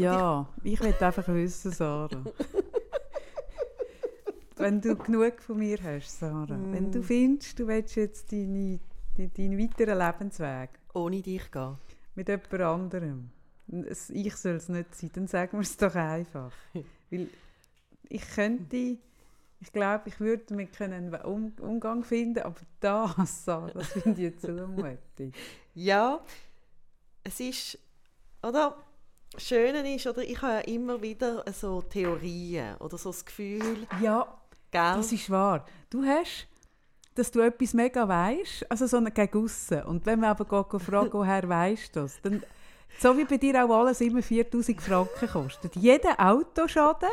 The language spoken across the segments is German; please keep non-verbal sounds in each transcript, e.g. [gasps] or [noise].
Ja, ich will einfach wissen, Sarah. wenn du genug von mir hast, Sarah. Mm. Wenn du findest, du willst jetzt deine, deinen weiteren Lebensweg. Ohne dich gehen. Mit jemand anderem. Ich soll es nicht sein, dann sagen wir es doch einfach. [laughs] Weil ich könnte, ich glaube, ich würde damit einen um Umgang finden, aber das, Sarah, das finde ich zumutig. [laughs] ja, es ist, oder? Schöne ist, oder, ich habe ja immer wieder so Theorien oder so das Gefühl. Ja, gell? das ist wahr. Du hast, dass du etwas mega weißt, also so gegen aussen. Und wenn man aber geht, fragen, [laughs] woher weißt du das, dann, so wie bei dir auch alles immer 4000 Franken kostet. Jeder Autoschaden,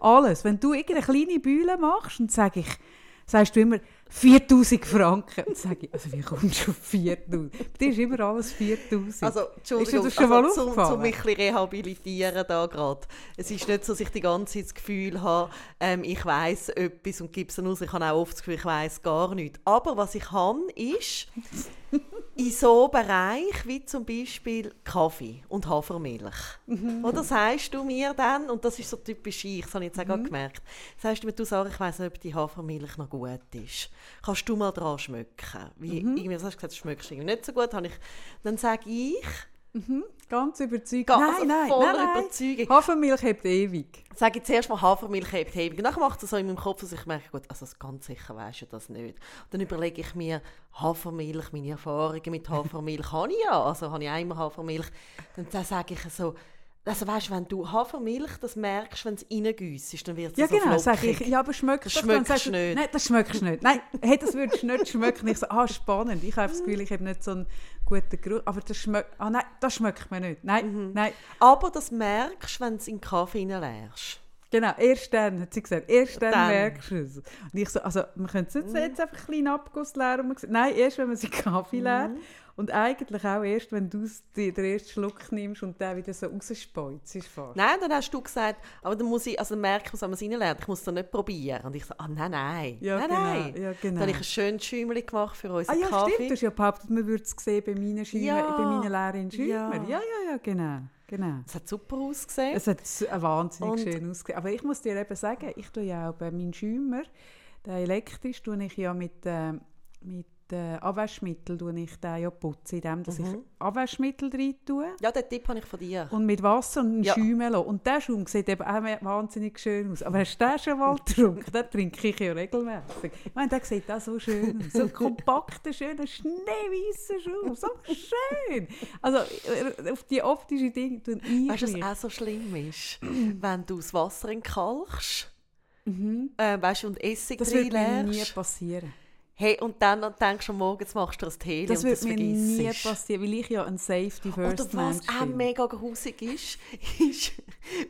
alles. Wenn du irgendeine kleine Bühle machst, und sage ich, sagst du immer, 4000 Franken. Und sage ich, also wie kommst du auf 4000? Bei dir ist immer alles 4000. Also, Entschuldigung, ist schon also, mal zum, zum mich ein rehabilitieren da gerade. Es ist nicht so, dass ich die ganze Zeit das Gefühl habe, ähm, ich weiß etwas und gebe es aus. Ich habe auch oft das Gefühl, ich weiß gar nichts. Aber was ich habe, ist in so Bereich wie zum Beispiel Kaffee und Hafermilch. Mhm. Oder sagst du mir dann, und das ist so typisch ich, das habe ich jetzt auch mhm. gemerkt, sagst du mir, du sagst, ich weiß nicht, ob die Hafermilch noch gut ist. Kannst du mal dran schmecken? Wie, mhm. Irgendwie, hast du gesagt, du schmeckst irgendwie nicht so gut. ich, dann sage ich, Mhm. Ganz überzeugt. Ga nein, nein, voller nein, nein. Überzeugung. Hafermilch hebt ewig. Sage ich zuerst mal, Hafermilch hebt ewig. Und dann macht es so in meinem Kopf, dass ich merke, gut, also ganz sicher weisst du das nicht. Und dann überlege ich mir, Hafermilch, meine Erfahrungen mit Hafermilch [laughs] habe ich ja. Also habe ich einmal Hafermilch. Dann, dann sage ich so, also weißt, wenn du Hafermilch das merkst, wenn es reingüssest, dann wird es ja, so genau, sage ich. Ja, aber schmeckt das? Schmeckst du nicht. Nein, das schmeckst du nicht. Nein, hey, das würdest du nicht schmecken. Ich so, ah, spannend. Ich habe das Gefühl, ich habe nicht so einen guten Geruch. Aber das schmeckt, ah nein, das schmeckt mir nicht. Nein, mhm. nein. Aber das merkst du, wenn du es in den Kaffee reinleerst. Genau, erst dann, hat sie gesagt, erst dann, dann. merkst du es. Und ich so, also, man könnte es jetzt, mhm. jetzt einfach ein kleinen Abguss leeren. Nein, erst wenn man sie Kaffee leert. Und eigentlich auch erst, wenn du den ersten Schluck nimmst und der wieder so rausspeuzt. Nein, dann hast du gesagt, aber dann muss ich, also merke ich, was man reinlernt. Ich muss das nicht probieren. Und ich so, ah nein, nein, ja, nein, genau, nein. Ja, genau. Dann habe ich ein schönes Schäumchen gemacht für unseren ah, ja, Kaffee. stimmt, du hast ja behauptet, man würde es sehen bei meinen Schäumen, ja. bei meinen. Ja. ja, ja, ja, genau. Genau. Es hat super ausgesehen. Es hat wahnsinnig und schön ausgesehen. Aber ich muss dir eben sagen, ich tue ja auch bei meinen Schäumer, den elektrisch, tue ich ja mit, äh, mit äh, Abwaschmittel tue ich den ja putzen, indem dass mhm. ich Abwaschmittel rein tue. Ja, den Tipp habe ich von dir. Und mit Wasser und ja. Schäumen lassen. Und der Schaum sieht eben auch wahnsinnig schön aus. Aber hast du den schon mal [laughs] getrunken? den trinke ich ja regelmäßig. Ich meine, der sieht auch so schön aus. So kompakter, schöner, schneeweißer Schaum. So schön. Also äh, auf die optischen Dinge tun ich Weißt du, was auch so schlimm ist? [clears throat] wenn du das Wasser entkalkst, mhm. äh, weißt, und Essig Das wird mir nie passieren. Hey, und dann denkst du, morgens machst du das Tee das und das mir nie passieren, weil ich ja ein Safety First Oder was auch mega grusig ist, [laughs] ist,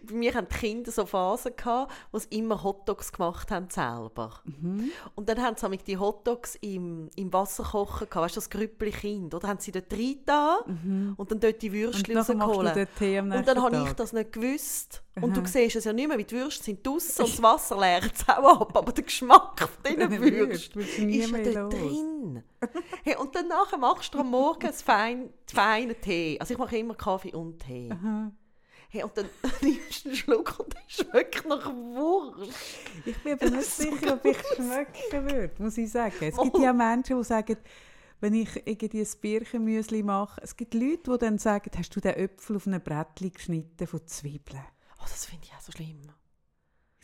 bei mir hatten die Kinder so Phasen, gehabt, wo sie immer Hotdogs gemacht haben selber. Mhm. Und dann haben sie die Hotdogs im, im Wasser kochen gehabt, weißt du, das Grüppli Kind, oder? Haben sie dort rein mhm. und dann dort die Würstchen rausgeholt. Und dann habe ich das nicht gewusst. Und du siehst es ja nicht mehr, wie die Würste sind draussen und [laughs] das Wasser leert es auch ab, aber der Geschmack von diesen Würsten ist dort drin. [laughs] hey, und dann machst du am Morgen einen feinen, feinen Tee. Also ich mache immer Kaffee und Tee. Hey, und dann [laughs] nimmst du einen Schluck und der schmeckt nach Wurst. Ich bin aber nicht sicher, ob ich schmecken würde, muss ich sagen. Es gibt ja Menschen, die sagen, wenn ich irgendwie ein Birchenmüsli mache, es gibt Leute, die dann sagen, hast du den Äpfel auf einem Brettchen geschnitten von Zwiebeln? Oh, das finde ich auch so schlimm.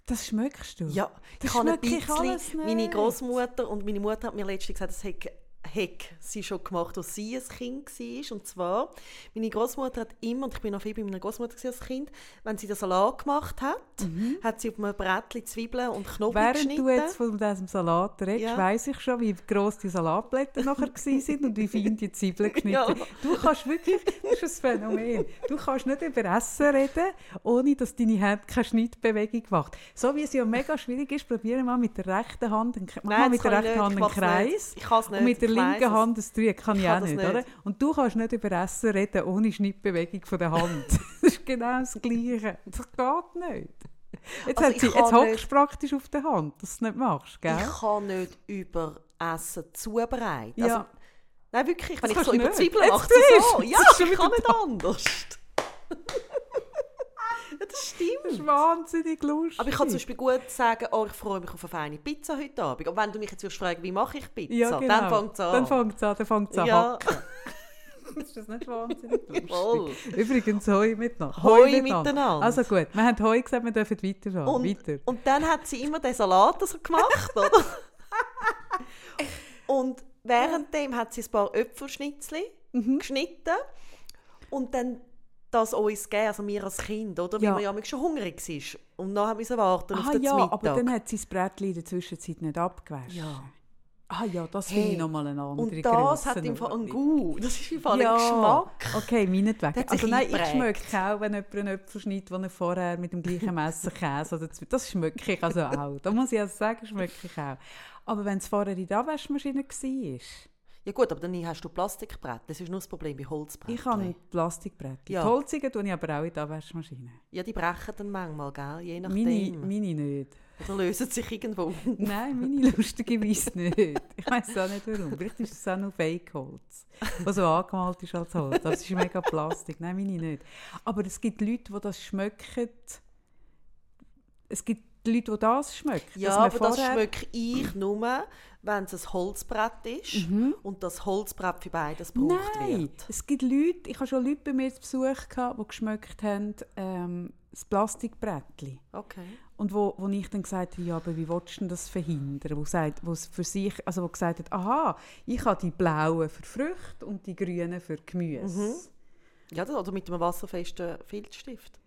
Das schmeckst du? Ja, das ich habe ein bisschen, meine Großmutter und meine Mutter hat mir letztens gesagt, das hätte hat sie schon gemacht, als sie ein Kind war. Und zwar, meine Großmutter hat immer, und ich bin noch viel bei meiner Großmutter als Kind, wenn sie den Salat gemacht hat, mhm. hat sie auf einem Brettchen Zwiebeln und Knoblauch Während geschnitten. Während du jetzt von diesem Salat redest, ja. weiss ich schon, wie gross die Salatblätter nachher sind und wie fein die Zwiebeln [laughs] geschnitten ja. Du kannst wirklich, das ist ein Phänomen, du kannst nicht über Essen reden, ohne dass deine Hand keine Schnittbewegung macht. So wie es ja mega schwierig ist, probiere mal mit der rechten Hand, einen, Nein, mal mit der rechten Hand einen Kreis. Ich kann es nicht. Linken Hand das Dreieck kann ich, ich auch nicht, nicht, oder? Und du kannst nicht über Essen reden ohne Schnittbewegung von der Hand. [laughs] das ist genau das Gleiche. Das geht nicht. Jetzt, also sie, jetzt hockst du praktisch auf der Hand, dass du es nicht machst, gell? Ich kann nicht über Essen zubereiten. Ja. Also, nein, wirklich, wenn ich so über Zwiebeln mache, so. Ja, ich kann nicht anders. Das stimmt. Das ist wahnsinnig lustig. Aber ich kann zum Beispiel gut sagen, oh, ich freue mich auf eine feine Pizza heute Abend. Aber wenn du mich jetzt fragen wie mache ich Pizza, ja, genau. dann fängt es an. Dann fängt es an, dann fängt es an Ja. [laughs] ist das nicht wahnsinnig lustig? Übrigens, Heu miteinander. Heu miteinander. Also gut, wir haben Heu gesagt, wir dürfen weiterfahren. Und, Weiter. und dann hat sie immer den Salat so gemacht, oder? [laughs] und währenddem hat sie ein paar Äpfelschnitzli Mhm. geschnitten und dann das uns gegeben, also mir als Kind, oder? Ja. Weil man ja schon hungrig war. Und dann haben wir warten auf Ah den ja, Mittag. aber dann hat sie das Brettchen in der Zwischenzeit nicht abgewaschen. Ja. Ah ja, das finde Hey, ich nochmal eine andere Und das hat im Fall einen Gut. Das ist im Fall ja. ein Geschmack. Okay, meinetwegen. Also nein, ich schmecke auch, wenn jemand einen Äpfel schneidet, den er vorher mit dem gleichen Messer Käse oder das schmecke ich also auch. Da muss ich also sagen, schmecke ich auch. Aber wenn es vorher in der Abwaschmaschine war, Ja gut, aber dann hast du Plastikbrett. Das ist nur das Problem bei Holzbrettchen. ich habe Plastikbrett. Ja. Die Holzigen tue ich aber auch in die Abwaschmaschine. Ja, die brechen dann manchmal, gell? Je Meine, nachdem. meine nicht. Oder lösen sich irgendwo. [laughs] Nein, meine lustigerweise nicht. Ich weiß auch nicht warum. Vielleicht ist es auch nur Fake-Holz, das so angemalt ist als Holz. Es ist mega Plastik. Nein, meine nicht. Aber es gibt Leute, die das schmecken. Es gibt Leute, die das schmecken. Ja, aber das schmecke ich nur, wenn es ein Holzbrett ist und das Brett für beides gebraucht Mhm. Nein, wird. es gibt Leute, ich habe schon Leute bei mir zu Besuch gehabt, die geschmeckt haben, ähm, das Plastikbrettchen. Okay. Und wo, wo ich dann gesagt habe, ja, aber wie willst du denn das verhindern? Wo, sagt, wo für sich, also wo gesagt hat, aha, ich habe die blauen für Früchte und die grünen für Gemüse. Mhm. Ja, das, oder mit einem wasserfesten Filzstift.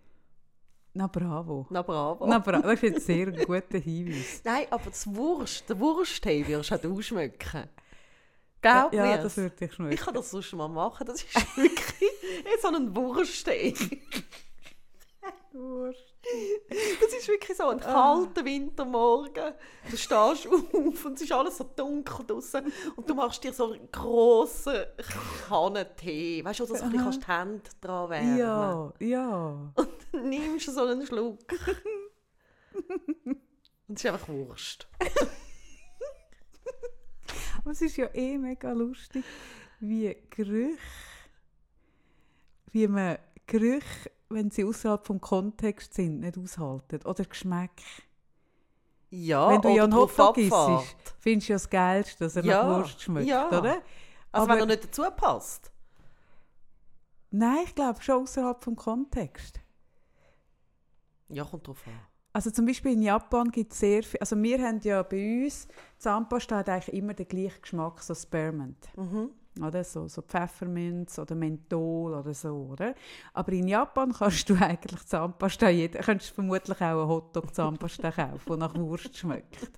Na bravo. Na bravo. Na bravo, das ist jetzt sehr ein guter Hinweis. [laughs] Nein, aber das Wurst, der Wursttee auch du schmecken. Glaub ja, mir's. das würde ich Ich schmecken. kann das sonst mal machen. Das ist [laughs] wirklich so ein Wursttee. [laughs] Das ist wirklich so ein kalter Wintermorgen. Du stehst auf und es ist alles so dunkel draußen und du machst dir so einen grossen Kanne Tee. Weißt du, wo du so ein bisschen kannst die Hände dran wärmen Ja, ja. Dann [laughs] nimmst du so einen Schluck. Und es ist einfach Wurst. [laughs] Aber es ist ja eh mega lustig, wie Gerüche, wie man Gerüche, wenn sie außerhalb vom Kontext sind, nicht aushalten. Oder Geschmack. Ja, wenn du ja einen Hotdog isst, findest du ja das Geilste, dass er Ja, nach Wurst schmeckt, ja. oder? Also Aber- wenn er nicht dazu passt. Nein, ich glaube schon außerhalb vom Kontext. Ja, kommt drauf an. Also zum Beispiel in Japan gibt es sehr viel, also wir haben ja bei uns, Zahnpasta hat eigentlich immer den gleichen Geschmack, so Spearmint. Mhm. Oder so, so Pfefferminz oder Menthol oder so, oder? Aber in Japan [laughs] kannst du eigentlich Zahnpasta, jeder, könntest vermutlich auch einen Hotdog-Zahnpasta kaufen, der nach Wurst schmeckt.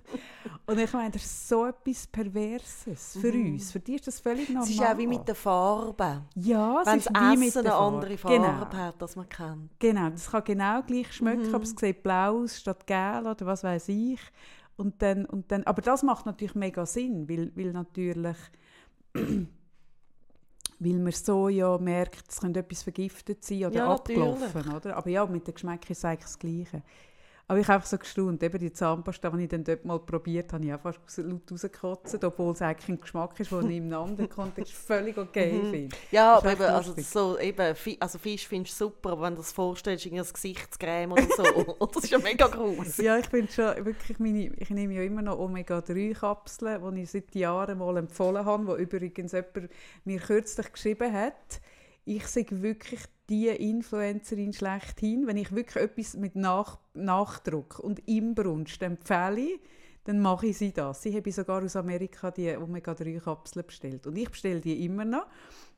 Und ich meine, das ist so etwas Perverses für uns. Für die ist das völlig normal. Es ist auch wie mit den Farben. Ja, es Wenn ist wie mit der eine andere Farbe Genau. hat, als man kennt. Genau, das kann genau gleich schmecken, Mhm. aber es sieht blau aus statt gel oder was weiß ich. Und dann, und dann, aber das macht natürlich mega Sinn, weil, weil natürlich weil man so ja merkt, es könnte etwas vergiftet sein oder Ja, abgelaufen. Oder? Aber ja, mit dem Geschmack ist es eigentlich das Gleiche. Aber ich habe einfach so gestaunt, eben die Zahnpasta, die ich dann dort mal probiert habe, habe ich auch fast laut rausgekotzt, obwohl es eigentlich ein Geschmack ist, den ich im anderen Kontext völlig okay Mhm. finde. Ja, aber eben, also, so, eben, also Fisch findest du super, aber wenn du das vorstellst, irgendwie das Gesichtscreme oder so, [laughs] [laughs] das ist ja mega groß. Ja, ich bin schon wirklich meine, ich nehme ja immer noch Omega-3-Kapseln, die ich seit Jahren mal empfohlen habe, wo übrigens jemand mir kürzlich geschrieben hat. Ich sehe wirklich die Influencerin schlechthin. Wenn ich wirklich etwas mit Nach Nachdruck und Imbrunst empfehle, dann mache ich sie das. Sie habe sogar aus Amerika die Omega-3-Kapseln bestellt. Und ich bestelle die immer noch.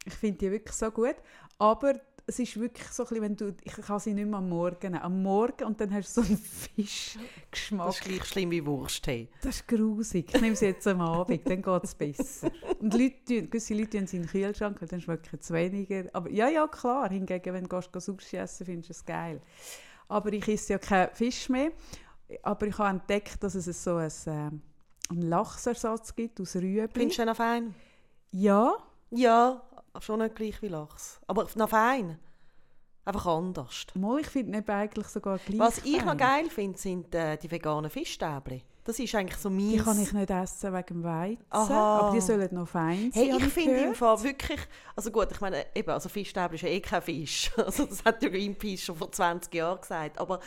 Ich finde die wirklich so gut. Aber es ist wirklich so ein bisschen, wenn du, ich kann sie nicht mehr am Morgen. Am Morgen und dann hast du so einen Fischgeschmack. Das ist gleich schlimm wie Wursttee. Das ist grusig. Ich nehme sie jetzt am Abend, dann geht es besser. Und Leute, gewisse Leute tun sie in den Kühlschrank, dann schmeckt es weniger. Aber ja, ja, klar. Hingegen, wenn du Sushi essen findest du es geil. Aber ich esse ja keinen Fisch mehr. Aber ich habe entdeckt, dass es so ein, ähm, einen Lachsersatz gibt aus Rüebli. Findest du den noch fein? Ja, Ja, schon nicht gleich wie Lachs. Aber noch fein. Einfach anders. mal, ich finde ihn eigentlich sogar gleich Was ich noch fein. geil finde, sind äh, die veganen Fischstäbli. Das ist eigentlich so mein... Die kann ich nicht essen wegen dem Weizen, Aha. aber die sollen noch fein sein, Hey, ich finde im Fall wirklich... Also gut, ich meine, eben, also Fischstäbel ist ja eh kein Fisch. [laughs] Also das hat ja Greenpeace schon vor 20 Jahren gesagt. Aber,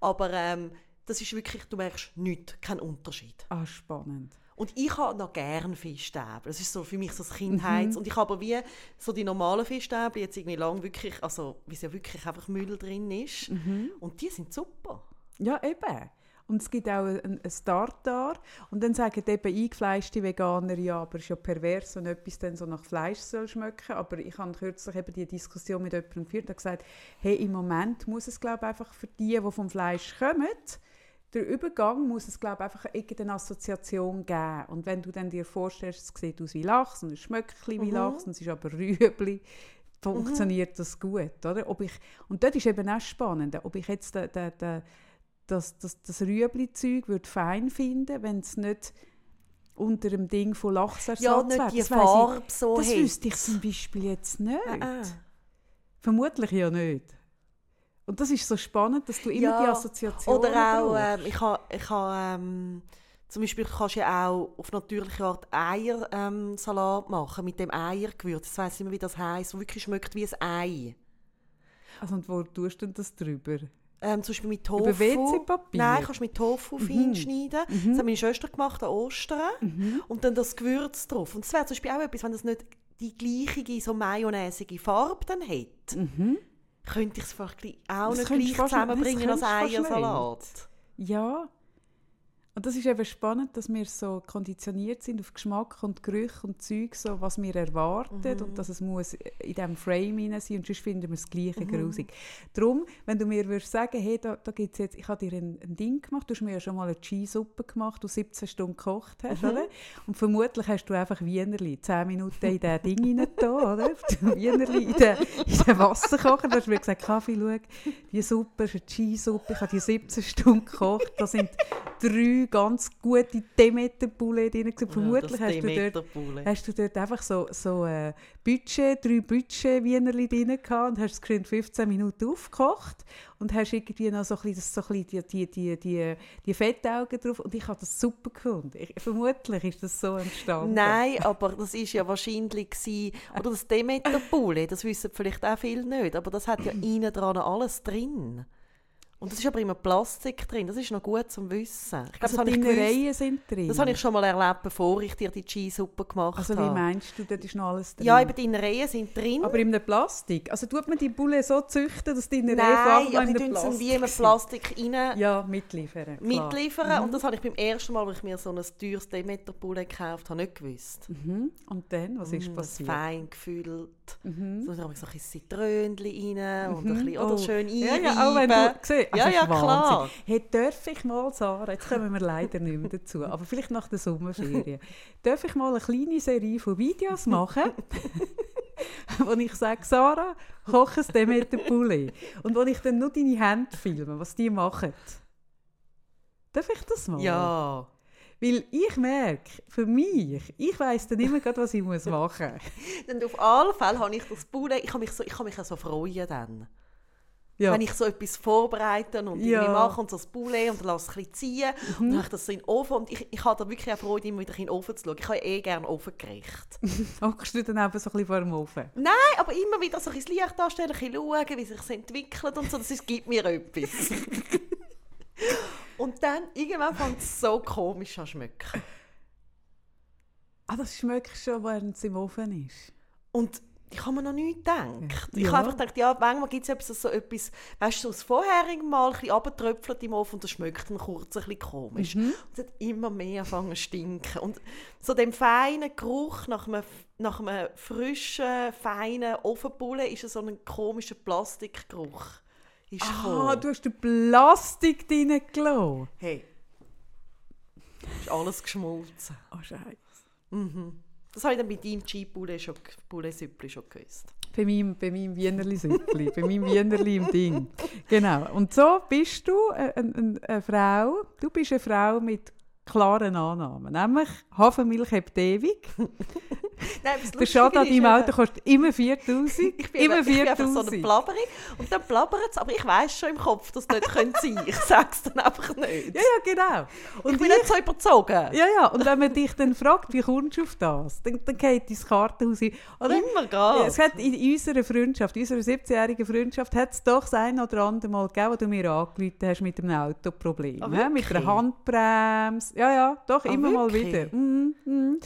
aber ähm, das ist wirklich, du merkst nichts, keinen Unterschied. Ah, spannend. Und ich habe noch gerne Fischstäbel. Das ist so für mich so das Kindheits... Mhm. Und ich habe aber wie so die normalen Fischstäbel jetzt irgendwie lang wirklich, also wie es ja wirklich einfach Müll drin ist. Mhm. Und die sind super. Ja, eben. Und es gibt auch einen Starter. Und dann sagen eben eingefleischte Veganer, ja, aber es ist ja pervers, wenn etwas dann so nach Fleisch soll schmecken Aber ich habe kürzlich eben die Diskussion mit jemandem geführt und gesagt, hey, im Moment muss es, glaube ich, einfach für die, die vom Fleisch kommen, der Übergang muss es, glaube ich, einfach irgendeine Assoziation geben. Und wenn du dann dir vorstellst, es sieht aus wie Lachs und es schmeckt wie mhm. Lachs und es ist aber Rüebli, funktioniert mhm. das gut, oder? Ob ich, und dort ist eben auch spannend, ob ich jetzt den, den, den das, das, das Rüebli-Zeug würde fein finden, wenn es nicht unter dem Ding von Lachsersatz ja, nicht wäre. die Farbe ich, so Das hat. wüsste ich zum Beispiel jetzt nicht. Ah, ah. Vermutlich ja nicht. Und das ist so spannend, dass du immer ja, die Assoziation Oder auch, ähm, ich habe ich ha, ähm, zum Beispiel kannst du ja auch auf natürliche Art Eiersalat ähm, machen mit dem Eiergewürz. Ich weiß nicht mehr, wie das heisst, wo wirklich schmeckt wie ein Ei. Also und wo tust du das drüber? Ähm, zum Beispiel mit Tofu. Über WC-Papier? Nein, kannst mit Tofu mhm. fein schneiden. Mhm. Das hat meine Schwester gemacht an Ostern. Mhm. Und dann das Gewürz drauf. Und das wäre zum Beispiel auch etwas, wenn das nicht die gleiche, so mayonnaisige Farbe dann hätte. Mhm. Könnte ich es auch nicht gleich zusammenbringen als Eiersalat. Ja, und das ist eben spannend, dass wir so konditioniert sind auf Geschmack und Gerüche und Zeug, so, was wir erwarten mhm. und dass es muss in diesem Frame hinein sein und sonst finden wir das Gleiche mhm. grusig. Darum, wenn du mir würdest sagen, hey, da, da gibt's jetzt, ich habe dir ein, ein, Ding gemacht, du hast mir ja schon mal eine Cheese-Suppe gemacht, du 17 Stunden gekocht hast, mhm. oder? Und vermutlich hast du einfach Wienerli 10 Minuten in dieses Ding hinein [laughs] oder? Wienerli in den, in den Wasserkocher, du hast mir gesagt, Kaffee, schau, die Suppe ist eine Cheese-Suppe, ich habe die 17 Stunden gekocht, da sind drei drei ganz gute Demeter-Poulet drin. Vermutlich ja, hast, du dort, hast du dort einfach so, so äh, Budget, drei Budget-Wienerli drin gehabt und hast es 15 Minuten aufgekocht und hast irgendwie noch so ein bisschen, so ein bisschen die, die, die, die, die Fettaugen drauf und ich habe das super gefunden. Ich, vermutlich ist das so entstanden. Nein, aber das ist ja wahrscheinlich gewesen, oder das Demeter-Poulet, das wissen vielleicht auch viele nicht, aber das hat ja [clears throat] innen dran alles drin. Und das ist aber immer Plastik drin. Das ist noch gut zum Wissen. Ich glaub, also die Innereien sind drin? Das habe ich schon mal erlebt, bevor ich dir die Cheese-Suppe gemacht also, habe. Also wie meinst du, dort ist noch alles drin? Ja, eben die Innereien sind drin. Aber in einem Plastik? Also tut man die Bulle so züchten, dass die Innereien Nein, aber die tun wie in Plastik rein... Ja, mitliefern. Mitliefern. Mhm. Und das habe ich beim ersten Mal, als ich mir so ein teures Demeter-Bulle gekauft habe, nicht gewusst. Mhm. Und dann, was ist mhm, passiert? Fein gefüllt. Mhm. So, da habe ich so ein Zitrönchen rein und ein mhm. bisschen, oder oh. schön einreiben. Ja, ja, auch wenn du... [laughs] Also ja, ja, klar. Hey, darf ich mal, Sarah, jetzt kommen wir leider nicht mehr dazu, aber vielleicht nach der Sommerferien, [laughs] darf ich mal eine kleine Serie von Videos machen, [laughs] wo ich sage, Sarah, koch es dem mit dem Poulet. Und wo ich dann nur deine Hände filme, was die machen. Darf ich das mal? Ja. Weil ich merke, für mich, ich weiss dann immer gerade, was ich machen muss. dann auf alle Fälle habe ich das Poulet, ich kann mich, so, ich kann mich so freuen dann. Ja. Wenn ich so etwas vorbereite und ja. irgendwie mache und so das Poulet und dann lasse es ein ziehen mhm. und dann mache ich das so in den Ofen und ich, ich habe da wirklich auch Freude, immer wieder in den Ofen zu schauen. Ich habe eh gerne Ofengericht. [laughs] Hockst du dann eben so ein bisschen vor dem Ofen? Nein, aber immer wieder so ein bisschen das Licht anstellen, ein bisschen schauen, wie sich entwickelt und so, das gibt mir etwas. [laughs] und dann irgendwann fängt es so komisch an schmecken. Ah, das schmeckt schon, während es im Ofen ist? Und ich habe mir noch nicht gedacht. Ja. Ich habe einfach gedacht, ja, manchmal gibt es so etwas, weißt du, das vorherige Mal ein bisschen runtertröpfelt im Ofen und das schmeckt dann kurz ein bisschen komisch. Mhm. Und es hat immer mehr angefangen zu stinken. Und so dem feinen Geruch nach einem, nach einem frischen, feinen Ofenbulle ist so ein komischer Plastikgeruch. Ist ah, gekommen. du hast den Plastik drin gelassen. Hey, ist alles geschmolzen. Oh, Scheiße. Mhm. Das habe ich dann bei deinem Cheap-Poulet schon, gewusst. Bei meinem, bei meinem Wienerli-Süppli, bei meinem Wienerli im Ding. Genau. Und so bist du eine, eine, eine, Frau, du bist eine Frau mit klaren Annahmen, nämlich Hafermilch hebt ewig. [laughs] Nein, [laughs] der Schaden an deinem Auto kostet immer 4000. [laughs] Ich bin, immer 4000. Ich bin einfach so eine Plabberin und dann plappert es, aber ich weiß schon im Kopf, dass es nicht sein könnte. Ich sage es dann einfach nicht. Ja, ja, genau. Und ich bin ich, nicht so überzogen. Ja, ja, und wenn man dich dann fragt, wie kommst du auf das, dann, dann geht dein Kartenhaus ein. Oder? Immer Gas. Es hat in unserer Freundschaft, in unserer 17-jährigen Freundschaft, hat es doch das ein oder andere Mal gegeben, wo du mir angerufen hast mit einem Autoproblem. Ah, mit einer Handbremse. Ja, ja, doch, ah, immer wirklich? mal wieder. Mm, mm.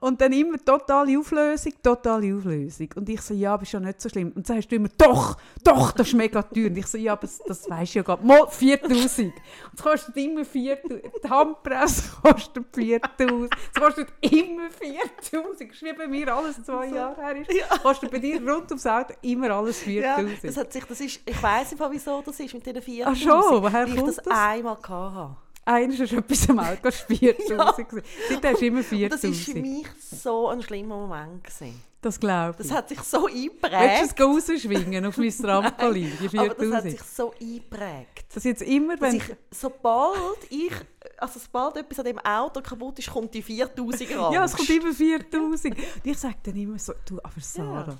Und dann immer totale Auflösung, totale Auflösung. Und ich so, ja, aber ist ja nicht so schlimm. Und dann sagst du immer, doch, doch, das ist mega teuer. Und ich so, ja, aber das, das weisst du ja gar nicht. 4000. Und es kostet immer 4000. Die Handpresse [laughs] kostet 4000. Es kostet immer 4000. Das ist wie bei mir alles zwei Jahre her ist. Ja. Kostet bei dir rund ums Auto immer alles 4000. Ja, das hat sich, das ist, ich weiss nicht, wieso das ist mit diesen 4000. Ach schon, woher kommt das? ich das einmal hatte. Einer war schon etwas am Alkohol 4000. [laughs] ja. Seitdem du immer 4000. Das war für mich so ein schlimmer Moment. Gewesen. Das glaube ich. Das hat sich so eingeprägt. Willst du es rausschwingen auf mein [laughs] Trampolin, 4000? Aber das hat sich so eingeprägt. Das jetzt immer, wenn... Ich, sobald ich... Also sobald etwas an dem Auto kaputt ist, kommt die 4000 [laughs] raus. ja, es kommt immer 4000. Und ich sage dann immer so, du, aber Sarah... Ja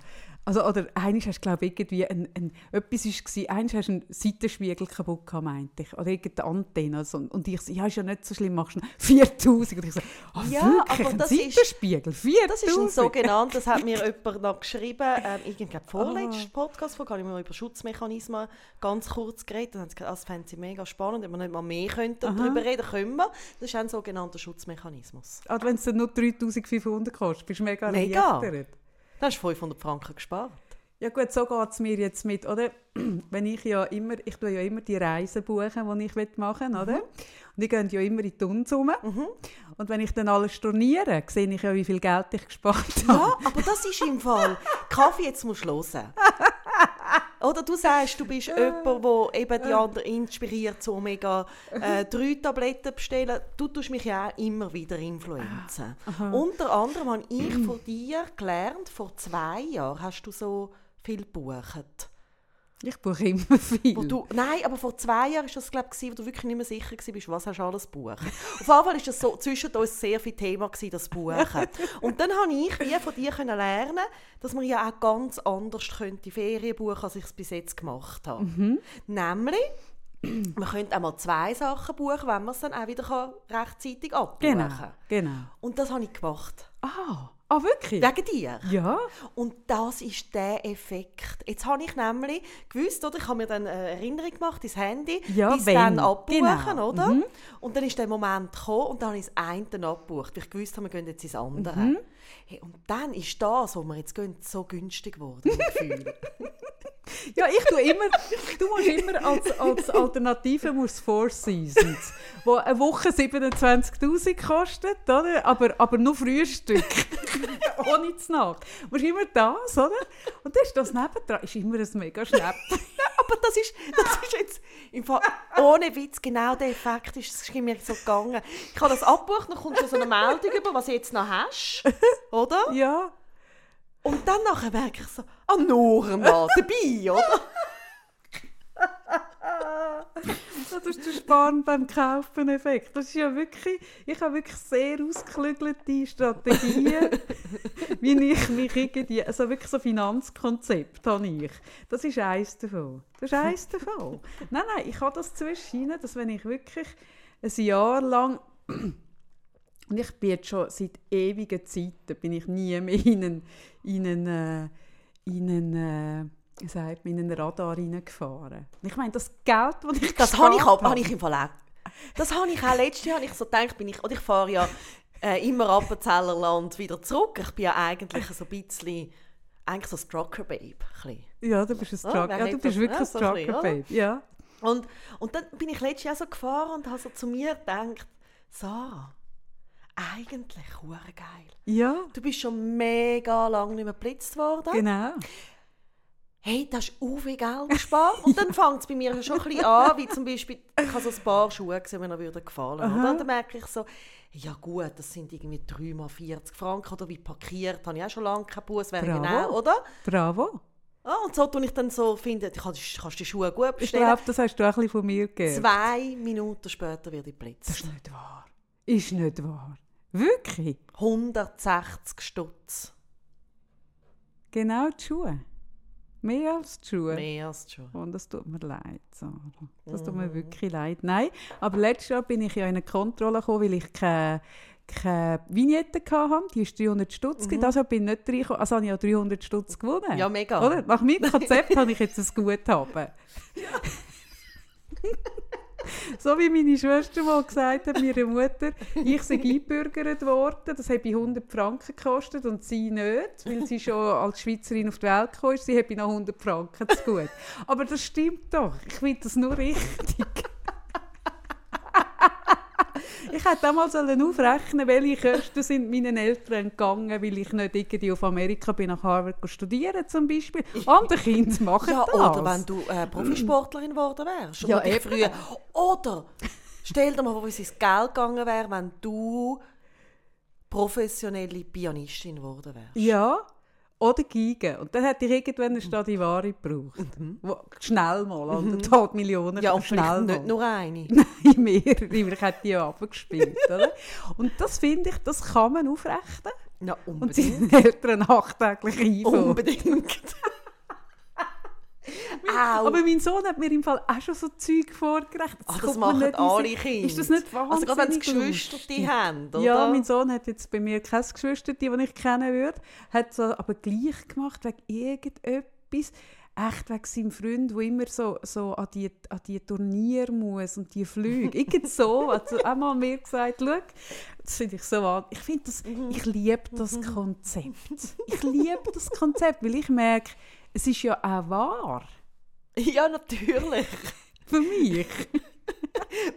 also, oder eines hast du, glaube ich, irgendwie ein, ein, etwas war, eines hast du einen Seitenspiegel kaputt gehabt, meinte ich, oder irgendeine Antenne. Also, und ich so, ja, ist ja nicht so schlimm, machst du 4000. Und ich so, oh, ja, wirklich, aber das ein Seitenspiegel, 4000? Das ist ein sogenanntes, das hat [laughs] mir jemand noch geschrieben, ähm, ich glaube, vorletzten oh. Podcast, wo habe ich mal über Schutzmechanismen ganz kurz geredet, dann haben sie gesagt, ah, das fände sie mega spannend, wenn wir nicht mal mehr könnten darüber reden können wir. Das ist ein sogenannter Schutzmechanismus. Also, wenn es dann nur 3500 kostet, bist du mega, mega. Da hast du 500 Franken gespart. Ja gut, so geht es mir jetzt mit, oder? [clears throat] Wenn ich ja immer, ich tue ja immer die Reisen buchen, die ich machen will, oder? Mhm. Und die gehen ja immer in die rum. Mhm. Und wenn ich dann alles storniere, sehe ich ja, wie viel Geld ich gespart habe. Ja, aber das ist im Fall. Kaffee jetzt musst du hören. [laughs] Oder du sagst, du bist jemand, der eben die anderen inspiriert, so mega äh, drei Tabletten bestellen. Du tust mich ja auch immer wieder influenzen. Unter anderem habe ich von dir gelernt, vor zwei Jahren hast du so viel gebucht. Ich buche immer viel. Du, nein, aber vor zwei Jahren war das, glaube ich, wo du wirklich nicht mehr sicher warst, was hast du alles buchen. Auf jeden Fall war das so zwischen uns sehr viel Thema, gewesen, das Buchen. Und dann habe ich wie von dir lernen dass man ja auch ganz anders könnte Ferien buchen als ich es bis jetzt gemacht habe. Mhm. Nämlich, man könnte auch mal zwei Sachen buchen, wenn man es dann auch wieder rechtzeitig abbuchen kann. Genau, genau. Und das habe ich gemacht. Ah. Ah, wirklich? Wegen dir? Ja. Und das ist der Effekt. Jetzt habe ich nämlich gewusst, oder? ich habe mir dann eine Erinnerung gemacht ins Handy, ja, bis dann abbuchen, genau. oder? Mhm. Und dann ist der Moment gekommen und dann habe ich das eine abgebucht, weil ich gewusst habe, wir gehen jetzt ins andere. Mhm. Hey, und dann ist das, wo wir jetzt gehen, so günstig geworden, [laughs] Ja, ich tue immer, du musst immer als, als Alternative musst Four Seasons, wo eine Woche 27'000 kostet, oder? Aber, aber nur Frühstück, [laughs] ohne zu Nacht. Du musst immer das, oder? Und das ist das nebendran, ist immer ein mega Schnäppchen. [laughs] aber das ist, das ist jetzt, im Fall, ohne Witz, genau der Effekt ist, ist mir so gegangen. Ich habe das abgebucht, dann kommt so eine Meldung über, was du jetzt noch hast, oder? Ja. Und dann nachher merke ich so, ah, noch einmal [laughs] dabei, oder? [laughs] das ist der Sparen beim Kaufen-Effekt. Das ist ja wirklich, ich habe wirklich sehr ausgeklügelte Strategien, [laughs] wie ich mich irgendwie, also wirklich so Finanzkonzept habe ich. Das ist eins davon. Das ist eins davon. Nein, nein, ich habe das zwischen dass wenn ich wirklich ein Jahr lang und ich bin jetzt schon seit ewigen Zeiten, bin ich nie mehr in einen, in einen, äh, in einen äh, sagt man, in einen Radar reingefahren. Ich meine, das Geld, das ich Das habe ich, auch, habe ich im Fall auch. Das habe ich auch letztes Jahr, ich so gedacht, bin ich, oder ich fahre ja äh, immer Appenzellerland wieder zurück. Ich bin ja eigentlich so ein bisschen, eigentlich so ein Trucker-Babe. Ja, du bist ein Trucker, ja, du bist wirklich ein Trucker-Babe, ja. Und, und dann bin ich letztes Jahr so gefahren und habe so zu mir gedacht, Sarah, eigentlich hure geil. Ja. Du bist schon mega lange nicht mehr geblitzt worden. Genau. Hey, das ist viel Geld gespart. [laughs] Und dann fängt es bei mir schon ein bisschen an, wie zum Beispiel, ich habe so ein paar Schuhe gesehen, die mir würden gefallen. Oder? Und dann merke ich so, ja gut, das sind irgendwie 3 mal 40 Franken oder wie parkiert, habe ich auch schon lange keinen Bus, wäre genau, oder? Bravo. Ah, und so tue ich dann so, finde, du kannst, kannst die Schuhe gut bestellen. Ich glaube, das hast du auch ein bisschen von mir gegeben. Zwei Minuten später werde ich geblitzt. Das ist nicht wahr. Ist nicht wahr. Wirklich? 160 Stutz. Genau die Schuhe. Mehr als die Schuhe. Mehr als die Schuhe. Und das tut mir leid, Sarah. Das tut mir wirklich leid. Nein, aber letztes Jahr bin ich ja in eine Kontrolle gekommen, weil ich keine, keine Vignette hatte. Die ist 300 Stutz. Mhm. Das bin ich nicht reingekommen. Also habe ich ja 300 Stutz gewonnen. Ja, mega. Oder? Nach meinem Konzept [laughs] habe ich jetzt ein Guthaben. Ja. [laughs] [laughs] so wie meine Schwester mal gesagt hat, meine Mutter, ich sei eingebürgert worden, das habe 100 Franken gekostet und sie nicht, weil sie schon als Schweizerin auf die Welt kam, sie habe noch 100 Franken zu gut. Aber das stimmt doch, ich finde das nur richtig. Ich hätte damals aufrechnen welche Kosten sind meinen Eltern entgangen, weil ich nicht irgendwie auf Amerika bin, nach Harvard studieren zum Beispiel. Andere Kinder machen ja, das. Oder wenn du äh, Profisportlerin geworden wärst. Ja, früher. Oder stell dir mal vor, wie es Geld gegangen wäre, wenn du professionelle Pianistin geworden wärst. Ja, oder Geige. Und dann hätte ich irgendwann eine Stradivari gebraucht. Mhm. Wo, schnell mal, mhm. Millionen. Ja, und schnell nicht nur eine. [laughs] Nein, mehrere, weil ich hätte die abgespielt. oder? Und das finde ich, das kann man aufrechnen. Ja, unbedingt. Und seinen Eltern nachträglich einfangen. Unbedingt. Aber mein Sohn hat mir im Fall auch schon so Zeug vorgerechnet. Das, Ach, das machen alle Kinder. Ist das nicht wahnsinnig Also gerade wenn es Geschwister die haben, oder? Ja, mein Sohn hat jetzt bei mir kein Geschwister, die ich kennen würde. Hat so aber gleich gemacht wegen irgendetwas echt wegen seinem Freund, der immer so, so an, die, an die Turnier muss und die Flüge. Irgend so. Hat also einmal mir gesagt, schau, das finde ich so an. Ich finde das, ich liebe das Konzept. Ich liebe das Konzept, weil ich merke, es ist ja auch wahr. [laughs] Ja, natürlich. [laughs] Für mich.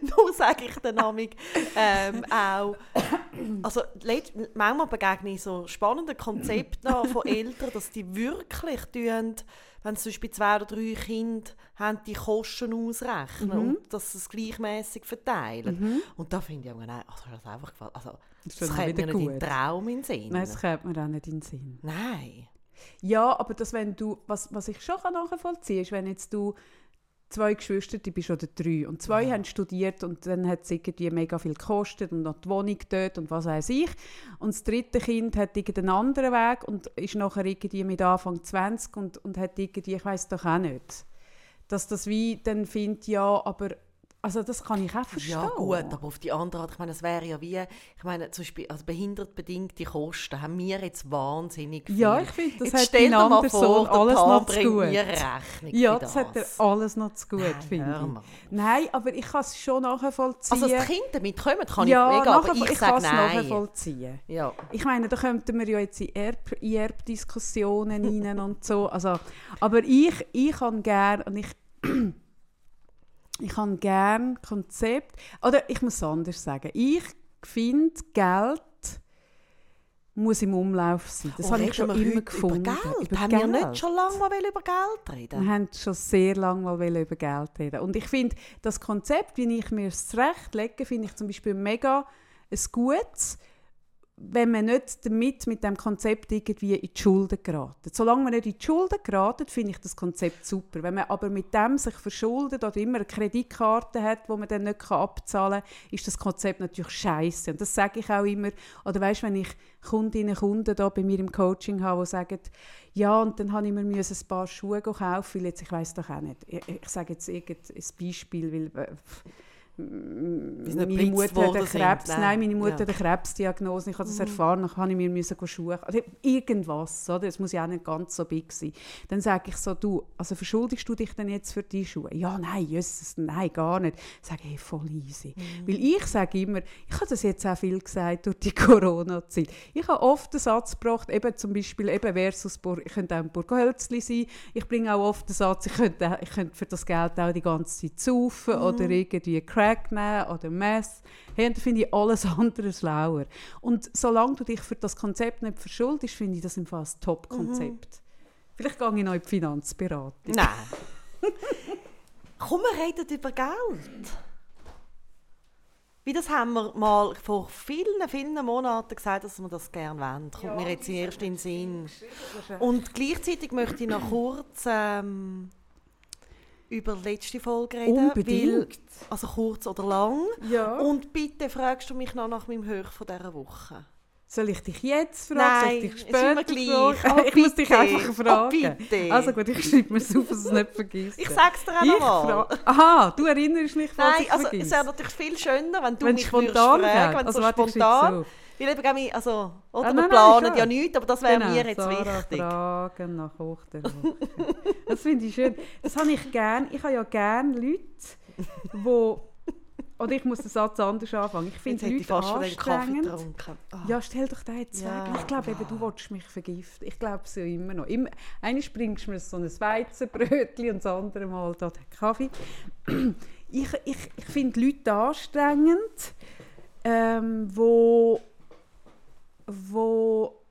[laughs] Nur sage ich den Namen ähm, auch. Also, manchmal begegne ich so spannende Konzepte von Eltern, dass die wirklich tun, wenn sie zum Beispiel zwei oder drei Kinder haben, die Kosten ausrechnen mhm. und dass sie es gleichmäßig verteilen. Mhm. Und da finde ich, nein, also das einfach Also, das, das kommt mir nicht in den Traum in den Sinn. Nein, das kommt mir auch nicht in den Sinn. Nein. Ja, aber das, wenn du, was, was ich schon nachvollziehen kann, ist, wenn jetzt du zwei Geschwister, die bist oder drei, und zwei ja. haben studiert und dann hat es irgendwie mega viel gekostet und noch die Wohnung dort und was weiß ich. Und das dritte Kind hat irgendeinen anderen Weg und ist nachher irgendwie mit Anfang 20 und, und hat irgendwie, ich weiß doch auch nicht, dass das wie dann findet, ja, aber also das kann ich auch verstehen. Ja gut, aber auf die andere Art, ich meine, es wäre ja wie, ich meine, zum Beispiel, also behindertbedingte Kosten haben wir jetzt wahnsinnig viel. Ja, ich finde, das jetzt hat dein anderer Sohn alles noch zu gut. Mir Rechnung ja, das. das hat er alles noch zu gut, finde ich. Nein, aber ich kann es schon nachvollziehen. Also das Kind damit kommen, kann ja, ich mega, aber ich, ich sage nein. nachvollziehen. Ja. Ich meine, da könnten wir ja jetzt in Erb Erbdiskussionen [laughs] rein und so, also, aber ich, ich kann gerne, und ich ich habe gerne Konzept. Oder ich muss es anders sagen. Ich finde, Geld muss im Umlauf sein. Das oh, habe ich schon immer gefunden. Über Geld? Über haben Geld. wir nicht schon lange mal über Geld reden? Wir haben schon sehr lange mal über Geld reden. Und ich finde, das Konzept, wie ich mir es zurechtlege, finde ich zum Beispiel mega ein gutes wenn man nicht damit, mit dem Konzept irgendwie in die Schulden geraten. Solange man nicht in die Schulden geraten, finde ich das Konzept super. Wenn man aber mit dem sich verschuldet oder immer eine Kreditkarte hat, wo man dann nicht abzahlen kann, ist das Konzept natürlich scheiße. Und das sage ich auch immer. Oder weißt, wenn ich Kundinnen und Kunden da bei mir im Coaching habe, die sagen, ja, und dann habe ich mir ein paar Schuhe kaufen, weil jetzt, ich weiß doch auch nicht, ich, sage jetzt irgendein Beispiel, weil äh, meine Mutter hat Krebs, nein. nein. meine Mutter ja. hat eine Krebsdiagnose, ich habe das mhm. erfahren, dann habe ich mir müssen Schuhe, also irgendwas, oder? das muss ja auch nicht ganz so big sein. Dann sage ich so, du, also verschuldigst du dich denn jetzt für die Schuhe? Ja, nein, Jesus, nein, gar nicht. Ich sage, hey, voll easy. Mhm. Weil ich sage immer, ich habe das jetzt auch viel gesagt durch die [laughs] Corona-Zeit, ich habe oft den Satz gebracht, eben zum Beispiel eben versus, ich könnte auch ein Burghölzli sein, ich bringe auch oft den Satz, ich könnte, ich könnte für das Geld auch die ganze Zeit saufen mhm. oder irgendwie Crack nehmen oder Mess. Hey, und da finde ich alles [laughs] andere schlauer. Und solange du dich für das Konzept nicht verschuldest, finde ich das im Fall ein Top-Konzept. Mhm. Vielleicht gehe ich noch in die Finanzberatung. Nein. [laughs] Komm, wir reden über Geld. Wie das haben wir mal vor vielen, vielen Monaten gesagt, dass wir das gerne wollen. Kommt ja, mir jetzt erst in den Sinn. Und gleichzeitig möchte ich noch kurz ähm, über die letzte Folge reden. Unbedingt. Weil, also kurz oder lang. Ja. Und bitte fragst du mich noch nach meinem Höch von dieser Woche. Soll ich dich jetzt fragen? Nein, Soll ich dich später gleich. Oh, [laughs] ich muss dich einfach fragen. Oh. Also gut, ich schreibe mir es auf, dass es nicht vergisst. Ich sag's dir auch nochmal. Aha, du erinnerst mich, falls Nein, ich also es wäre natürlich viel schöner, wenn du Wenn mich spontan würdest fragen, wenn Also so spontan. auf. Weil eben, wir- also, oder Ah, wir nein, nein, planen schon. ja nichts, aber das wäre Genau, mir jetzt Sarah wichtig. Fragen nach Hoch der Woche. [laughs] Das finde ich schön. Das habe ich gern. Ich habe ja gerne Leute, wo oder ich muss den Satz anders anfangen. Ich finde ich Leute fast anstrengend. Ah. Ja, stell doch den jetzt Ja. weg. Ich glaube eben, du willst mich vergiften. Ich glaube es ja immer noch. Immer, einmal bringst du mir so ein Weizenbrötchen und das andere Mal da den Kaffee. Ich, ich, ich finde Leute anstrengend, ähm, wo, wo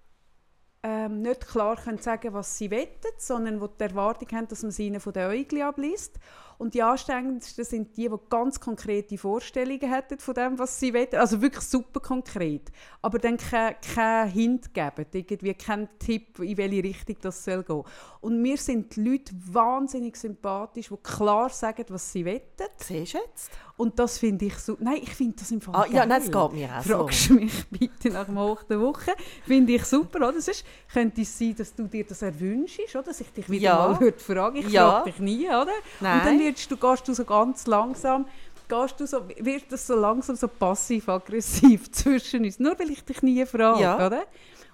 ähm, nicht klar können sagen was sie wettet, sondern wo die Erwartung haben, dass man sie ihnen von den Äugli abliest. Und die anstrengendsten sind die, die ganz konkrete Vorstellungen hätten von dem, was sie wollen. Also wirklich super konkret. Aber dann keinen kein Hint geben, irgendwie keinen Tipp, in welche Richtung das soll gehen. Und mir sind die Leute wahnsinnig sympathisch, die klar sagen, was sie wollen. Siehst du jetzt? Und das finde ich so. Nein, ich finde das im Fall Ah, ja, geil. nein, das geht mir auch so. Fragst du mich bitte nach dem Hoch der Woche? Finde ich super, oder? Sonst könnte es sein, dass du dir das erwünschst, oder? Dass ich dich wieder Ja. mal würde fragen Ich Ja. frage dich nie, oder? Nein. Wirst du, gehst du so ganz langsam, gehst du so, wird das so langsam so passiv-aggressiv [laughs] zwischen uns, nur weil ich dich nie frage, Ja. oder?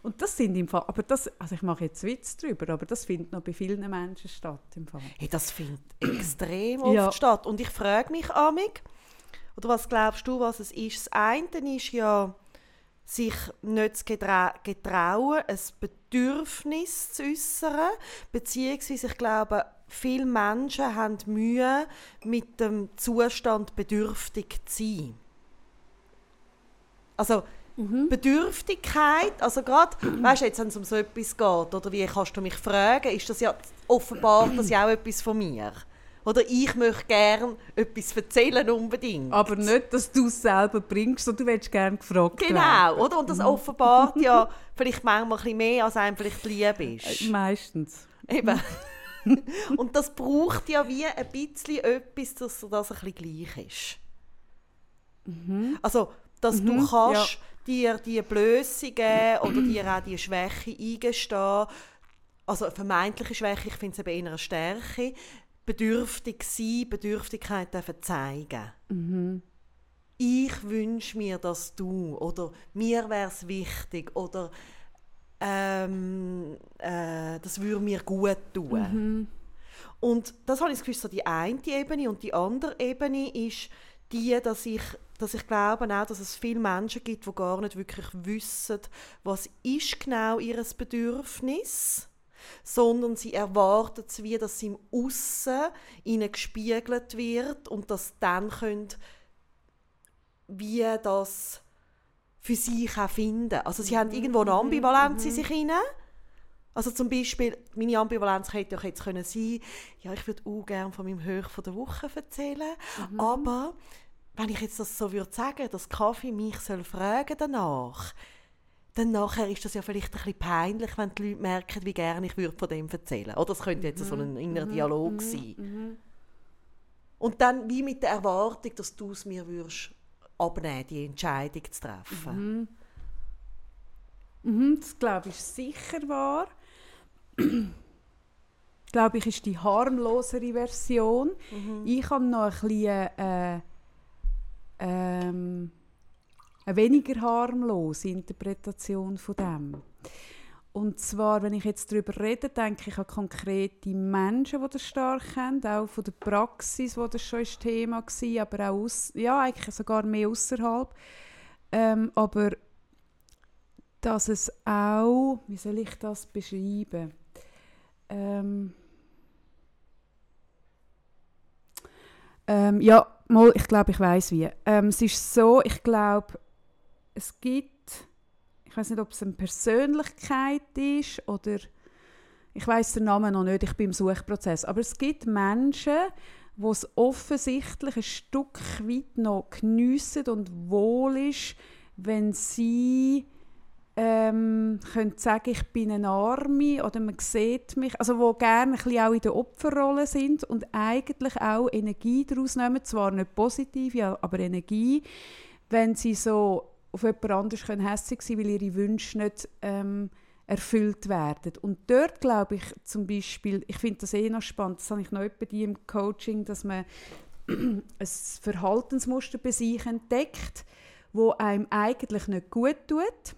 Und das sind im Fall, aber das, also ich mache jetzt Witz drüber, aber das findet noch bei vielen Menschen statt im Fall. Hey, das findet [clears throat] extrem oft Ja. statt. Und ich frage mich amig, oder was glaubst du, was es ist? Das eine ist ja, sich nicht zu getra getrauen, ein Bedürfnis zu äußern, beziehungsweise ich glaube, viele Menschen haben Mühe, mit dem Zustand bedürftig zu sein. Also, Bedürftigkeit, also gerade, weißt du, jetzt, wenn es um so etwas geht, oder wie kannst du mich fragen, ist das ja offenbar das ja auch etwas von mir. Oder ich möchte gerne etwas erzählen unbedingt. Aber nicht, dass du es selber bringst, sondern du willst gerne gefragt Genau, werden. oder? Und das offenbart ja [laughs] vielleicht manchmal ein bisschen mehr, als einem vielleicht lieb ist. Meistens. Eben. [laughs] Und das braucht ja wie ein bisschen etwas, dass das ein bisschen gleich ist. Also, dass du kannst dir die Blöße geben oder dir auch die Schwäche eingestehen. Also eine vermeintliche Schwäche, ich finde es eben eher eine Stärke. Bedürftig sein, Bedürftigkeit dürfen zeigen. Ich wünsche mir, dass du oder mir wäre es wichtig oder ähm, äh, das würde mir gut tun. Und das habe ich das Gefühl, so die eine Ebene und die andere Ebene ist die, dass ich, dass ich glaube auch, dass es viele Menschen gibt, die gar nicht wirklich wissen, was ist genau ihr Bedürfnis sondern sie erwarten es wie, dass sie im Aussen ihnen gespiegelt wird und dass sie dann können, wie das für sich auch finden. Also sie haben irgendwo eine Ambivalenz in sich hinein. Also zum Beispiel, meine Ambivalenz hätte ja jetzt können sein, ja, ich würde auch gerne von meinem Höch von der Woche erzählen, aber wenn ich jetzt das so würde sagen, dass Kaffee mich soll fragen danach, dann nachher ist das ja vielleicht ein bisschen peinlich, wenn die Leute merken, wie gerne ich würde von dem erzählen. Oder das könnte jetzt so ein innerer Dialog sein. Und dann wie mit der Erwartung, dass du es mir würdest abnehmen, die Entscheidung zu treffen. Mhm, das glaube ich sicher wahr. [clears throat] glaube ich, ist die harmlosere Version. Ich habe noch ein bisschen äh, ähm, eine weniger harmlose Interpretation von dem. Und zwar, wenn ich jetzt darüber rede, denke ich an konkrete Menschen, die das stark haben, auch von der Praxis, wo das schon ist Thema war, aber auch aus, ja, eigentlich sogar mehr außerhalb. Ähm, aber dass es auch, wie soll ich das beschreiben? Ähm, ähm, ja, mal, ich glaube, ich weiß wie. Ähm, es ist so, ich glaube, es gibt, ich weiß nicht, ob es eine Persönlichkeit ist oder ich weiß den Namen noch nicht, ich bin im Suchprozess, aber es gibt Menschen, wo es offensichtlich ein Stück weit noch geniessen und wohl ist, wenn sie ähm, können sagen, ich bin eine Arme oder man sieht mich, also wo gerne ein auch in der Opferrolle sind und eigentlich auch Energie daraus nehmen, zwar nicht positiv, aber Energie, wenn sie so auf jemand anderes hässlich sein weil ihre Wünsche nicht ähm, erfüllt werden. Und dort glaube ich zum Beispiel, ich finde das eh noch spannend, das habe ich noch bei dir im Coaching, dass man [clears throat] ein Verhaltensmuster bei sich entdeckt, wo einem eigentlich nicht gut tut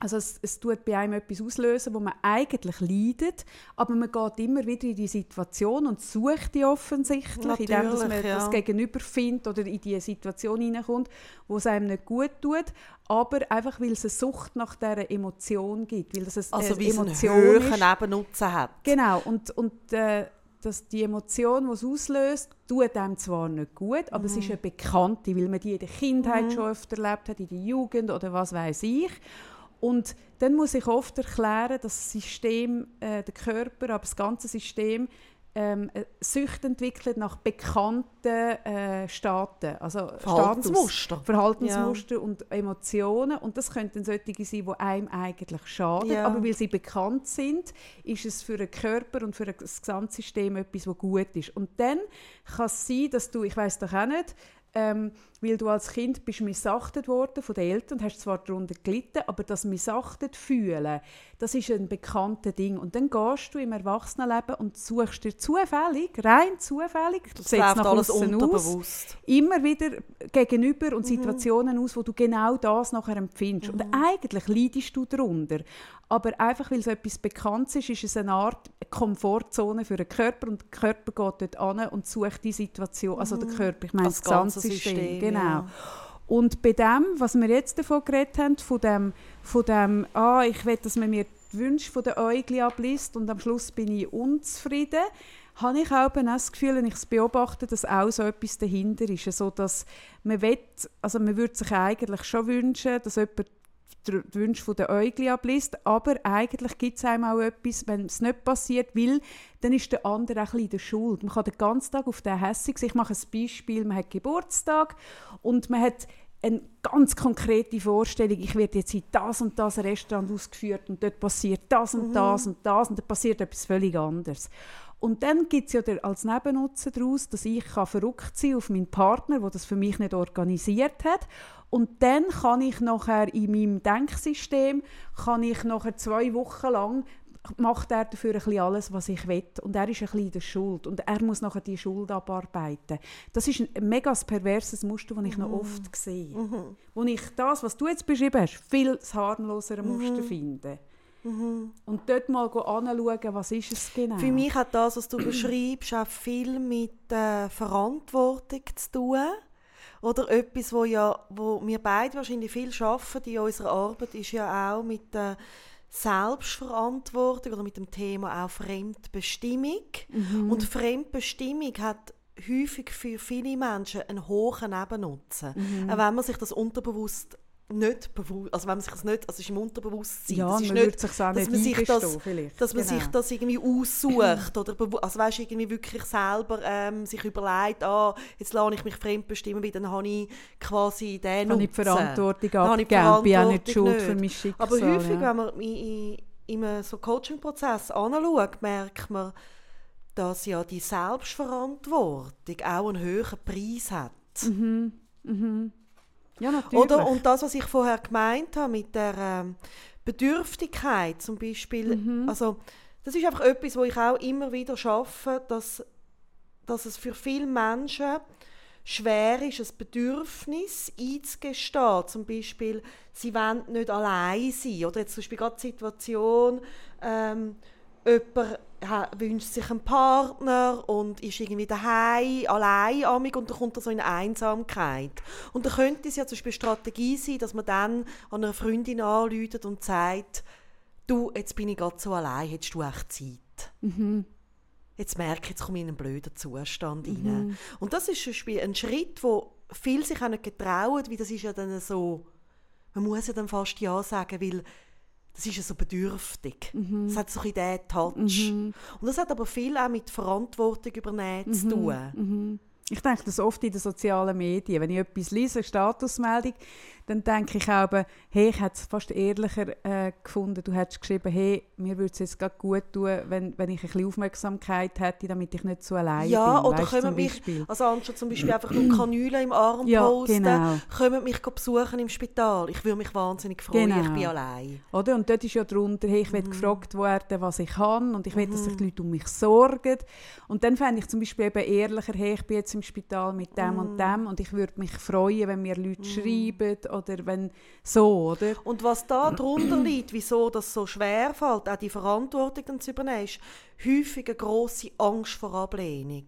also es, es tut bei einem etwas auslösen, wo man eigentlich leidet, aber man geht immer wieder in die Situation und sucht die offensichtlich, Natürlich, indem dass man ja. das Gegenüber findet oder in die Situation hineinkommt, wo es einem nicht gut tut, aber einfach, weil es eine Sucht nach dieser Emotion gibt. Weil es eine, also wie Emotion es einen höheren Nebennutzen hat. Genau, und, und äh, dass die Emotion, die es auslöst, tut einem zwar nicht gut, aber mhm. es ist eine bekannte, weil man die in der Kindheit mhm. schon öfter erlebt hat, in der Jugend oder was weiß ich. Und dann muss ich oft erklären, dass das System, äh, der Körper, aber das ganze System ähm, äh, Süchte entwickelt nach bekannten äh, Staaten, also Verhaltensmuster, Status, Verhaltensmuster ja. und Emotionen und das könnten solche sein, die einem eigentlich schaden, ja. aber weil sie bekannt sind, ist es für den Körper und für das Gesamtsystem etwas, was gut ist. Und dann kann es sein, dass du, ich weiß doch auch nicht, ähm, weil du als Kind bist missachtet worden von den Eltern und hast zwar darunter gelitten, aber das missachtet fühlen, das ist ein bekanntes Ding. Und dann gehst du im Erwachsenenleben und suchst dir zufällig, rein zufällig, das läuft alles unterbewusst. Aus, immer wieder gegenüber und mhm. Situationen mhm. aus, wo du genau das nachher empfindest. Mhm. Und eigentlich leidest du darunter. Aber einfach, weil es etwas Bekanntes ist, ist es eine Art Komfortzone für den Körper und der Körper geht dort an und sucht die Situation, also der mhm. Körper, ich meine das, das ganze System. System genau. Ja. Und bei dem, was wir jetzt davon geredet haben, von dem, von dem ah, ich will, dass man mir die Wünsche von den Äugli abliest und am Schluss bin ich unzufrieden, habe ich auch das Gefühl, wenn ich es beobachte, dass auch so etwas dahinter ist. Also, dass man will, also man würde sich eigentlich schon wünschen, dass jemand die Wünsche der Äugli abliest. Aber eigentlich gibt es einem auch etwas, wenn es nicht passiert, weil dann ist der andere auch ein bisschen in der Schuld. Man kann den ganzen Tag auf den hässig sein. Ich mache ein Beispiel, man hat Geburtstag und man hat eine ganz konkrete Vorstellung, ich werde jetzt in das und das Restaurant ausgeführt und dort passiert das und mhm. das und das und dann passiert etwas völlig anderes. Und dann gibt es ja als Nebennutzen daraus, dass ich kann verrückt sein auf meinen Partner, der das für mich nicht organisiert hat. Und dann kann ich nachher in meinem Denksystem, kann ich nachher zwei Wochen lang macht er dafür ein bisschen alles, was ich will. Und er ist ein bisschen in der Schuld. Und er muss nachher die Schuld abarbeiten. Das ist ein mega perverses Muster, das ich mhm. noch oft sehe. Mhm. Wo ich das, was du jetzt beschrieben hast, viel harmlosere Muster mhm. finde. Mhm. Und dort mal anschauen, was ist es genau. Für mich hat das, was du [clears throat] beschreibst, auch viel mit äh, Verantwortung zu tun. Oder etwas, wo, ja, wo wir beide wahrscheinlich viel arbeiten in unserer Arbeit, ist ja auch mit der Selbstverantwortung oder mit dem Thema auch Fremdbestimmung. Mhm. Und Fremdbestimmung hat häufig für viele Menschen einen hohen Nebennutzen. Mhm. Auch wenn man sich das unterbewusst nicht bewusst, also wenn man sich das nicht, also es ist im Unterbewusstsein, ja, das ist man nicht, sich auch dass man sich das, dass man genau. sich das irgendwie aussucht oder also weißt, irgendwie wirklich selber ähm, sich überlegt, ah, jetzt lasse ich mich fremdbestimmen, weil dann habe ich quasi den Nutzen. ich die Verantwortung abgegeben, bin auch nicht schuld nicht. für mein Schicksal. Aber häufig, ja. wenn man in, in einem so Coaching-Prozess anschaut, merkt man, dass ja die Selbstverantwortung auch einen höheren Preis hat. Mhm. Mhm. Ja, natürlich. Oder? Und das, was ich vorher gemeint habe mit der ähm, Bedürftigkeit zum Beispiel, mhm. also das ist einfach etwas, wo ich auch immer wieder schaffe, dass, dass es für viele Menschen schwer ist, ein Bedürfnis einzugestehen. Zum Beispiel, sie wollen nicht allein sein. Oder jetzt zum Beispiel gerade die Situation, ähm, jemand wünscht sich einen Partner und ist irgendwie daheim, allein und dann kommt er so in Einsamkeit. Und dann könnte es ja zum Beispiel Strategie sein, dass man dann an einer Freundin anläutet und sagt, du, jetzt bin ich gerade so allein, hättest du echt Zeit? Mhm. Jetzt merke ich, jetzt komme ich in einen blöden Zustand mhm. rein. Und das ist ein Schritt, wo viele sich auch nicht getrauen, weil das ist ja dann so, man muss ja dann fast Ja sagen, weil das ist ja so bedürftig. Mhm. Das hat so ein diesen Touch. Mhm. Und das hat aber viel auch mit Verantwortung übernehmen mhm. zu tun. Mhm. Ich denke das oft in den sozialen Medien. Wenn ich etwas lese, Statusmeldung, dann denke ich auch, hey, ich hätte es fast ehrlicher äh, gefunden. Du hättest geschrieben, hey, mir würde es jetzt gut tun, wenn, wenn ich ein bisschen Aufmerksamkeit hätte, damit ich nicht so allein ja, bin. Ja, oder können mich, also anstatt zum Beispiel einfach nur Kanüle im Arm ja, posten, genau. können mich besuchen im Spital. Ich würde mich wahnsinnig freuen, genau. ich bin allein. Oder? Und dort ist ja drunter, hey, ich werde mhm. gefragt werden, was ich kann und ich will, dass sich die mhm. Leute um mich sorgen. Und dann fände ich zum Beispiel eben ehrlicher, hey, ich bin jetzt im Spital mit dem mhm. und dem und ich würde mich freuen, wenn mir Leute mhm. schreiben oder wenn so, oder? Und was da drunter [clears throat] liegt, wieso das so schwer fällt, auch die Verantwortung dann zu übernehmen, ist häufig eine grosse Angst vor Ablehnung.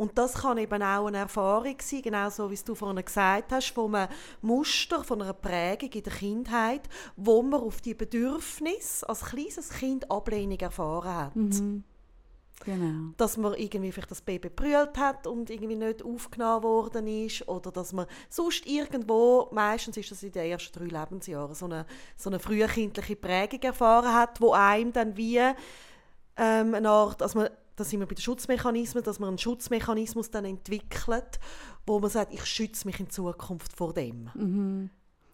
Und das kann eben auch eine Erfahrung sein, genau so wie du vorhin gesagt hast, von einem Muster, von einer Prägung in der Kindheit, wo man auf die Bedürfnisse als kleines Kind Ablehnung erfahren hat. Mhm. Genau. Dass man irgendwie vielleicht das Baby brüllt hat und irgendwie nicht aufgenommen worden ist oder dass man sonst irgendwo, meistens ist das in den ersten drei Lebensjahren, so eine, so eine frühkindliche Prägung erfahren hat, wo einem dann wie ähm, eine Art, also man, da sind wir bei den Schutzmechanismen, dass man einen Schutzmechanismus dann entwickelt, wo man sagt, ich schütze mich in Zukunft vor dem. Mhm.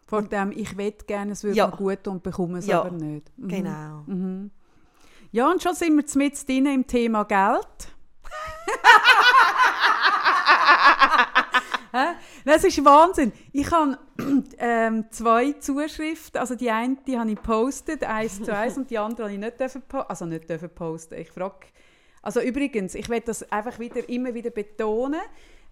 Vor dem, ich will gerne, es würde ja. mir gut und bekomme es ja. aber nicht. Mhm. Genau. Mhm. Ja, und schon sind wir mit drin im Thema Geld. [laughs] das ist Wahnsinn. Ich habe [clears throat] ähm, zwei Zuschriften. Also die eine die habe ich gepostet, eins zu eins, und die andere habe ich nicht dürfen also nicht dürfen posten. Ich frage. Also übrigens, ich werde das einfach wieder immer wieder betonen.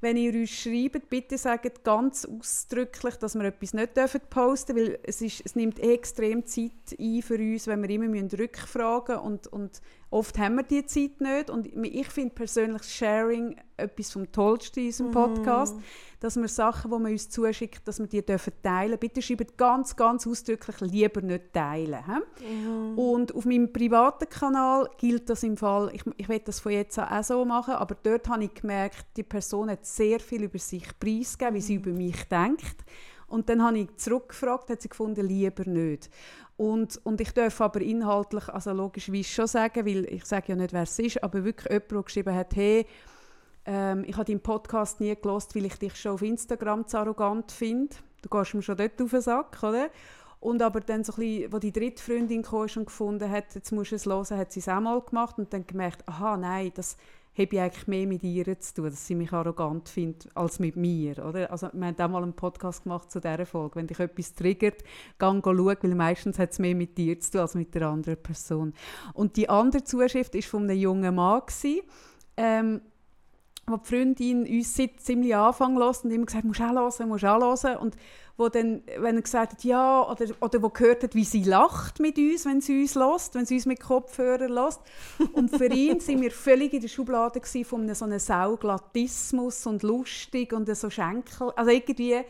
Wenn ihr uns schreibt, bitte sagt ganz ausdrücklich, dass wir etwas nicht posten dürfen, weil es, ist, es nimmt extrem Zeit ein für uns, wenn wir immer rückfragen müssen und, und oft haben wir die Zeit nicht. Und ich finde persönlich Sharing etwas vom Tollsten in unserem. Podcast, mm. dass wir Sachen, die man uns zuschickt, dass wir die dürfen teilen Bitte schreibt ganz, ganz ausdrücklich lieber nicht teilen. Mm. Und auf meinem privaten Kanal gilt das im Fall, ich, ich werde das von jetzt an auch so machen, aber dort habe ich gemerkt, die Person hat sehr viel über sich preisgegeben, wie sie mm. über mich denkt. Und dann habe ich zurückgefragt, hat sie gefunden, lieber nicht. Und, und ich darf aber inhaltlich, also logischerweise schon sagen, weil ich sage ja nicht, wer es ist, aber wirklich jemand, der geschrieben hat, hey, ähm, ich habe deinen Podcast nie gelost, weil ich dich schon auf Instagram zu arrogant finde. Du gehst mir schon dort auf den Sack, oder? Und aber dann so ein bisschen, wo die dritte Freundin kam und gefunden hat, jetzt musst du es hören, hat sie es auch mal gemacht und dann gemerkt, aha, nein, das habe ich eigentlich mehr mit ihr zu tun, dass sie mich arrogant findet, als mit mir. Oder? Also, wir haben auch mal einen Podcast gemacht zu dieser Folge. Wenn dich etwas triggert, geh schauen, weil meistens hat es mehr mit dir zu tun als mit der anderen Person. Und die andere Zuschrift war von einem jungen Mann. Ähm, wo die Freundin uns seit ziemlich Anfang lässt und immer gesagt, musst auch hören, musst auch hören. Und wo dann, wenn er gesagt hat, ja, oder, oder wo gehört hat, wie sie lacht mit uns, wenn sie uns lässt, wenn sie uns mit Kopfhörern lässt. Und für ihn sind wir völlig in der Schublade von so einem Sauglatismus und lustig und so Schenkel, also irgendwie.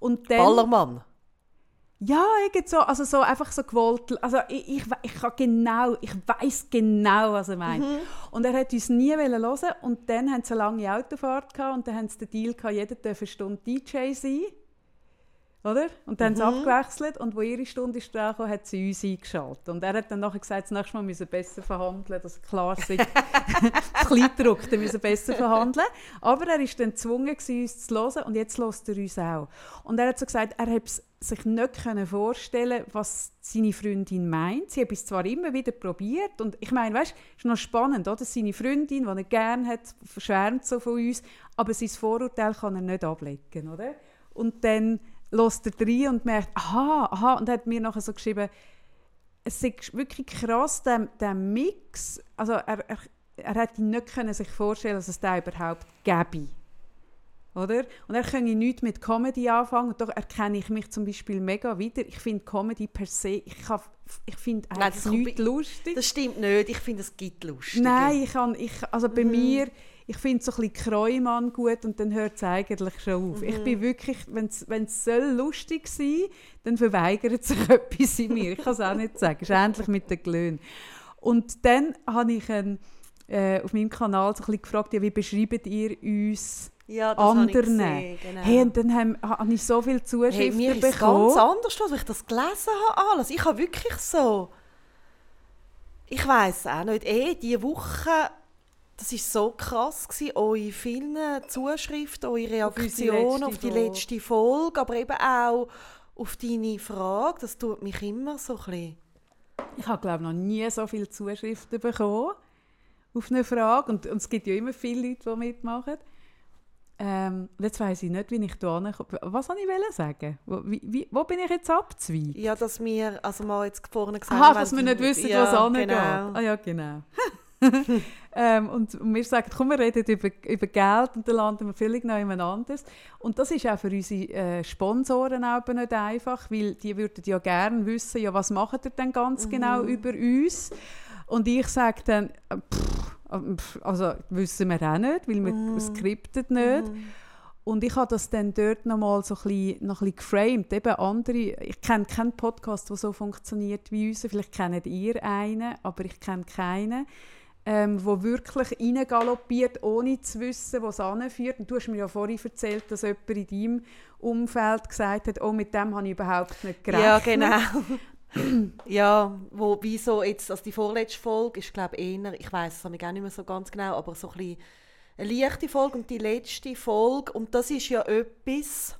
Und dann, Ballermann. Ja, irgendwie so, also so einfach so gewollt. Also ich, ich, ich kann genau, ich weiß genau, was er meint. Mhm. Und er hat uns nie hören und dann haben sie eine lange Autofahrt gehabt und dann haben sie den Deal gehabt, jeder darf eine Stunde DJ sein. Oder? Und dann mhm. haben sie abgewechselt und wo ihre Stunde ist dran kam, hat sie uns eingeschaltet. Und er hat dann nachher gesagt, das nächste Mal müssen wir besser verhandeln, dass klar ist, [laughs] Kleindruck, wir müssen besser verhandeln. Aber er war dann gezwungen, uns zu hören und jetzt hört er uns auch. Und er hat so gesagt, er hat sich nicht vorstellen was seine Freundin meint. Sie hat es zwar immer wieder probiert und ich meine, weißt, ist noch spannend, oder? Seine Freundin, die er gerne hat, schwärmt so von uns, aber sein Vorurteil kann er nicht ablegen, oder? Und dann lässt er rein und merkt, aha, aha, und hat mir nachher so geschrieben, es ist wirklich krass, der, der Mix, also er, er, er hätte nicht können sich vorstellen dass es da überhaupt gäbe. Oder? Und er könne nichts mit Comedy anfangen, doch erkenne ich mich zum Beispiel mega wieder. Ich finde Comedy per se, ich, ich finde eigentlich nichts lustig. Das stimmt nicht, ich finde es gibt lustig. Nein, ich kann, ich, also bei mhm. mir ich finde so ein bisschen Kreumann gut und dann hört es eigentlich schon auf. Mhm. Ich bin wirklich, wenn es soll lustig sein dann verweigert sich [laughs] etwas in mir. Ich kann es auch nicht sagen. Es ist endlich mit den Glöhn. Und dann habe ich einen, äh, auf meinem Kanal so ein bisschen gefragt, ja, wie beschreibt ihr uns ja, anderen. Gesehen, genau. Hey, und dann habe hab ich so viele Zuschriften hey, mir ist bekommen. ganz anders, als ich das gelesen habe. Alles. Ich habe wirklich so... Ich weiß auch nicht, eh, diese Woche das war so krass gewesen, eure vielen Zuschriften, eure Reaktionen auf, auf die letzte Folge, aber eben auch auf deine Frage. Das tut mich immer so ein bisschen... Ich habe, glaube noch nie so viele Zuschriften bekommen auf eine Frage. Und, und es gibt ja immer viele Leute, die mitmachen. Ähm, jetzt weiss ich nicht, wie ich da Was wollte ich sagen? Wo, wie, wo bin ich jetzt abzweigen? Ja, dass wir, also mal jetzt vorne gesagt Aha, dass wir nicht wissen, ja, was angeht. Genau. Ah ja, genau. [laughs] [laughs] ähm, und, und wir sagen, komm, wir reden über, über Geld und dann landen wir völlig noch jemand anderes. Und das ist auch für unsere äh, Sponsoren auch nicht einfach, weil die würden ja gerne wissen, ja, was macht ihr denn ganz genau mhm. über uns? Und ich sage dann, äh, pff, äh, also wissen wir auch nicht, weil wir mm. skriptet nicht. Mm. Und ich habe das dann dort nochmal so ein bisschen, noch ein bisschen geframed. Eben andere, ich kenne keinen Podcast, der so funktioniert wie unser. Vielleicht kennt ihr einen, aber ich kenne keinen, ähm, wo wirklich reingaloppiert, ohne zu wissen, wo es anführt. Und du hast mir ja vorhin erzählt, dass jemand in deinem Umfeld gesagt hat, oh, mit dem habe ich überhaupt nicht gerechnet. Ja, genau [clears throat] ja, wo, wieso jetzt, also die vorletzte Folge ist glaube ich eher, ich weiß es auch nicht mehr so ganz genau, aber so ein bisschen eine leichte Folge und die letzte Folge und das ist ja etwas,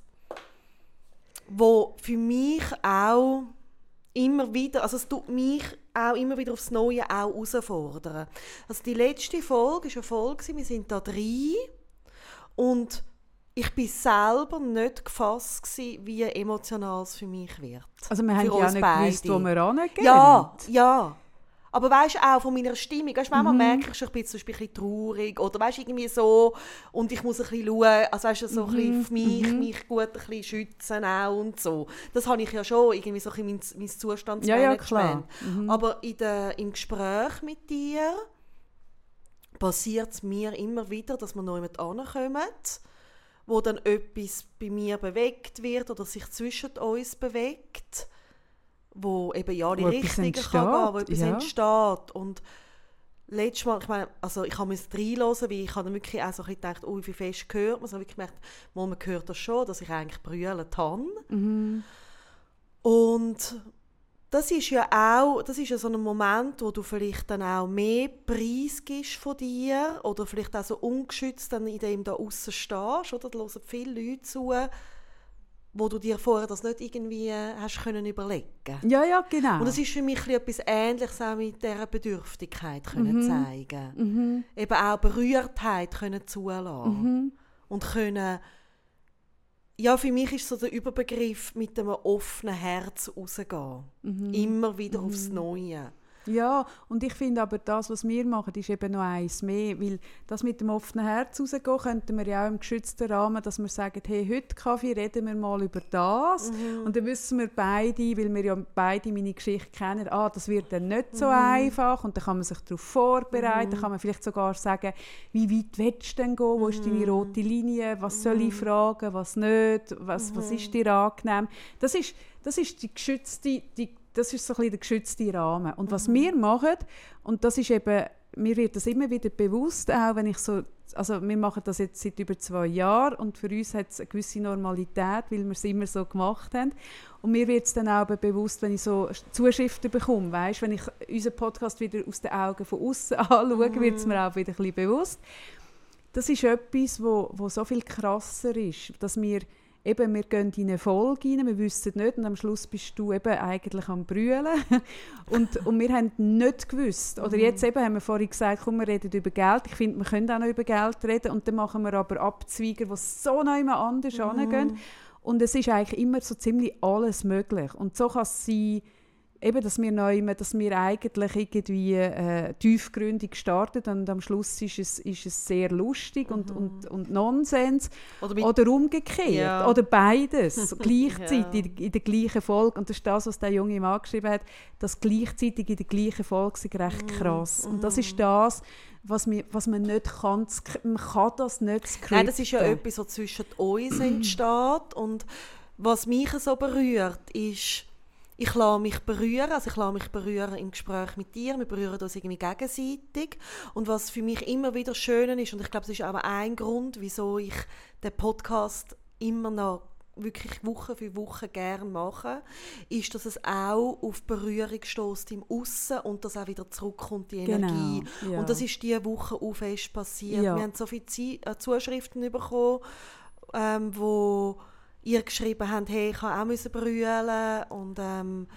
wo für mich auch immer wieder, also es tut mich auch immer wieder aufs Neue auch herausfordern. Also die letzte Folge war eine Folge, wir sind da drei und ich bin selber nicht gefasst gewesen, wie emotional es für mich wird. Also wir haben ja nicht beide. gewusst, wo wir rangehen. Ja, ja. Aber weißt auch von meiner Stimmung, weißt, manchmal mhm. merke ich schon, ich bin zum Beispiel ein bisschen traurig oder weißt, irgendwie so und ich muss ein bisschen schauen, also weißt, so mhm. ein bisschen für mich, mhm. mich gut ein bisschen schützen auch und so. Das habe ich ja schon, irgendwie so ein bisschen mein, mein Zustandsmanagement. Ja, ja, mhm. Aber in der, im Gespräch mit dir passiert es mir immer wieder, dass wir noch jemand ankommen wo dann etwas bei mir bewegt wird oder sich zwischen uns bewegt, wo eben ja die Richtung kann gehen, wo etwas ja. entsteht. Und letztes Mal, ich meine, also ich habe mich reinhören, weil ich habe wirklich auch so ein gedacht, oh, wie fest hört man es. Ich habe gemerkt, man hört das schon, dass ich eigentlich brüllen kann. Mhm. Und das ist ja auch, das ist ja so ein Moment, wo du vielleicht dann auch mehr Preis gibst von dir oder vielleicht auch so ungeschützt dann in dem da außen stehst, oder? Da hören viele Leute zu, wo du dir vorher das nicht irgendwie hast können überlegen. Ja, ja, genau. Und das ist für mich etwas Ähnliches auch mit dieser Bedürftigkeit können mhm. zeigen. Mhm. Eben auch Berührtheit können zulassen mhm. und können ja, für mich ist so der Überbegriff mit einem offenen Herz rausgehen. Mhm. Immer wieder mhm. aufs Neue. Ja, und ich finde aber, das, was wir machen, ist eben noch eins mehr, weil das mit dem offenen Herz rausgehen, könnten wir ja auch im geschützten Rahmen, dass wir sagen, hey, heute Kaffee reden wir mal über das mhm. und dann wissen wir beide, weil wir ja beide meine Geschichte kennen, ah, das wird dann nicht so mhm. einfach und dann kann man sich darauf vorbereiten, mhm. dann kann man vielleicht sogar sagen, wie weit willst du denn gehen, wo ist deine mhm. rote Linie, was soll ich mhm. fragen, was nicht, was, was ist dir angenehm. Das ist, das ist die geschützte, die das ist so ein bisschen der geschützte Rahmen. Und was mhm. wir machen, und das ist eben, mir wird das immer wieder bewusst, auch wenn ich so, also wir machen das jetzt seit über zwei Jahren und für uns hat es eine gewisse Normalität, weil wir es immer so gemacht haben. Und mir wird es dann auch bewusst, wenn ich so Zuschriften bekomme, weißt, wenn ich unseren Podcast wieder aus den Augen von außen [laughs] anschaue, mhm. wird es mir auch wieder ein bisschen bewusst. Das ist etwas, wo, wo so viel krasser ist, dass wir eben, wir gehen in eine Folge rein, wir wissen nicht und am Schluss bist du eben eigentlich am Brüllen. [laughs] Und, und wir haben nicht gewusst, oder mhm. jetzt eben haben wir vorhin gesagt, komm, wir reden über Geld, ich finde, wir können auch noch über Geld reden und dann machen wir aber Abzweiger, die so noch immer anders mhm. angehen und es ist eigentlich immer so ziemlich alles möglich. Und so kann es sein, eben, dass wir neu, dass wir eigentlich irgendwie äh, tiefgründig gestartet und am Schluss ist es, ist es sehr lustig und, mhm. und, und Nonsens oder, oder umgekehrt ja. oder beides [laughs] gleichzeitig ja. in der gleichen Folge und das ist das, was der junge Mann geschrieben hat, dass gleichzeitig in der gleichen Folge ist recht mhm. krass mhm. und das ist das, was, wir, was man nicht kann, man kann das nicht skripten. Nein, das ist ja etwas, was zwischen uns [clears throat] entsteht und was mich so berührt, ist ich lasse mich berühren, also ich lasse mich berühren im Gespräch mit dir, wir berühren uns irgendwie gegenseitig und was für mich immer wieder schön ist und ich glaube, das ist auch ein Grund, wieso ich den Podcast immer noch wirklich Woche für Woche gerne mache, ist, dass es auch auf Berührung stößt im Aussen und dass auch wieder zurückkommt, die genau, Energie. Genau, ja. Und das ist diese Woche auch fest passiert. Ja. Wir haben so viele Zuschriften bekommen, ähm, wo ihr geschrieben haben, hey, ich habe auch brüllen und ähm,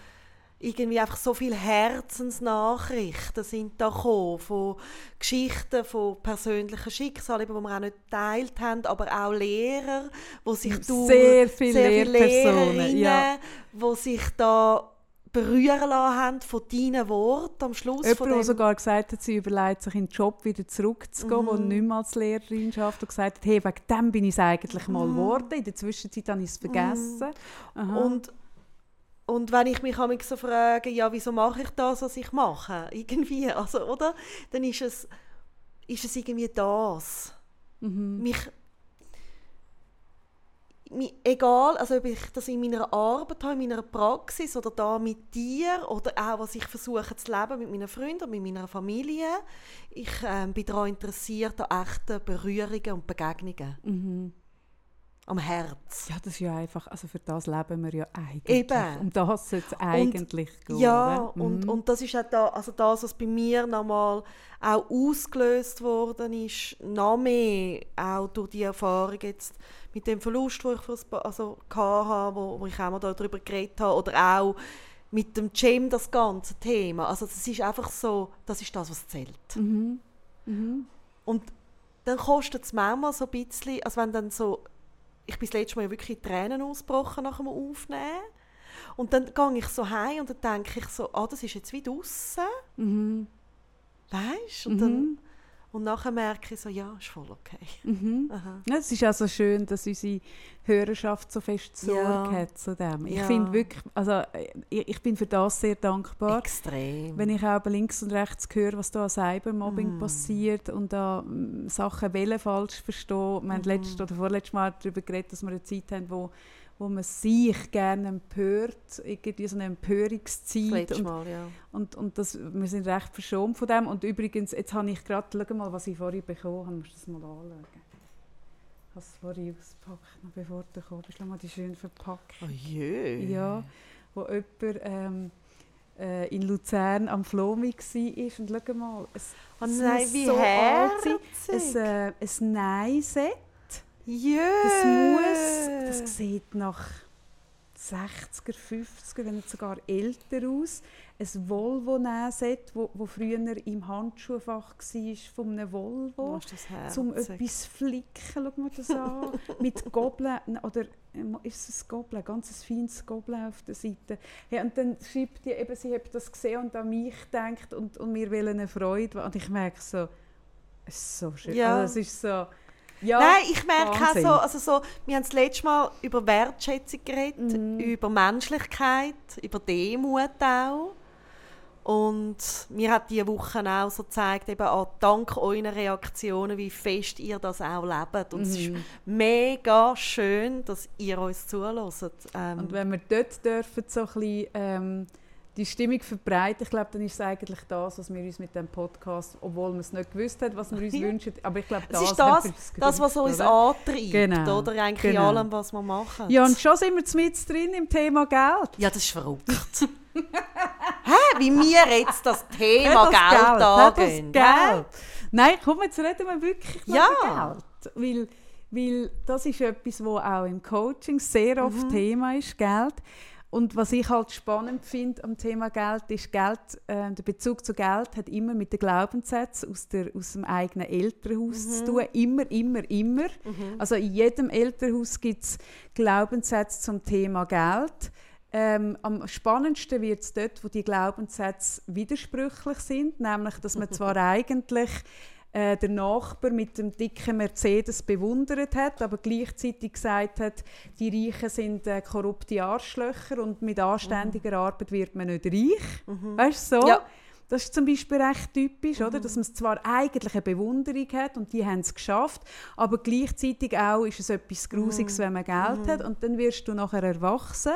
irgendwie einfach so viele Herzensnachrichten sind da gekommen, von Geschichten, von persönlichen Schicksalen, die wir auch nicht geteilt haben, aber auch Lehrer, wo sich sehr viele sehr viele Lehrpersonen, ja. wo sich da berühren lassen haben von deinen Worten am Schluss. Jemand, der sogar gesagt hat, sie überlegt sich in den Job wieder zurückzugehen, mhm. wo nicht mehr als Lehrerin schafft und gesagt hat, hey, wegen dem bin ich es eigentlich mal mhm. geworden. In der Zwischenzeit habe ich es vergessen. Mhm. Und, und wenn ich mich so frage, ja, wieso mache ich das, was ich mache? [laughs] Irgendwie, also, oder? Dann ist es, ist es irgendwie das. Mhm. Mich egal, also ob ich das in meiner Arbeit habe, in meiner Praxis oder da mit dir oder auch, was ich versuche zu leben mit meinen Freunden, mit meiner Familie, ich äh, bin daran interessiert an echten Berührungen und Begegnungen. Mhm. Am Herz. Ja, das ist ja einfach, also für das leben wir ja eigentlich. Eben. Um das sollte es eigentlich und, gehen. Ja, mhm. und, und das ist auch da, also das, was bei mir nochmal auch ausgelöst worden ist, noch mehr, auch durch die Erfahrung jetzt mit dem Verlust, den ich also hatte, wo, wo ich auch mal darüber geredet habe, oder auch mit dem Cem das ganze Thema. Also das ist einfach so, das ist das, was zählt. Mhm. Mhm. Und dann kostet es manchmal so ein bisschen, also wenn dann so, ich bin das letzte Mal wirklich Tränen ausgebrochen nach dem Aufnehmen. Und dann gehe ich so heim und dann denke ich so, ah, das ist jetzt wie draussen. Mhm. Weißt du? Und dann mhm. Und nachher merke ich so, ja, ist voll okay. Mhm. [laughs] Ja, es ist also schön, dass unsere Hörerschaft so fest Sorge ja. hat zu dem. Ich ja. finde wirklich, also ich, ich, bin für das sehr dankbar. Extrem. Wenn ich auch links und rechts höre, was da an Cybermobbing mm. passiert und da m, Sachen falsch verstehen. Wir haben mm. letztes oder vorletztes Mal darüber geredet, dass wir eine Zeit haben, wo wo man sich gerne empört, irgendwie so eine Empörungszeit. Und, Mal, ja. und, und das, wir sind recht verschont von dem. Und übrigens, jetzt habe ich gerade, schau mal, was ich vorhin bekommen habe, musst du das mal anschauen. Ich habe es vorhin ausgepackt, noch bevor du gekommen bist. Schau mal, die schön verpackt. Oh je. Ja, wo jemand ähm, äh, in Luzern am Flomi war. Und schau mal, es, oh nein, wie so herzig. Ein, äh, ein Nein-Set Jö. Das muss, das sieht nach 60er, 50er, wenn nicht sogar älter aus. Ein Volvo-Nähset, wo, wo früher im Handschuhfach war, von einem Volvo. Zum etwas flicken, schau mal das an. [laughs] Mit Gobeln, oder ist es ein Gobeln, ein ganz feines Gobeln auf der Seite. Ja, und dann schreibt die eben, sie hat das gesehen und an mich gedacht und, und mir will eine Freude. Und ich merke so, es ist so schön. Ja. Also es ist so, ja, Nein, ich merke auch so, also so, wir haben das letzte Mal über Wertschätzung geredet, mhm. über Menschlichkeit, über Demut auch. Und mir hat diese Woche auch so gezeigt, eben auch dank euren Reaktionen, wie fest ihr das auch lebt. Und mhm. es ist mhm. mega schön, dass ihr uns zulässt. Ähm, Und wenn wir dort dürfen, so ein bisschen, ähm, die Stimmung verbreitet. Ich glaube, dann ist es eigentlich das, was wir uns mit dem Podcast, obwohl wir es nicht gewusst haben, was wir uns [laughs] wünschen, aber ich glaube, das, ist das, das was uns oder? antreibt, genau. oder eigentlich genau. in allem, was wir machen. Ja, und schon sind wir mit drin im Thema Geld. Ja, das ist verrückt. [laughs] Hä? Wie wir jetzt das Thema das Geld, angehen. Das Geld. Nein, komm, jetzt reden wir wirklich ja. über Geld. Weil, weil das ist etwas, was auch im Coaching sehr oft mhm. Thema ist, Geld. Und was ich halt spannend finde am Thema Geld, ist Geld, äh, der Bezug zu Geld hat immer mit den Glaubenssätzen aus, der, aus dem eigenen Elternhaus mhm. zu tun. Immer, immer, immer. Mhm. Also in jedem Elternhaus gibt es Glaubenssätze zum Thema Geld. Ähm, am spannendsten wird es dort, wo die Glaubenssätze widersprüchlich sind, nämlich, dass man [laughs] zwar eigentlich äh, der Nachbar mit dem dicken Mercedes bewundert hat, aber gleichzeitig gesagt hat, die Reichen sind äh, korrupte Arschlöcher und mit anständiger mhm. Arbeit wird man nicht reich. Mhm. Weißt du so? Ja. Das ist zum Beispiel recht typisch, mhm. oder? dass man zwar eigentlich eine Bewunderung hat und die haben es geschafft, aber gleichzeitig auch ist es etwas Grusiges, mhm. wenn man Geld mhm. hat und dann wirst du nachher erwachsen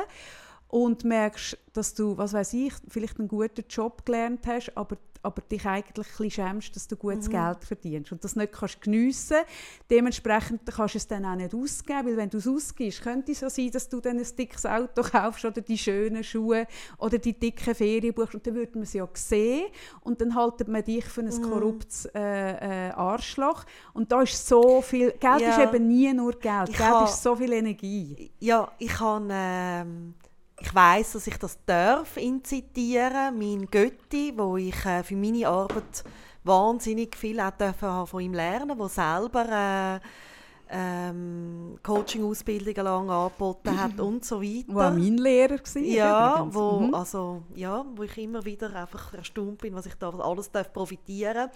und merkst, dass du, was weiß ich, vielleicht einen guten Job gelernt hast, aber aber dich eigentlich ein bisschen schämst, dass du gutes mhm. Geld verdienst und das nicht kannst geniessen Dementsprechend kannst du es dann auch nicht ausgeben, weil wenn du es ausgibst, könnte es so sein, dass du dann ein dickes Auto kaufst oder die schönen Schuhe oder die dicken Ferien buchst und dann würde man es ja sehen und dann haltet man dich für ein mhm. korruptes äh, äh, Arschloch und da ist so viel, Geld ja. ist eben nie nur Geld, ich Geld ist so viel Energie. Ja, ich habe... Ähm ich weiß, dass ich das darf zitieren, mein Götti, wo ich äh, für meine Arbeit wahnsinnig viel auch von ihm lernen, wo selber äh, ähm, Coaching-Ausbildungen lang angeboten hat [laughs] und so weiter. War mein Lehrer war. Ja, wo, mhm. also, ja, wo ich immer wieder einfach erstaunt bin, was ich da alles darf profitieren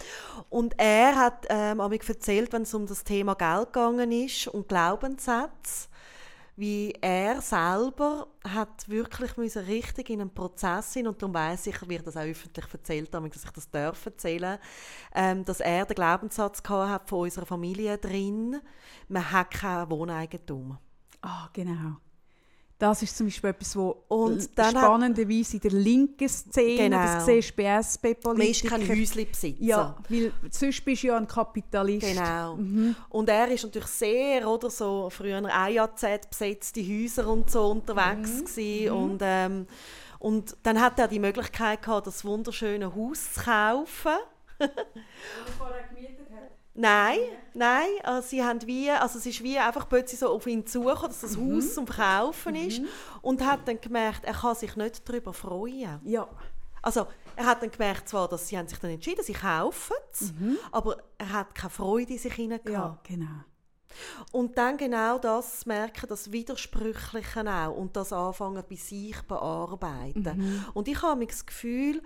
Und er hat ähm, mir erzählt, wenn es um das Thema Geld gegangen ist und Glaubenssätze, wie er selber hat wirklich müssen richtig in einen Prozess hin und darum weiß ich, wie das auch öffentlich erzählt dass ich das darf erzählen, ähm, dass er den Glaubenssatz hat von unserer Familie drin, man hat kein Wohneigentum. Ah, genau. Das ist zum Beispiel etwas, was spannenderweise in der linken Szene, genau. das siehst du bei SP-Politikern. Man ist kein Häuslebesitzer. Ja, weil sonst bist du ja ein Kapitalist. Genau. Mhm. Und er ist natürlich sehr, oder so, früher AJZ besetzte Häuser und so unterwegs mhm. gewesen. Mhm. Und, ähm, und dann hat er die Möglichkeit gehabt, das wunderschöne Haus zu kaufen. [laughs] Nein, nein, also sie haben wie, also es ist wie einfach plötzlich so auf ihn zugekommen, dass das mhm. Haus zum Verkaufen mhm. ist und hat dann gemerkt, er kann sich nicht darüber freuen. Ja. Also er hat dann gemerkt zwar, dass sie haben sich dann entschieden, sie kaufen es, mhm. aber er hat keine Freude in sich hinein Ja, genau. Und dann genau das merken, das Widersprüchliche auch und das anfangen bei sich bearbeiten. Mhm. Und ich habe das Gefühl,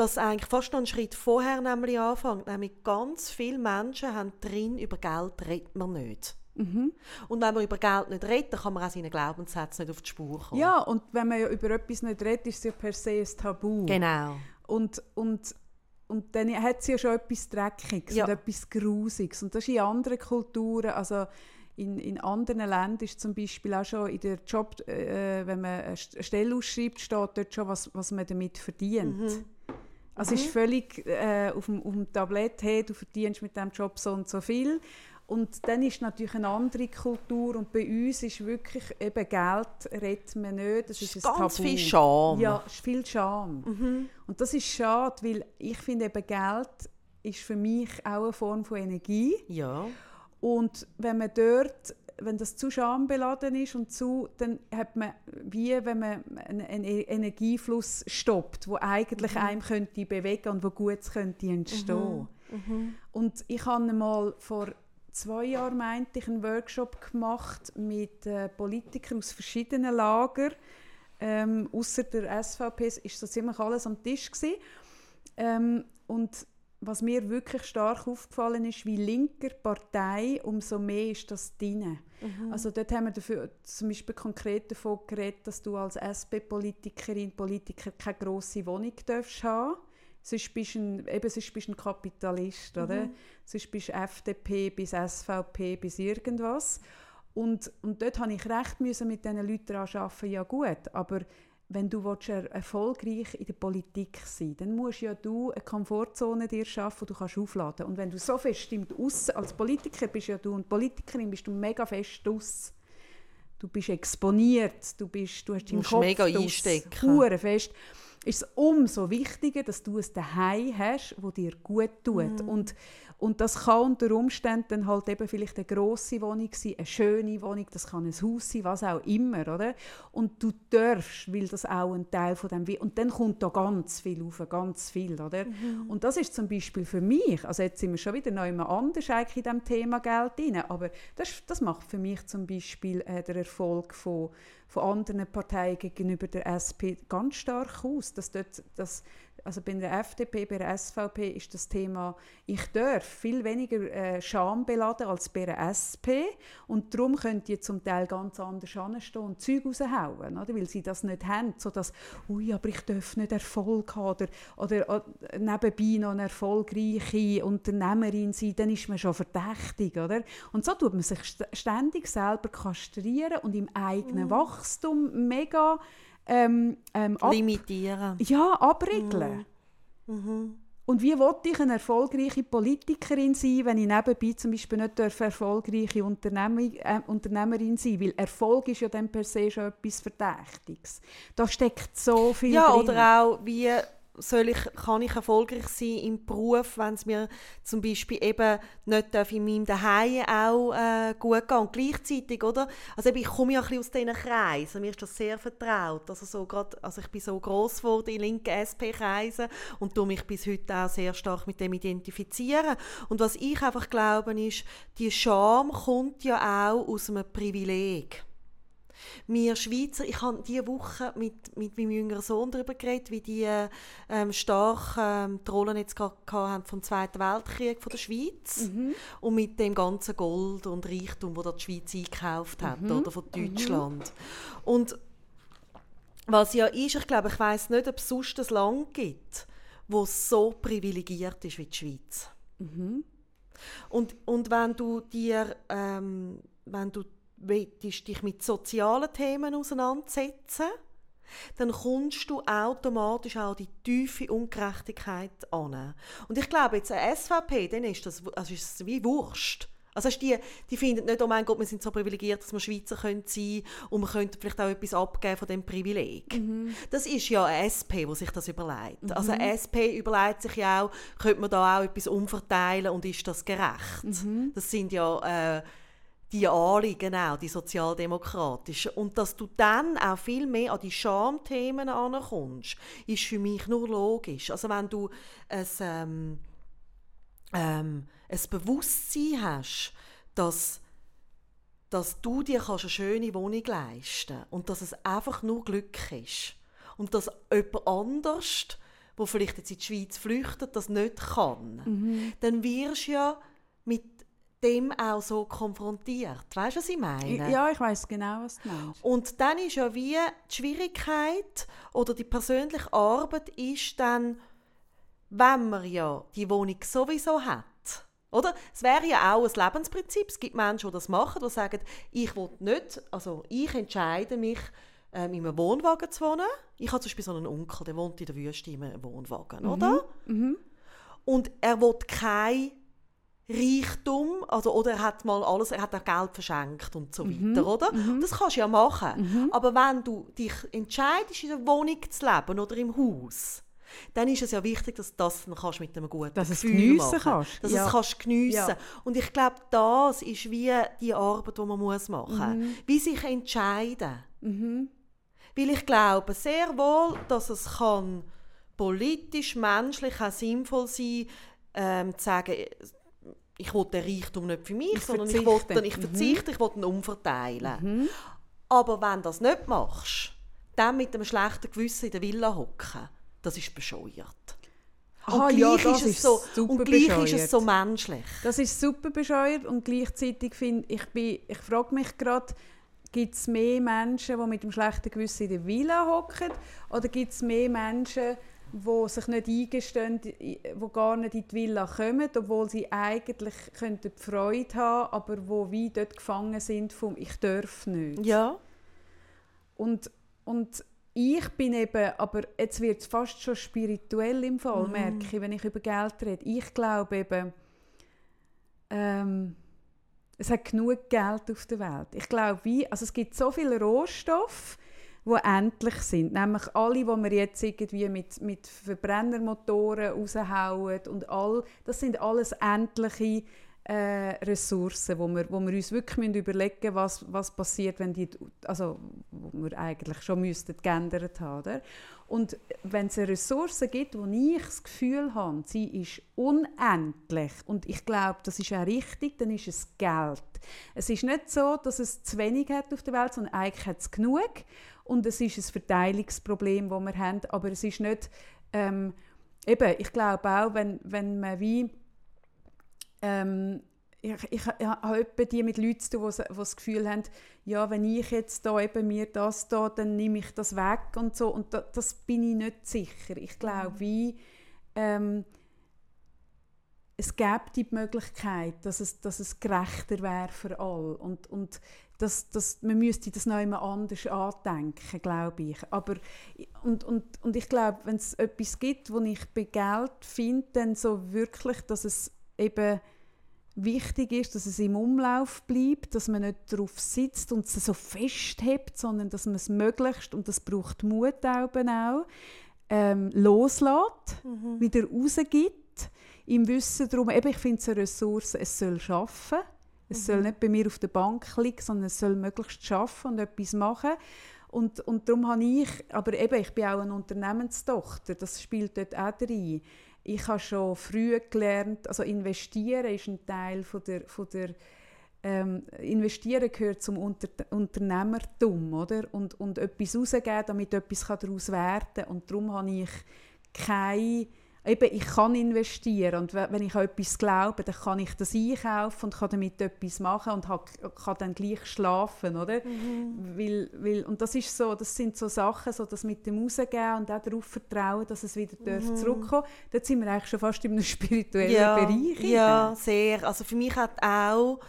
dass eigentlich fast noch einen Schritt vorher nämlich anfängt. Nämlich ganz viele Menschen haben drin, über Geld redet man nicht. Mhm. Und wenn man über Geld nicht redet, dann kann man auch seinen Glaubenssätzen nicht auf die Spur kommen. Ja, und wenn man ja über etwas nicht redet, ist es ja per se ein Tabu. Genau. Und, und, und dann hat es ja schon etwas Dreckiges ja. und etwas Grusiges. Und das ist in anderen Kulturen, also in, in anderen Ländern ist zum Beispiel auch schon in der Job, äh, wenn man eine Stelle ausschreibt, steht dort schon, was, was man damit verdient. Mhm. Also mhm. ist völlig äh, auf, dem, auf dem Tablett, hey, du verdienst mit diesem Job so und so viel. Und dann ist natürlich eine andere Kultur und bei uns ist wirklich eben Geld redet man nicht, das ist, ist ein ganz Tabu. viel Scham. Ja, ist viel Scham. Mhm. Und das ist schade, weil ich finde eben Geld ist für mich auch eine Form von Energie. Ja. Und wenn man dort wenn das zu schambeladen ist und zu, dann hat man wie wenn man einen, einen Energiefluss stoppt, wo eigentlich mhm. einem könnte bewegen und wo Gutes könnte entstehen. Mhm. Mhm. Und ich habe mal vor zwei Jahren meinte ich einen Workshop gemacht mit äh, Politikern aus verschiedenen Lagern. Ähm, Außer der SVP ist so ziemlich alles am Tisch gewesen. Ähm, und was mir wirklich stark aufgefallen ist, wie linker Partei, umso mehr ist das drin. Mhm. Also dort haben wir dafür zum Beispiel konkret davon geredet, dass du als SP-Politikerin, Politiker keine grosse Wohnung darfst haben Sonst bist du ein, eben, sonst bist ein Kapitalist, oder? Mhm. Sonst bist du FDP bis SVP bis irgendwas. Und, und dort habe ich recht müssen mit diesen Leuten arbeiten, ja gut, aber wenn du erfolgreich in der Politik sein dann musst ja du eine Komfortzone dir schaffen, die du kannst aufladen Und wenn du so fest stimmt aus, als Politiker bist ja du und Politikerin bist du mega fest aus. Du bist exponiert, du, bist, du hast deinen Kopf mega einstecken. fest. Ist es umso wichtiger, dass du es daheim hast, wo dir gut tut. Mm. Und und das kann unter Umständen halt eben vielleicht eine grosse Wohnung sein, eine schöne Wohnung, das kann ein Haus sein, was auch immer, oder? Und du darfst, weil das auch ein Teil von dem und dann kommt da ganz viel auf, ganz viel, oder? Mhm. Und das ist zum Beispiel für mich, also jetzt sind wir schon wieder noch immer anders eigentlich in diesem Thema Geld drin, aber das, das macht für mich zum Beispiel äh, der Erfolg von, von anderen Parteien gegenüber der SP ganz stark aus, dass dort, dass also bei der FDP, bei der SVP ist das Thema «Ich darf» viel weniger äh, schambeladen als bei der SP und darum können die zum Teil ganz anders anstehen und Zeug raushauen, oder? weil sie das nicht haben, so dass «Ui, aber ich darf nicht Erfolg haben» oder, oder, oder nebenbei noch eine erfolgreiche Unternehmerin sein, dann ist man schon verdächtig. Oder? Und so tut man sich ständig selber kastrieren und im eigenen mhm. Wachstum mega ähm, ähm, limitieren. Ja, abregeln. Mhm. Mhm. Und wie wollte ich eine erfolgreiche Politikerin sein, wenn ich nebenbei zum Beispiel nicht erfolgreiche Unternehmer, äh, Unternehmerin sein Weil Erfolg ist ja dann per se schon etwas Verdächtiges. Da steckt so viel Ja, drin. oder auch, wie soll ich, kann ich erfolgreich sein im Beruf, wenn es mir zum Beispiel eben nicht in meinem Daheim auch äh, gut geht. Und gleichzeitig, oder? Also eben, ich komme ja ein bisschen aus diesen Kreisen, mir ist das sehr vertraut. Also, so grad, also ich bin so gross geworden in linken SP-Kreisen und tue mich bis heute auch sehr stark mit dem identifizieren. Und was ich einfach glaube, ist, die Scham kommt ja auch aus einem Privileg. Wir Schweizer, ich habe diese Woche mit, mit meinem jüngeren Sohn darüber geredet, wie die ähm, stark ähm, die Rollen jetzt haben vom Zweiten Weltkrieg von der Schweiz mhm. und mit dem ganzen Gold und Reichtum, wo die Schweiz eingekauft hat mhm. oder von mhm. Deutschland. Mhm. Und was ja ist, ich glaube, ich weiß nicht, ob es sonst ein Land gibt, wo so privilegiert ist wie die Schweiz. Mhm. Und, und wenn du dir, ähm, wenn du willst dich mit sozialen Themen auseinandersetzen, dann kommst du automatisch auch die tiefe Ungerechtigkeit an. Und ich glaube, jetzt eine SVP, dann ist das, also ist es wie Wurst. Also die, die finden nicht, oh mein Gott, wir sind so privilegiert, dass wir Schweizer können sein und wir könnten vielleicht auch etwas abgeben von dem Privileg. Mhm. Das ist ja eine SP, die sich das überlegt. Mhm. Also eine SP überlegt sich ja auch, könnte man da auch etwas umverteilen und ist das gerecht? Mhm. Das sind ja äh, die Anliegen auch, die sozialdemokratischen. Und dass du dann auch viel mehr an die Schamthemen ankommst, ist für mich nur logisch. Also wenn du ein, ähm, ähm, ein Bewusstsein hast, dass, dass du dir eine schöne Wohnung leisten kannst und dass es einfach nur Glück ist und dass jemand anders, der vielleicht jetzt in die Schweiz flüchtet, das nicht kann, mhm. dann wirst du ja dem auch so konfrontiert. Weißt du, was ich meine? Ja, ich weiß genau, was du meinst. Und dann ist ja wie die Schwierigkeit oder die persönliche Arbeit ist dann, wenn man ja die Wohnung sowieso hat. Oder? Es wäre ja auch ein Lebensprinzip. Es gibt Menschen, die das machen, die sagen, ich will nicht, also ich entscheide mich, ähm, in einem Wohnwagen zu wohnen. Ich habe zum Beispiel so einen Onkel, der wohnt in der Wüste in einem Wohnwagen, mhm. oder? Mhm. Und er will keine Reichtum, also, oder er hat mal alles, er hat auch Geld verschenkt und so mhm. weiter, oder? Mhm. Das kannst du ja machen. Mhm. Aber wenn du dich entscheidest, in der Wohnung zu leben oder im Haus, dann ist es ja wichtig, dass das dann kannst mit einem guten dass Gefühl es geniessen machen. kannst. Dass ja. es kannst geniessen. Ja. Und ich glaube, das ist wie die Arbeit, die man muss machen muss. Mhm. Wie sich entscheiden. Mhm. Weil ich glaube sehr wohl, dass es kann politisch, menschlich auch sinnvoll sein, ähm, zu sagen, ich will den Reichtum nicht für mich, ich sondern ich, will den, ich mhm. verzichte, ich will ihn umverteilen. Mhm. Aber wenn du das nicht machst, dann mit einem schlechten Gewissen in der Villa hocken, das ist bescheuert. Und Aha, gleich, ja, ist, es so, und gleich ist es so menschlich. Das ist super bescheuert und gleichzeitig finde ich, ich frage mich gerade, gibt es mehr Menschen, die mit einem schlechten Gewissen in der Villa hocken oder gibt es mehr Menschen, die sich nicht eingestehen, die gar nicht in die Villa kommen, obwohl sie eigentlich könnten Freude haben aber wo wie dort gefangen sind vom «Ich darf nicht». Ja. Und, und ich bin eben, aber jetzt wird es fast schon spirituell im Fall, mhm. merke ich, wenn ich über Geld rede. Ich glaube eben, ähm, es hat genug Geld auf der Welt. Ich glaube, wie, also es gibt so viele Rohstoffe, die endlich sind. Nämlich alle, die wir jetzt irgendwie mit, mit Verbrennermotoren raushauen und all, das sind alles endliche äh, Ressourcen, wo wir, wo wir uns wirklich überlegen müssen, was, was passiert, wenn die, also wo wir eigentlich schon müssten geändert haben. Und wenn es eine Ressource gibt, wo ich das Gefühl habe, sie ist unendlich und ich glaube, das ist auch richtig, dann ist es Geld. Es ist nicht so, dass es zu wenig hat auf der Welt, sondern eigentlich hat es genug und es ist ein Verteilungsproblem, das wir haben, aber es ist nicht, ähm, eben, ich glaube auch, wenn, wenn man wie, ähm, ich, ich, ich habe die mit Leuten zu tun, die, das Gefühl haben, ja, wenn ich jetzt da eben mir das da, dann nehme ich das weg und so und da, das bin ich nicht sicher. Ich glaube, mhm. wie ähm, es gäbe die Möglichkeit, dass es, dass es gerechter wäre für alle und, und dass, dass man müsste das noch immer anders andenken, glaube ich. Aber, und, und, und ich glaube, wenn es etwas gibt, wo ich bei Geld finde, dann so wirklich, dass es eben wichtig ist, dass es im Umlauf bleibt, dass man nicht darauf sitzt und es so festhebt, sondern dass man es möglichst, und das braucht Mut auch, ähm, loslässt, mhm. wieder rausgibt, im Wissen darum, eben, ich finde es eine Ressource, es soll arbeiten, es mhm. soll nicht bei mir auf der Bank liegen, sondern es soll möglichst arbeiten und etwas machen. Und, und darum habe ich, aber eben, ich bin auch eine Unternehmenstochter, das spielt dort auch rein ich habe schon früh gelernt, also investieren ist ein Teil von der, von der ähm, investieren gehört zum Unter Unternehmertum, oder? Und, und etwas rausgeben, damit etwas daraus werden kann. Und darum habe ich keine eben, ich kann investieren und wenn ich an etwas glaube, dann kann ich das einkaufen und kann damit etwas machen und kann dann gleich schlafen, oder? Mhm. Weil, weil, und das ist so, das sind so Sachen, so das mit dem Rausgehen und auch darauf vertrauen, dass es wieder mhm. zurückkommen Dort sind wir eigentlich schon fast in einem [laughs] spirituellen ja, Bereich. Ja, sehr. Also für mich hat auch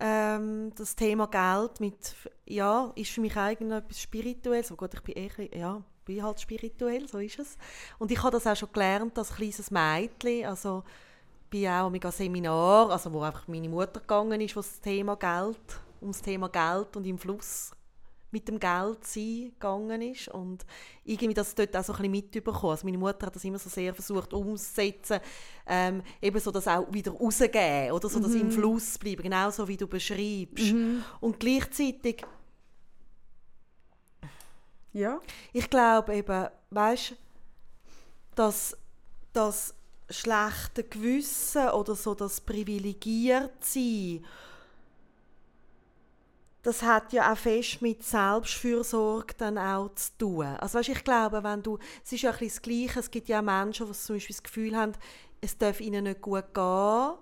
ähm, das Thema Geld mit, ja, ist für mich eigentlich etwas Spirituelles. Oh Gott, ich bin eher, ja, bin halt spirituell, so ist es. Und ich habe das auch schon gelernt als kleines Mädchen, also bin auch mega Seminar, also wo einfach meine Mutter gegangen ist, was das Thema Geld, ums Thema Geld und im Fluss mit dem Geld sein gegangen ist und irgendwie das dort auch so ein bisschen mitbekommen. Also meine Mutter hat das immer so sehr versucht umzusetzen, ähm, eben so das auch wieder rausgeben oder so mhm. das im mhm. Fluss bleiben, genauso wie du beschreibst. Mhm. Und gleichzeitig ja. Ich glaube eben, weißt dass das schlechte Gewissen oder so das privilegiert sein, das hat ja auch fest mit Selbstfürsorge dann auch zu tun. Also weißt, ich glaube, wenn du, es ist ja ein bisschen das Gleiche, es gibt ja Menschen, die zum Beispiel das Gefühl haben, es darf ihnen nicht gut gehen,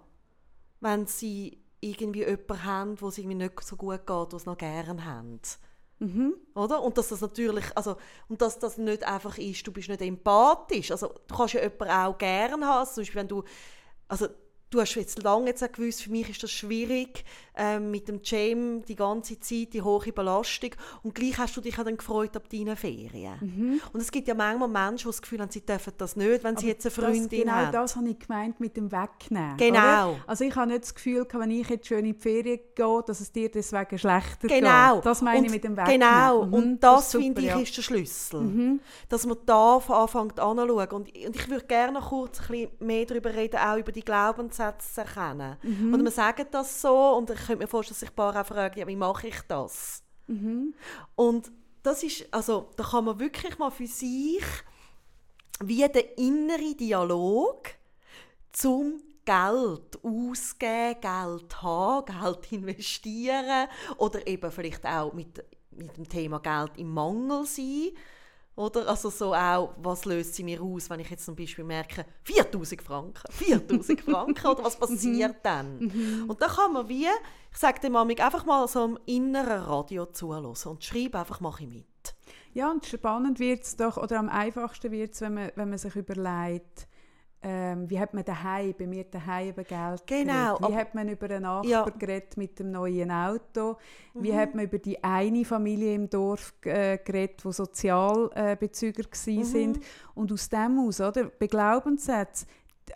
wenn sie irgendwie jemanden haben, wo es irgendwie nicht so gut geht, was sie noch gerne haben. Mhm. Oder? Und dass das natürlich, also, und dass das nicht einfach ist, du bist nicht empathisch. Also, du kannst ja jemanden auch gerne haben, zum Beispiel wenn du, also, du hast jetzt lange jetzt auch gewusst, für mich ist das schwierig ähm, mit dem Jam die ganze Zeit, die hohe Belastung und gleich hast du dich dann gefreut ab deinen Ferien. Mhm. Und es gibt ja manchmal Menschen, die das Gefühl haben, sie dürfen das nicht, wenn Aber sie jetzt eine Freundin das, genau haben. Genau das habe ich gemeint mit dem Wegnehmen. Genau. Oder? Also ich habe nicht das Gefühl, wenn ich jetzt schön in die Ferien gehe, dass es dir deswegen schlechter genau. geht. Das meine und ich mit dem Wegnehmen. Genau, mhm. und das, das finde ich ja. ist der Schlüssel. Mhm. Dass man da anfängt anzuschauen. Und, und ich würde gerne kurz ein bisschen mehr darüber reden, auch über die Glaubenssätze zu erkennen. Mhm. Und man sagt das so und ich könnte mir vorstellen, dass sich ein paar auch fragen, ja, wie mache ich das? Mhm. Und das ist, also da kann man wirklich mal für sich wie der innere Dialog zum Geld ausgeben, Geld haben, Geld investieren oder eben vielleicht auch mit, mit dem Thema Geld im Mangel sein oder? Also so auch, was löst sie mir aus, wenn ich jetzt zum Beispiel merke, 4000 Franken, [laughs] 4000 Franken, oder was passiert mhm. dann? Mhm. und da kann man wie, ich sage dem Mami, einfach mal so im inneren Radio zuhören und schreibe einfach, mache ich mit. Ja, und spannend wird es doch, oder am einfachsten wird es, wenn man, wenn man sich überlegt, ähm, wie hat man daheim, bei mir daheim über Geld genau, geredet? Wie hat man über einen Nachbar ja. geredet mit dem neuen Auto? Mhm. Wie hat man über die eine Familie im Dorf äh, geredet, wo Sozialbezüger äh, mhm. sind? Und aus dem aus, oder? Bei Glaubenssätzen,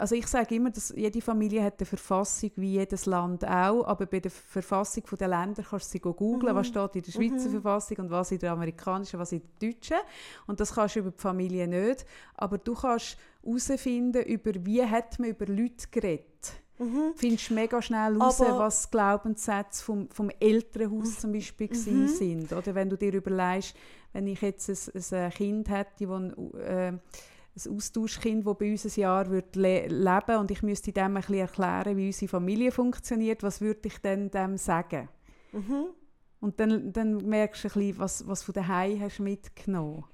also ich sage immer, dass jede Familie hat eine Verfassung wie jedes Land auch, aber bei der Verfassung der Länder kannst du sie googeln, mhm. was steht in der Schweizer mhm. Verfassung und was in der amerikanischen, was in der deutschen und das kannst du über die Familie nicht, aber du kannst herausfinden, über wie hat man über Leute geredet. Mhm. Findest mega schnell raus, aber was Glaubenssätze vom, vom Elternhaus zum Beispiel mhm. sind. Oder wenn du dir überlegst, wenn ich jetzt ein, ein Kind hätte, das ein Austauschkind, das bei uns ein Jahr wird le leben und ich müsste dem ein bisschen erklären, wie unsere Familie funktioniert, was würde ich denn dem sagen? Mhm. Und dann, dann merkst du ein bisschen, was, was von daheim hast mitgenommen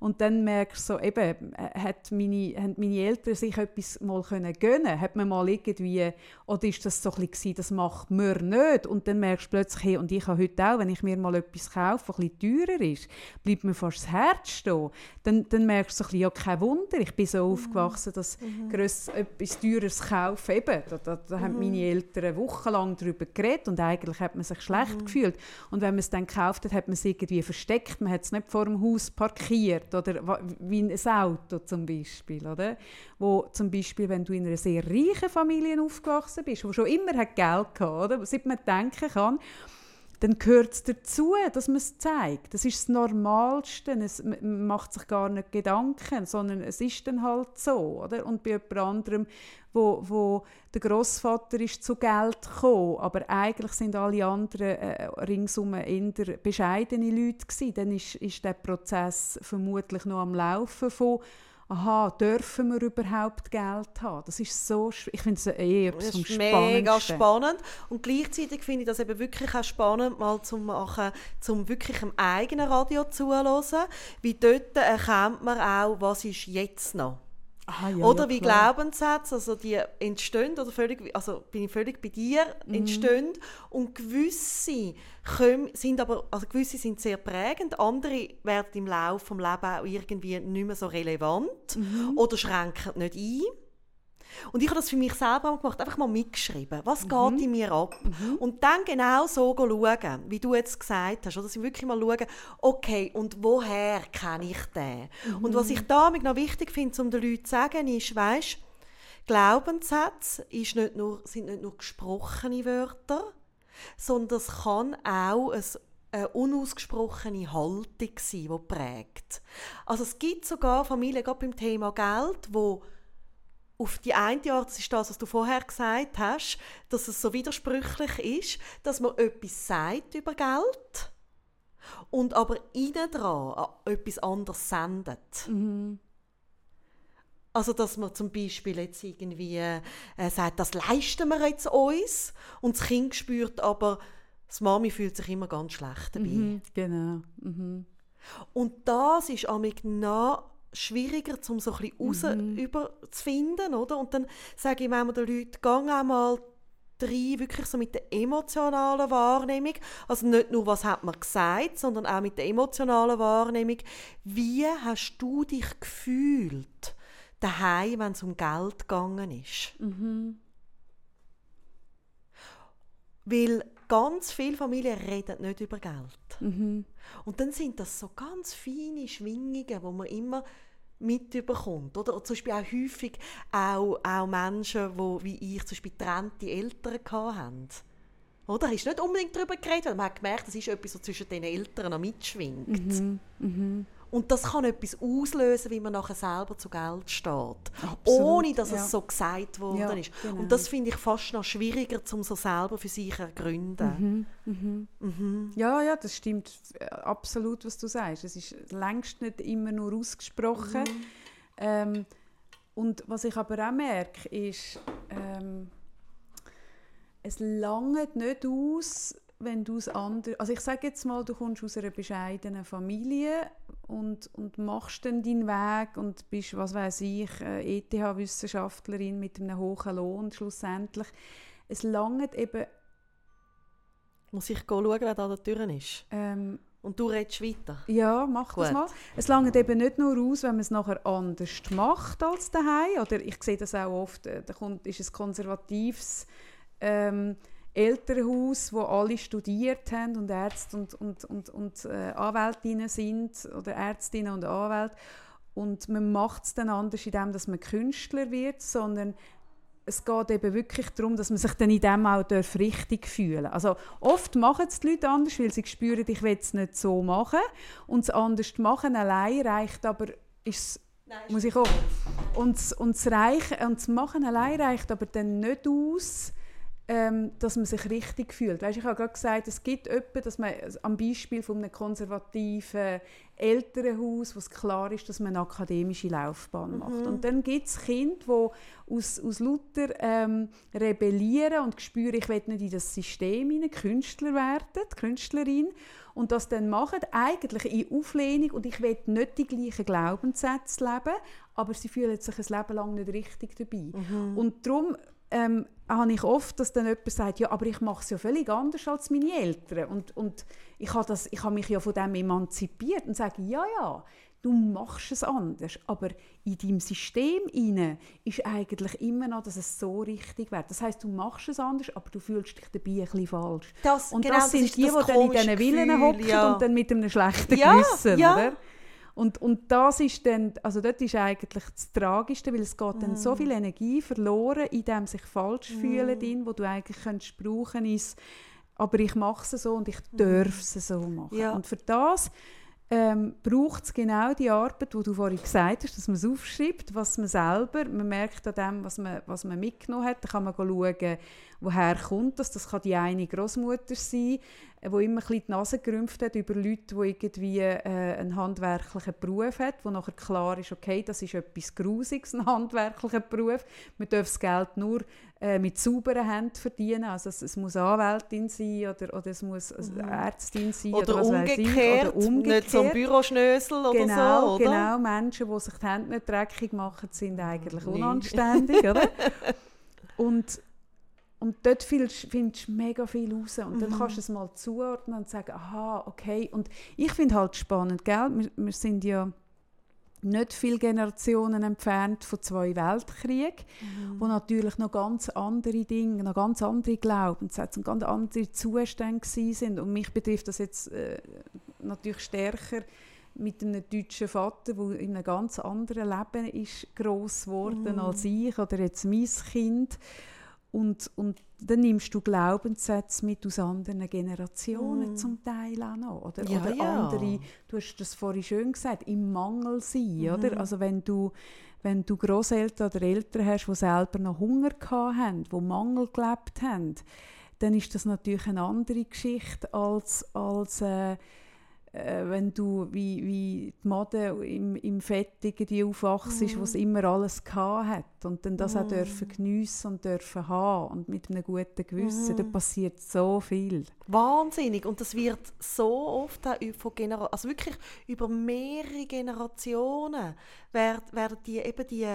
Und dann merkst du so, eben, äh, hat meine, haben meine Eltern sich etwas mal können gönnen Hat man mal irgendwie, oder ist das so ein bisschen, das macht mir nicht? Und dann merkst du plötzlich, hey, und ich habe heute auch, wenn ich mir mal etwas kaufe, das ein bisschen teurer ist, bleibt mir fast das Herz stehen. Dann, dann merkst du so ein bisschen, ja, kein Wunder, ich bin so mhm. aufgewachsen, dass mhm. gröss, etwas Teures kaufen, eben, da, da, da mhm. haben meine Eltern wochenlang darüber geredet und eigentlich hat man sich schlecht mhm. gefühlt. Und wenn man es dann gekauft hat, hat man es irgendwie versteckt, man hat es nicht vor dem Haus parkiert hat oder wie ein Auto zum Beispiel, oder? Wo zum Beispiel, wenn du in einer sehr reichen Familie aufgewachsen bist, wo schon immer hat Geld gehabt, oder? Seit man denken kann, dann gehört es dazu, dass man es zeigt. Das ist das Normalste. Es, man macht sich gar nicht Gedanken, sondern es ist dann halt so. Oder? Und bei jemand anderem, wo, wo der Großvater ist zu Geld gekommen, aber eigentlich sind alle anderen äh, ringsum eher bescheidene Leute gewesen. Dann ist, ist der Prozess vermutlich noch am Laufen von aha, dürfen wir überhaupt Geld haben? Das ist so, ich finde es eher das ist mega spannend und gleichzeitig finde ich das eben wirklich auch spannend, mal zu machen, zum wirklich im eigenen Radio zuhören, wie dort erkennt man auch, was ist jetzt noch. Aha, ja, oder wie. Glaubenssätze, also die entstehen, oder völlig, also bin ich völlig bei dir, mhm. entstehen und gewisse können, sind aber, also gewisse sind sehr prägend, andere werden im Laufe des Lebens auch irgendwie nicht mehr so relevant mhm. oder schränken nicht ein. Und ich habe das für mich selber gemacht, einfach mal mitgeschrieben. Was mhm. geht in mir ab? Mhm. Und dann genau so schauen, wie du jetzt gesagt hast. Oder dass ich wirklich mal schauen, okay, und woher kenne ich den? Mhm. Und was ich damit noch wichtig finde, um den Leuten zu sagen, ist, weißt, Glaubenssätze ist nicht nur, sind nicht nur gesprochene Wörter, sondern es kann auch ein eine unausgesprochene Haltung sein, die prägt. Also es gibt sogar Familien, gerade beim Thema Geld, wo auf die eine Art, ist das, was du vorher gesagt hast, dass es so widersprüchlich ist, dass man etwas sagt über Geld und aber innen dran etwas anderes sendet. Mhm. Also, dass man zum Beispiel jetzt irgendwie äh, sagt, das leisten wir jetzt uns und das Kind spürt aber, das Mami fühlt sich immer ganz schlecht dabei. Mhm, genau. Mhm. Und das ist amig nah schwieriger, um so ein bisschen mhm. rauszufinden, oder? Und dann sage ich manchmal den Leuten, geh einmal rein, wirklich so mit der emotionalen Wahrnehmung. Also nicht nur, was hat man gesagt, sondern auch mit der emotionalen Wahrnehmung. Wie hast du dich gefühlt daheim, wenn es um Geld gegangen ist? Mhm. Weil ganz viele Familien reden nicht über Geld. Mhm. Und dann sind das so ganz feine Schwingungen, wo man immer mitbekommt. Oder? zum Beispiel auch häufig auch, auch Menschen, die, wie ich, zum Beispiel trennte Eltern hatten. Oder? Ist nicht unbedingt darüber geredet, weil man hat gemerkt, das ist etwas, was zwischen den Eltern noch mitschwingt. Mhm. Mhm. Und das kann etwas auslösen, wie man nachher selber zu Geld steht. Absolut, ohne dass ja. es so gesagt worden ja, ist. Genau. Und das finde ich fast noch schwieriger, um so selber für sich zu ergründen. Mhm, mhm. Mhm. Ja, ja, das stimmt äh, absolut, was du sagst. Es ist längst nicht immer nur ausgesprochen. Mhm. Ähm, und was ich aber auch merke, ist, ähm, es langt nicht aus, wenn du es anders... Also ich sage jetzt mal, du kommst aus einer bescheidenen Familie und, und machst dann deinen Weg und bist, was weiß ich, ETH-Wissenschaftlerin mit einem hohen Lohn schlussendlich. Es langt eben... Muss ich schauen, wer da an der Tür ist? Ähm, und du redest weiter? Ja, mach Gut. das mal. Es langt eben nicht nur aus, wenn man es nachher anders macht als daheim. Oder ich sehe das auch oft, äh, da kommt, ist es konservatives... Ähm, Elternhaus, wo alle studiert haben und Ärzte und, und, und, und äh, Anwältinnen sind oder Ärztinnen und Anwälte. Und man macht es dann anders, indem dass man Künstler wird, sondern es geht eben wirklich darum, dass man sich dann in dem auch richtig fühlen darf. Also oft machen es die Leute anders, weil sie spüren, ich will es nicht so machen. Und das anders machen allein reicht aber, ist Nein, muss ich auch. Und, und, das Reichen, und das Machen allein reicht aber dann nicht aus, ähm, dass man sich richtig fühlt. Weißt, ich habe gerade gesagt, es gibt etwa, dass man am Beispiel von einem konservativen Elternhaus, wo es klar ist, dass man eine akademische Laufbahn macht. Mhm. Und dann gibt es Kinder, die aus, aus lauter ähm, rebellieren und spüren, ich will nicht in das System hinein, Künstler werden, Künstlerin, und das dann machen, eigentlich in Auflehnung und ich will nicht die gleichen Glaubenssätze leben, aber sie fühlen sich ein Leben lang nicht richtig dabei. Mhm. Und darum ähm, habe ich oft, dass dann jemand sagt, ja, aber ich mache es ja völlig anders als meine Eltern. Und, und ich habe hab mich ja von dem emanzipiert und sage, ja, ja, du machst es anders. Aber in deinem System inne ist eigentlich immer noch, dass es so richtig wird. Das heißt, du machst es anders, aber du fühlst dich dabei ein bisschen falsch. Das, und genau, das sind das die, die dann in diesen Villen hocken ja. und dann mit einem schlechten ja, Gewissen, ja. oder? Und, und das ist dann, also dort ist eigentlich das Tragischste, weil es geht mm. dann so viel Energie verloren in dem sich falsch mm. fühlen, drin, wo du eigentlich könntest brauchen ist, aber ich mache es so und ich mm. darf es so machen. Ja. Und für das ähm, braucht es genau die Arbeit, die du vorhin gesagt hast, dass man es aufschreibt, was man selber, man merkt an dem, was man, was man mitgenommen hat, dann kann man schauen, woher kommt das, das kann die eine Großmutter sein, wo immer ein die Nase gerümpft hat über Leute, die irgendwie äh, einen handwerklichen Beruf hat, wo nachher klar ist, okay, das ist etwas Grusiges, ein handwerklicher Beruf. Man darf das Geld nur äh, mit sauberen Händen verdienen. Also es, es, muss Anwältin sein oder, oder es muss mhm. Ärztin sein oder, oder umgekehrt, oder umgekehrt. Nicht so ein Büroschnösel oder genau, so, oder? Genau, Menschen, die sich die Hände nicht dreckig machen, sind eigentlich nee. unanständig, oder? [laughs] Und und dort findest du mega viel raus. Und mhm. dann kannst du es mal zuordnen und sagen, aha, okay. Und ich finde halt spannend, gell? Wir, wir, sind ja nicht viele Generationen entfernt von zwei Weltkriegen, mhm. wo natürlich noch ganz andere Dinge, noch ganz andere Glaubenssätze und ganz andere Zustände sind. Und mich betrifft das jetzt äh, natürlich stärker mit einem deutschen Vater, der in einem ganz anderen Leben ist groß geworden mhm. als ich oder jetzt mein Kind. Und, und dann nimmst du Glaubenssätze mit aus anderen Generationen mm. zum Teil auch noch. Oder, ja, oder ja. andere, du hast das vorhin schön gesagt, im Mangel sein. Mm. Oder? Also wenn du, wenn du Großeltern oder Eltern hast, die selber noch Hunger haben, die Mangel gelebt haben, dann ist das natürlich eine andere Geschichte als, als äh, wenn du wie, wie die Mode im, im Fettigen die aufwachst, mm. wo es immer alles hat und dann das mm. auch dürfen geniessen und dürfen haben und mit einem guten Gewissen, mm. da passiert so viel. Wahnsinnig und das wird so oft auch von Genera also wirklich über mehrere Generationen werden, werden die eben die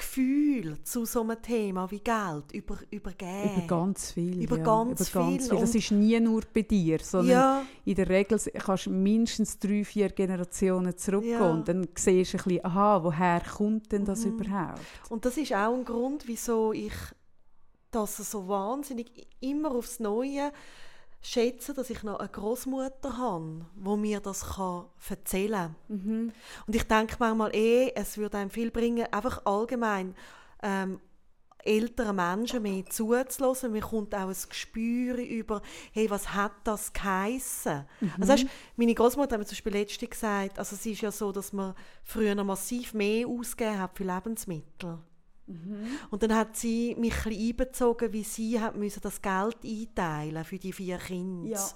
Gefühl zu so einem Thema wie Geld über, übergeben. Über ganz viel. Über ja. ganz, über ganz viel. viel. Das ist nie nur bei dir, sondern ja. in der Regel kannst du mindestens drei, vier Generationen zurückgehen Ja. und dann siehst du ein bisschen, aha, woher kommt denn das Mhm. überhaupt? Und das ist auch ein Grund, wieso ich das so wahnsinnig immer aufs Neue schätze, dass ich noch eine Großmutter habe, wo mir das kann erzählen kann. Mhm. Und ich denke manchmal eh, es würde einem viel bringen, einfach allgemein ähm, älteren Menschen mehr zuzulassen. Mir kommt auch ein Gespür über, hey, was hat das geheissen? Also weißt, meine Großmutter hat mir zum Beispiel letztens gesagt, also es ist ja so, dass man früher noch massiv mehr ausgegeben hat für Lebensmittel. Und dann hat sie mich ein bisschen einbezogen, wie sie hat müssen das Geld einteilen für die vier Kinder. Ja.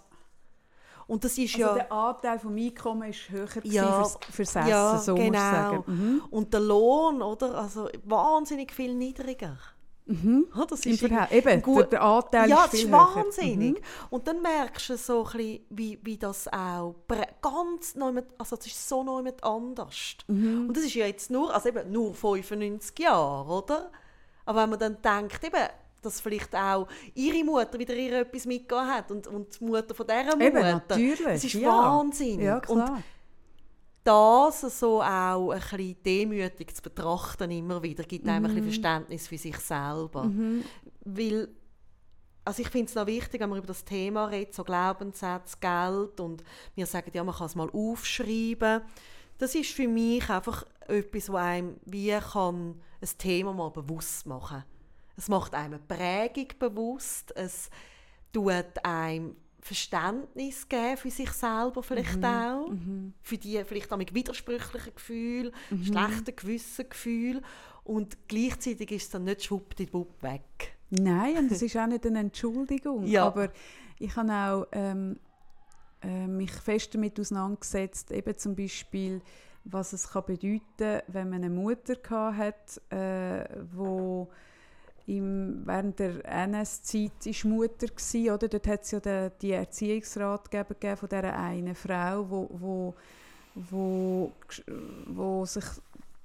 Und das ist Also ja der Anteil vom Einkommen ist höher Ja, fürs, fürs Essen, ja, so genau. musst du sagen. Mhm. und der Lohn, oder? Also wahnsinnig viel niedriger. Mhm. Ja, Das Im ist Verhältnis. Eben, gut- der Anteil ja, ist das viel ist wahnsinnig. Mhm. Und dann merkst du so ein bisschen, wie, wie das auch ganz neu mit, also das ist so neu mit anders. Mhm. Und das ist ja jetzt nur, also eben nur 95 Jahre, oder? Aber wenn man dann denkt, eben, dass vielleicht auch ihre Mutter wieder ihr etwas mitgegeben hat und, und die Mutter von dieser Mutter. Eben, natürlich. Das ist ja. wahnsinnig. Ja, und klar. Das so auch ein bisschen demütig zu betrachten immer wieder, gibt einem ein bisschen Verständnis für sich selber. Weil, also ich finde es noch wichtig, wenn man über das Thema redet, so Glaubenssätze, Geld und wir sagen, ja, man kann es mal aufschreiben. Das ist für mich einfach etwas, wo einem wie kann ein Thema mal bewusst machen. Es macht einem eine Prägung bewusst, es tut einem Verständnis geben für sich selber vielleicht auch, für die vielleicht auch mit widersprüchlichen Gefühlen, schlechten Gewissengefühlen und gleichzeitig ist es dann nicht schwuppdiwupp weg. Nein, und das [laughs] ist auch nicht eine Entschuldigung. Ja. Aber ich habe auch ähm, äh, mich fest damit auseinandergesetzt, eben zum Beispiel, was es kann bedeuten wenn man eine Mutter hat, äh, wo im, während der NS-Zeit war Mutter gewesen, oder? Dort hat es ja den, die Erziehungsratgeber von dieser einen Frau, wo, wo, wo, wo sich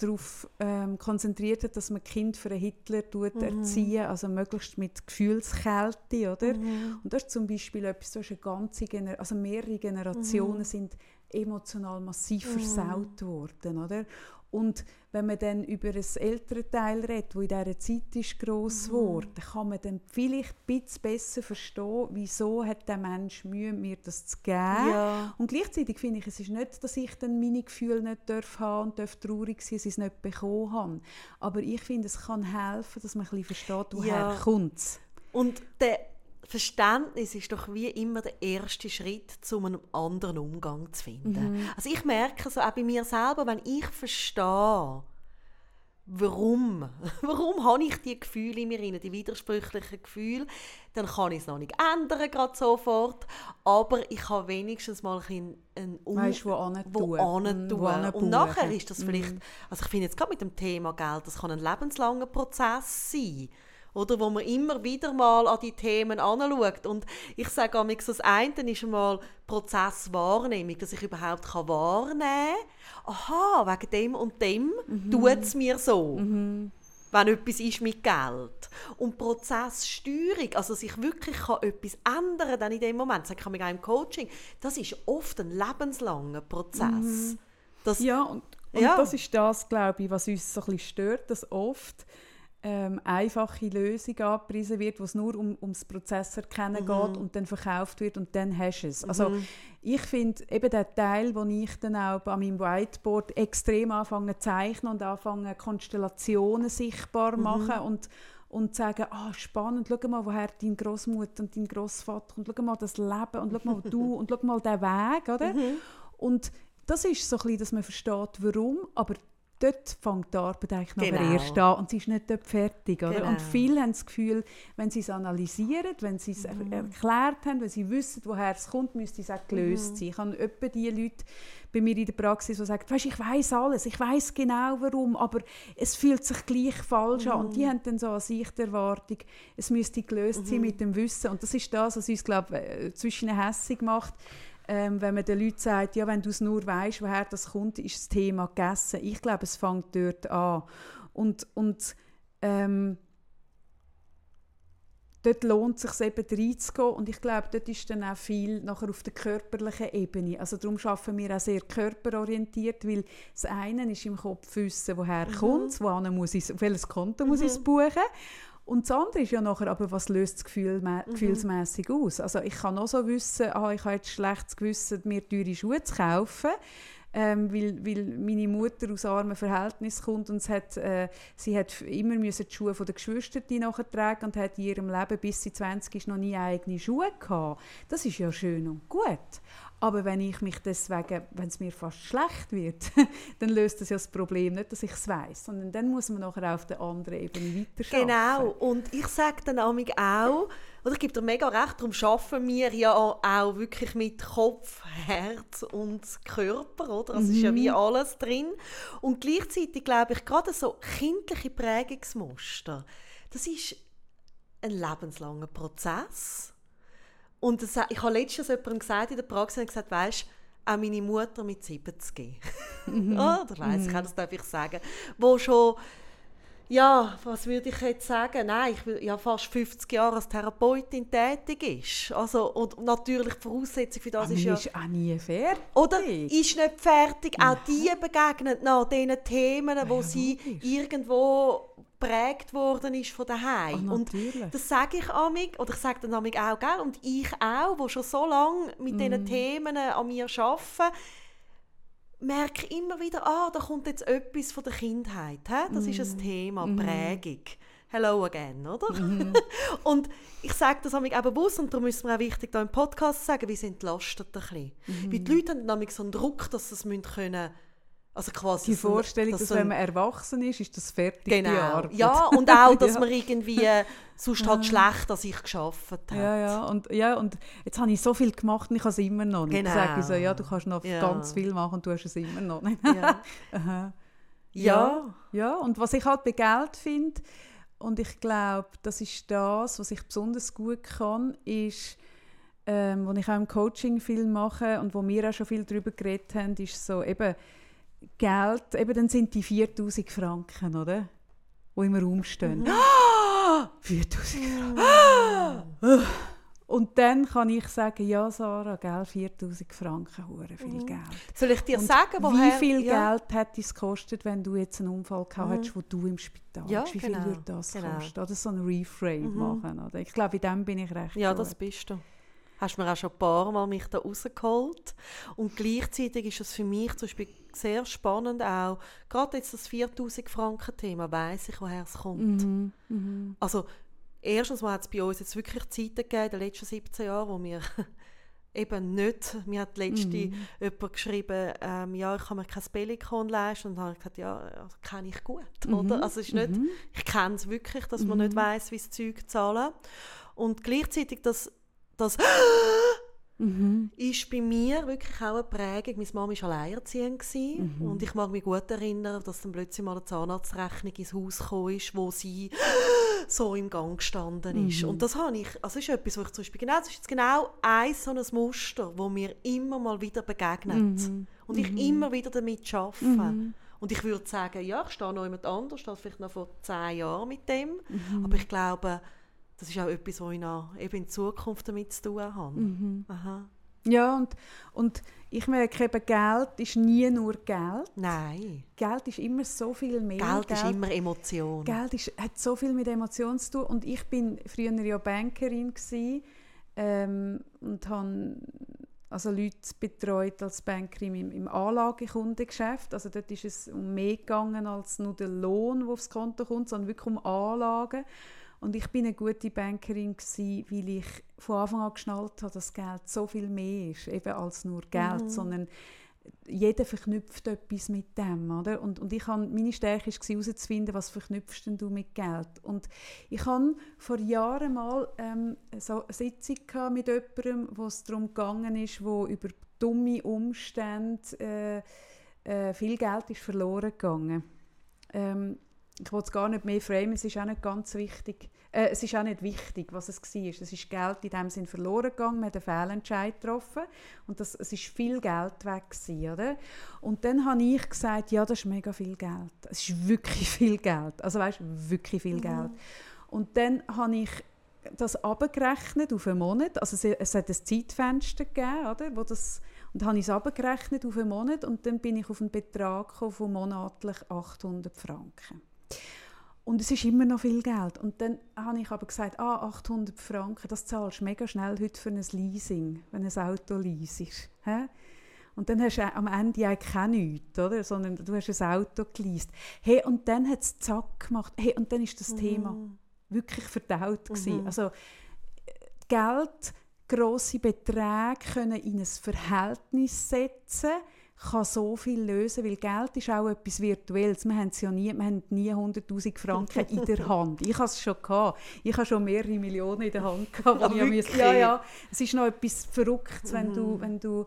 darauf ähm, konzentriert hat, dass man Kind für einen Hitler tut mhm. erziehen, also möglichst mit Gefühlskälte, oder? Mhm. Und das ist zum Beispiel etwas, so eine ganze Gener also mehrere Generationen mhm. sind emotional massiv mhm. versaut worden, oder? Und wenn man dann über ein ältere Teil redet, wo in dieser Zeit ist gross mhm. geworden, kann man dann vielleicht ein bisschen besser verstehen, wieso hat der Mensch Mühe, mir das zu geben. Ja. Und gleichzeitig finde ich, es ist nicht, dass ich dann meine Gefühle nicht darf haben und darf traurig sein, dass ich es nicht bekommen habe. Aber ich finde, es kann helfen, dass man ein bisschen versteht, woher ja. kommt Und der Verständnis ist doch wie immer der erste Schritt, um einen anderen Umgang zu finden. Mhm. Also ich merke so auch bei mir selber, wenn ich verstehe, warum, [laughs] warum habe ich die Gefühle in mir rein, die widersprüchlichen Gefühle, dann kann ich es noch nicht ändern, gerade sofort, aber ich habe wenigstens mal ein einen um weißt, wo wo tun. Und nachher ist das vielleicht, mhm. also ich finde jetzt gerade mit dem Thema Geld, das kann ein lebenslanger Prozess sein oder wo man immer wieder mal an die Themen anschaut. Und ich sage amix, das eine ist einmal Prozesswahrnehmung, dass ich überhaupt kann wahrnehmen kann, aha, wegen dem und dem mhm. tut es mir so. Mhm. Wenn etwas ist mit Geld. Und Prozesssteuerung, also dass ich wirklich kann etwas ändern kann in dem Moment, sage ich auch im Coaching, das ist oft ein lebenslanger Prozess. Mhm. Das, ja, und, und ja. das ist das, glaube ich, was uns so ein bisschen stört, dass oft ähm, einfache Lösung angepriesen wird, wo es nur um, ums Prozesserkennen mhm. geht und dann verkauft wird und dann hast du es. Also mhm. ich finde eben der Teil, wo ich dann auch an meinem Whiteboard extrem anfange zu zeichnen und anfange Konstellationen sichtbar mhm. machen und und sagen, ah, spannend, schau mal, woher dein Großmutter und dein Großvater und schau mal das Leben und schau mal du [laughs] und schau mal den Weg, oder? Mhm. Und das ist so ein bisschen, dass man versteht, warum, aber dort fängt die Arbeit eigentlich noch genau. erst an und sie ist nicht dort fertig. Oder? Genau. Und viele haben das Gefühl, wenn sie es analysieren, wenn sie es mhm. erklärt haben, wenn sie wissen, woher es kommt, müsste es auch gelöst mhm. sein. Ich habe etwa die Leute bei mir in der Praxis, die sagen, weißt, ich weiß alles, ich weiß genau warum, aber es fühlt sich gleich falsch mhm. an. Und die mhm. haben dann so an sich die Erwartung, es müsste gelöst sein mhm. mit dem Wissen. Und das ist das, was uns, glaube äh, zwischen hässig macht ähm, wenn man den Leuten sagt, ja, wenn du es nur weißt, woher das kommt, ist das Thema gegessen. Ich glaube, es fängt dort an. Und, und ähm, dort lohnt es sich eben reinzugehen und ich glaube, dort ist dann auch viel nachher auf der körperlichen Ebene. Also darum arbeiten wir auch sehr körperorientiert, weil das eine ist im Kopf wissen, woher mhm. kommt es, muss ich, auf welches Konto mhm. muss ich es buchen und das andere ist ja nachher, aber was löst das Gefühl, mhm. gefühlsmäßig aus? Also ich kann auch so wissen, ah, ich habe jetzt schlechtes Gewissen, mir teure Schuhe zu kaufen, ähm, weil, weil meine Mutter aus armen Verhältnissen kommt und hat, äh, sie hat immer müssen die Schuhe der Geschwister nachtragen und hat in ihrem Leben, bis sie 20 ist, noch nie eigene Schuhe gehabt. Das ist ja schön und gut. Aber wenn ich mich deswegen, wenn es mir fast schlecht wird, [laughs] dann löst das ja das Problem nicht, dass ich es weiß, sondern dann muss man nachher auf der anderen Ebene weiter Genau. Und ich sage dann auch, oder ich gebe dir mega recht, darum arbeiten wir ja auch wirklich mit Kopf, Herz und Körper, oder? Also mhm. ist ja wie mhm. alles drin. Und gleichzeitig glaube ich, gerade so kindliche Prägungsmuster, das ist ein lebenslanger Prozess und das, ich habe letztens jemandem gesagt in der Praxis, gesagt, weißt, auch meine Mutter mit 70. Mhm. [laughs] oh, da weiss ich, mhm. das darf ich sagen. Wo schon, ja, was würde ich jetzt sagen? Nein, ich will ja fast 50 Jahre als Therapeutin tätig ist. Also, und natürlich die Voraussetzung für das Aber ist ja... ist auch nie fertig. Oder ist nicht fertig. Auch die begegnen nach diesen Themen, wo ja, sie logisch. irgendwo geprägt worden ist von daheim. Oh, und das sage ich amig oder ich sage dann amig auch, gell? und ich auch, wo schon so lange mit mm. diesen Themen an mir arbeite, merke immer wieder, ah, da kommt jetzt etwas von der Kindheit. He? Das mm. ist ein mhm. Thema, mm. Prägung. Hello again, oder? Mm. [laughs] und ich sage das auch bewusst und darum ist es mir auch wichtig, hier im Podcast zu sagen, wie es entlastet ein bisschen. Weil die Leute haben nämlich so einen Druck, dass sie es können Also quasi die Vorstellung, dass, dass wenn man erwachsen ist, ist das fertig genau. Ja, und auch, dass [laughs] ja. man irgendwie sonst halt schlecht als ich geschafft hat. Ja, ja. Und, ja, und jetzt habe ich so viel gemacht und ich habe es immer noch nicht. Genau. Sage ich so, ja, du kannst noch ja. ganz viel machen und du hast es immer noch nicht. Ja. [laughs] ja. ja. Ja, und was ich halt bei Geld finde, und ich glaube, das ist das, was ich besonders gut kann, ist, ähm, was ich auch im Coaching viel mache und wo wir auch schon viel darüber geredet haben, ist so eben, Geld, eben dann sind die 4000 Franken, oder? Die im Raum stehen. Mhm. [gasps] 4000 Franken. [gasps] Und dann kann ich sagen, ja Sarah, gell, 4000 Franken, hure viel mhm. Geld. Soll ich dir und sagen, woher? Wie viel ja. Geld hätte es gekostet, wenn du jetzt einen Unfall gehabt mhm. hättest, wo du im Spital ja, Wie viel genau. würde das genau. kosten? Oder so ein Reframe mhm. machen. Oder? Ich glaube, in dem bin ich recht Ja, gut. das bist du hast mir auch schon ein paar Mal mich da rausgeholt. Und gleichzeitig ist es für mich zum Beispiel sehr spannend auch, gerade jetzt das 4000 Franken Thema, weiß ich, woher es kommt. Mhm. Mhm. Also erstens mal hat es bei uns jetzt wirklich Zeiten gegeben, in den letzten 17 Jahren, wo wir [laughs] eben nicht, mir hat letzte mhm. jemand geschrieben, ähm, ja, ich kann mir kein Bellikon leisten und dann habe ich gesagt, ja, also kenne ich gut, mhm. oder? Also ist nicht, mhm. ich kenne es wirklich, dass man nicht mhm. weiß, wie das Zeug zahlen. Und gleichzeitig das das mhm. ist bei mir wirklich auch eine Prägung. Meine Mama war alleinerziehend mhm. und ich mag mich gut erinnern, dass dann plötzlich mal eine Zahnarztrechnung ins Haus kam, wo sie [gasps] so im Gang gestanden ist. Mhm. Und das habe ich, also ist etwas, wo ich zum Beispiel genau, das ist jetzt genau ein so ein Muster, wo mir immer mal wieder begegnet mhm. und ich mhm. immer wieder damit arbeite. Mhm. Und ich würde sagen, ja, ich stehe noch jemand anders, als vielleicht noch vor zehn Jahren mit dem. Mhm. Aber ich glaube, das ist auch etwas, was ich noch eben in Zukunft damit zu tun habe. Mhm. Ja, und, und ich merke eben, Geld ist nie nur Geld. Nein. Geld ist immer so viel mehr. Geld, Geld ist immer Emotion. Geld ist, hat so viel mit Emotionen zu tun. Und ich bin früher ja Bankerin gewesen, ähm, und habe also Leute betreut als Bankerin im, im Anlagekundengeschäft. Also dort ist es um mehr gegangen als nur der Lohn, der aufs Konto kommt, sondern wirklich um Anlagen. Und ich bin eine gute Bankerin gewesen, weil ich von Anfang an geschnallt habe, dass Geld so viel mehr ist, eben als nur Geld, mhm. sondern jeder verknüpft etwas mit dem, oder? Und, und ich habe, meine Stärke war herauszufinden, was verknüpfst denn du mit Geld? Und ich hatte vor Jahren mal ähm, so eine Sitzung mit jemandem, wo es darum gegangen ist, wo über dumme Umstände äh, äh, viel Geld ist verloren gegangen. Ähm, ich will es gar nicht mehr framen, es ist auch nicht ganz wichtig. Äh, es ist auch nicht wichtig, was es war. Es ist Geld in dem Sinn verloren gegangen, man hat einen Fehlentscheid getroffen und das, es ist viel Geld weg gewesen, oder? Und dann habe ich gesagt, ja, das ist mega viel Geld. Es ist wirklich [laughs] viel Geld. Also weißt, wirklich viel mhm. Geld. Und dann habe ich das abgerechnet auf einen Monat. Also es, es hat ein Zeitfenster gegeben, oder, wo das und habe ich es abgerechnet auf einen Monat und dann bin ich auf einen Betrag von monatlich 800 Franken. Und es ist immer noch viel Geld. Und dann habe ich aber gesagt, ah, 800 Franken, das zahlst du mega schnell heute für ein Leasing, wenn ein Auto leasest. He? Und dann hast du am Ende eigentlich kein nichts, oder? sondern du hast ein Auto geleast. Hey, und dann hat es zack gemacht. Hey, und dann ist das mhm. Thema wirklich verdaut. Mhm. Also Geld, grosse Beträge können in ein Verhältnis setzen kann so viel lösen, weil Geld ist auch etwas Virtuelles. Wir haben ja nie, wir haben nie 100'000 Franken in der Hand. Ich hatte es schon. Gehabt. Ich habe schon mehrere Millionen in der Hand. Gehabt, ja, ich ja, ja, es ist noch etwas Verrücktes, wenn, du, mhm. wenn du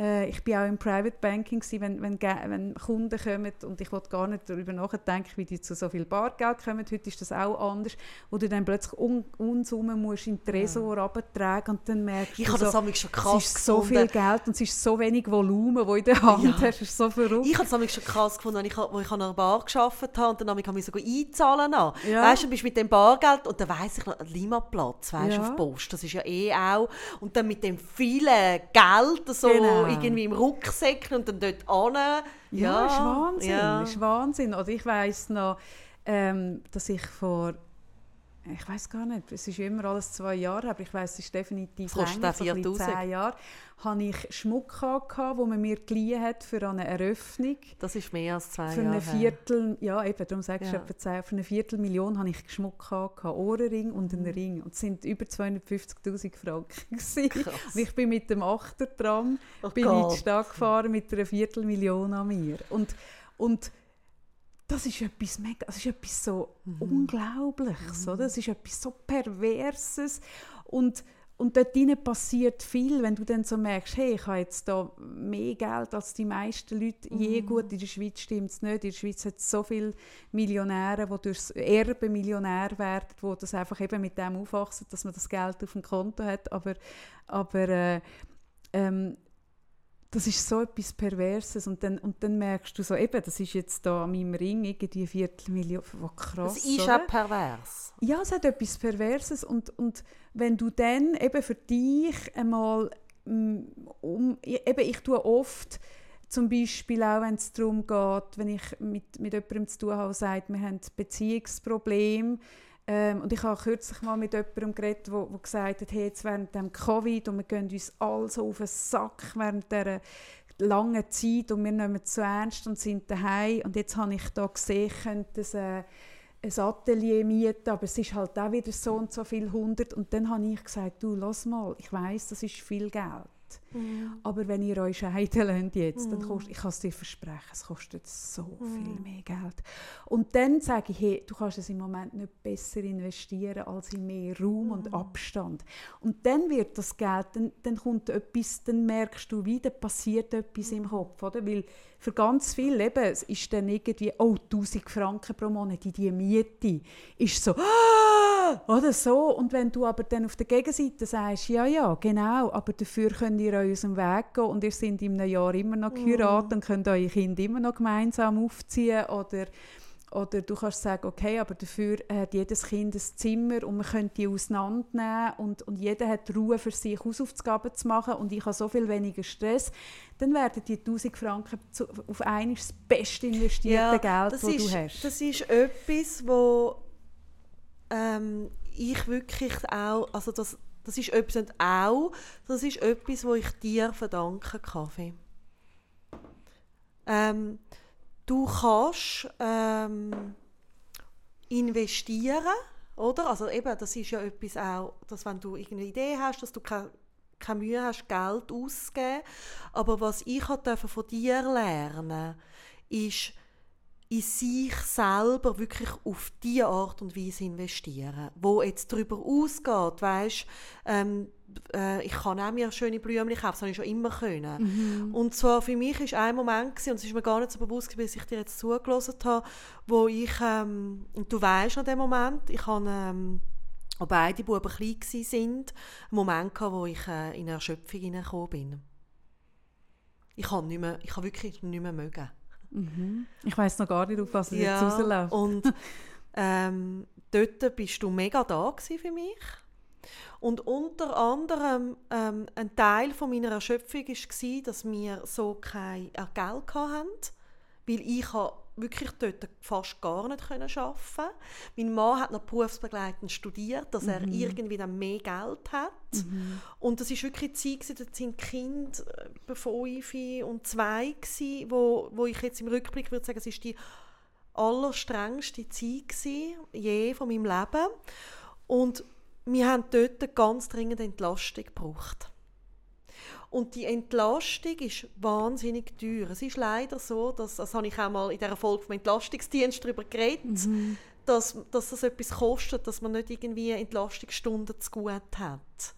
äh, ich bin auch im Private Banking gewesen, wenn, wenn, wenn Kunden kommen und ich wollte gar nicht darüber nachdenken, wie die zu so viel Bargeld kommen. Heute ist das auch anders, wo du dann plötzlich un Unsummen musst in den Tresor ja. abtragen und dann merkst ich du so, das schon krass es ist so viel Geld und es ist so wenig Volumen, wo in der Hand ja. hast. ist so verrückt. Ich habe das schon krass gefunden, als ich, wo ich an einer Bar gearbeitet habe und dann habe ich sogar einzahlen ja. Weißt du, bist mit dem Bargeld und dann weiss ich noch, Limaplatz, weißt du, ja. auf Post, das ist ja eh auch und dann mit dem vielen Geld so genau irgendwie im Rucksäckchen und dann dort an. Ja, ja, ist Wahnsinn. Ja. Ist Wahnsinn. Oder ich weiss noch, ähm, dass ich vor ich weiß gar nicht, es ist immer alles zwei Jahre, aber ich weiß, es ist definitiv länger, so zehn Jahre, habe ich Schmuck gehabt, den man mir geliehen hat für eine Eröffnung. Das ist mehr als zwei für Jahre eine Viertel, Ja, eben, darum sagst du ja. etwa zehn. Für eine Viertelmillion habe ich Schmuck gehabt, Ohrenring und einen mhm. Ring. Und es sind über 250'000 Franken. Und ich bin mit dem Achtertram oh bin in die Stadt gefahren mit einer Viertelmillion an mir. Und, und das ist etwas mega, das ist etwas so mhm. Unglaubliches, mhm. oder? Das ist etwas so Perverses und und dort passiert viel, wenn du dann so merkst, hey, ich habe jetzt da mehr Geld als die meisten Leute. Mhm. Je gut, in der Schweiz stimmt es nicht. In der Schweiz hat es so viele Millionäre, die durchs Erbe Millionär werden, die das einfach eben mit dem aufwachsen, dass man das Geld auf dem Konto hat. Aber, aber äh, ähm, das ist so etwas Perverses und dann, und dann merkst du so, eben, das ist jetzt da an meinem Ring irgendwie Viertelmillion, was krass, Das ist auch pervers. Ja, es hat etwas Perverses und, und wenn du dann eben für dich einmal mm, um, eben ich tue oft zum Beispiel auch, wenn es darum geht, wenn ich mit, mit jemandem zu tun habe, sagt, wir haben Beziehungsprobleme, ähm, und ich habe kürzlich mal mit jemandem geredet, der gesagt hat, hey, jetzt während dem Covid und wir gehen uns alle so auf den Sack während dieser langen Zeit und wir nehmen es zu ernst und sind daheim. Und jetzt habe ich da gesehen, könnte es äh, ein Atelier mieten, aber es ist halt auch wieder so und so viel hundert. Und dann habe ich gesagt, du, lass mal, ich weiß, das ist viel Geld. Mhm. Aber wenn ihr euch scheiden lasst jetzt, mhm. dann kostet, ich kann es dir versprechen, es kostet so mhm. viel mehr Geld. Und dann sage ich, hey, du kannst es im Moment nicht besser investieren als in mehr Raum und mhm. Abstand. Und dann wird das Geld, dann, dann kommt etwas, dann merkst du wieder, passiert etwas im Kopf, oder? Weil für ganz viele eben ist dann irgendwie, oh, 1000 Franken pro Monat in die Miete, ist so, ah! oder so. Und wenn du aber dann auf der Gegenseite sagst, ja, ja, genau, aber dafür könnt ihr euch aus dem Weg gehen und ihr seid in einem Jahr immer noch geheiratet mm. und könnt eure Kinder immer noch gemeinsam aufziehen oder oder du kannst sagen, okay, aber dafür hat jedes Kind ein Zimmer und man könnte die auseinandernehmen und, und jeder hat Ruhe für sich, Hausaufgaben zu machen und ich habe so viel weniger Stress. Dann werden die 1000 Franken zu, auf einmal das beste investierte ja, Geld, das, das du hast. Das ist etwas, wo ähm, ich wirklich auch, also das, das ist etwas und auch, das ist etwas, wo ich dir verdanke, Kaffee. Ähm, Du kannst ähm, investieren, oder? Also eben, das ist ja etwas auch, dass wenn du irgendeine Idee hast, dass du keine, keine Mühe hast, Geld auszugeben. Aber was ich von dir lernen ist, in sich selber wirklich auf diese Art und Weise investieren, wo jetzt darüber ausgeht, weißt, ähm, äh, ich kann auch mir schöne Blümchen kaufen, das habe ich schon immer können. Mhm. Und zwar für mich ist ein Moment gewesen, und es ist mir gar nicht so bewusst bis ich dir jetzt zugelassen habe, wo ich, ähm, und du weißt an dem Moment, ich habe ähm, als beide Buben klein waren, einen Moment gehabt, wo ich äh, in eine Erschöpfung hineingekommen bin. Ich habe, nicht mehr, ich habe wirklich nicht mehr mögen. Mhm. Ich weiß noch gar nicht, auf was es ja, jetzt rausläuft. Und [laughs] ähm, dort bist du mega da für mich. Und unter anderem ähm, ein Teil von meiner Erschöpfung war, dass wir so kein Geld hatten, weil ich wirklich dort fast gar nicht arbeiten konnte. Mein Mann hat noch berufsbegleitend studiert, dass er mhm. irgendwie dann mehr Geld hat. Mhm. Und das war wirklich die Zeit, da sind Kinder äh, fünf und zwei, gewesen, wo, wo ich jetzt im Rückblick würde sagen, es ist die allerstrengste Zeit gewesen, je von meinem Leben. Und wir haben dort ganz dringend Entlastung gebraucht. Und die Entlastung ist wahnsinnig teuer. Es ist leider so, dass, das habe ich auch mal in der Folge vom Entlastungsdienst darüber geredet, mhm. dass, dass das etwas kostet, dass man nicht irgendwie Entlastungsstunden zu gut hat.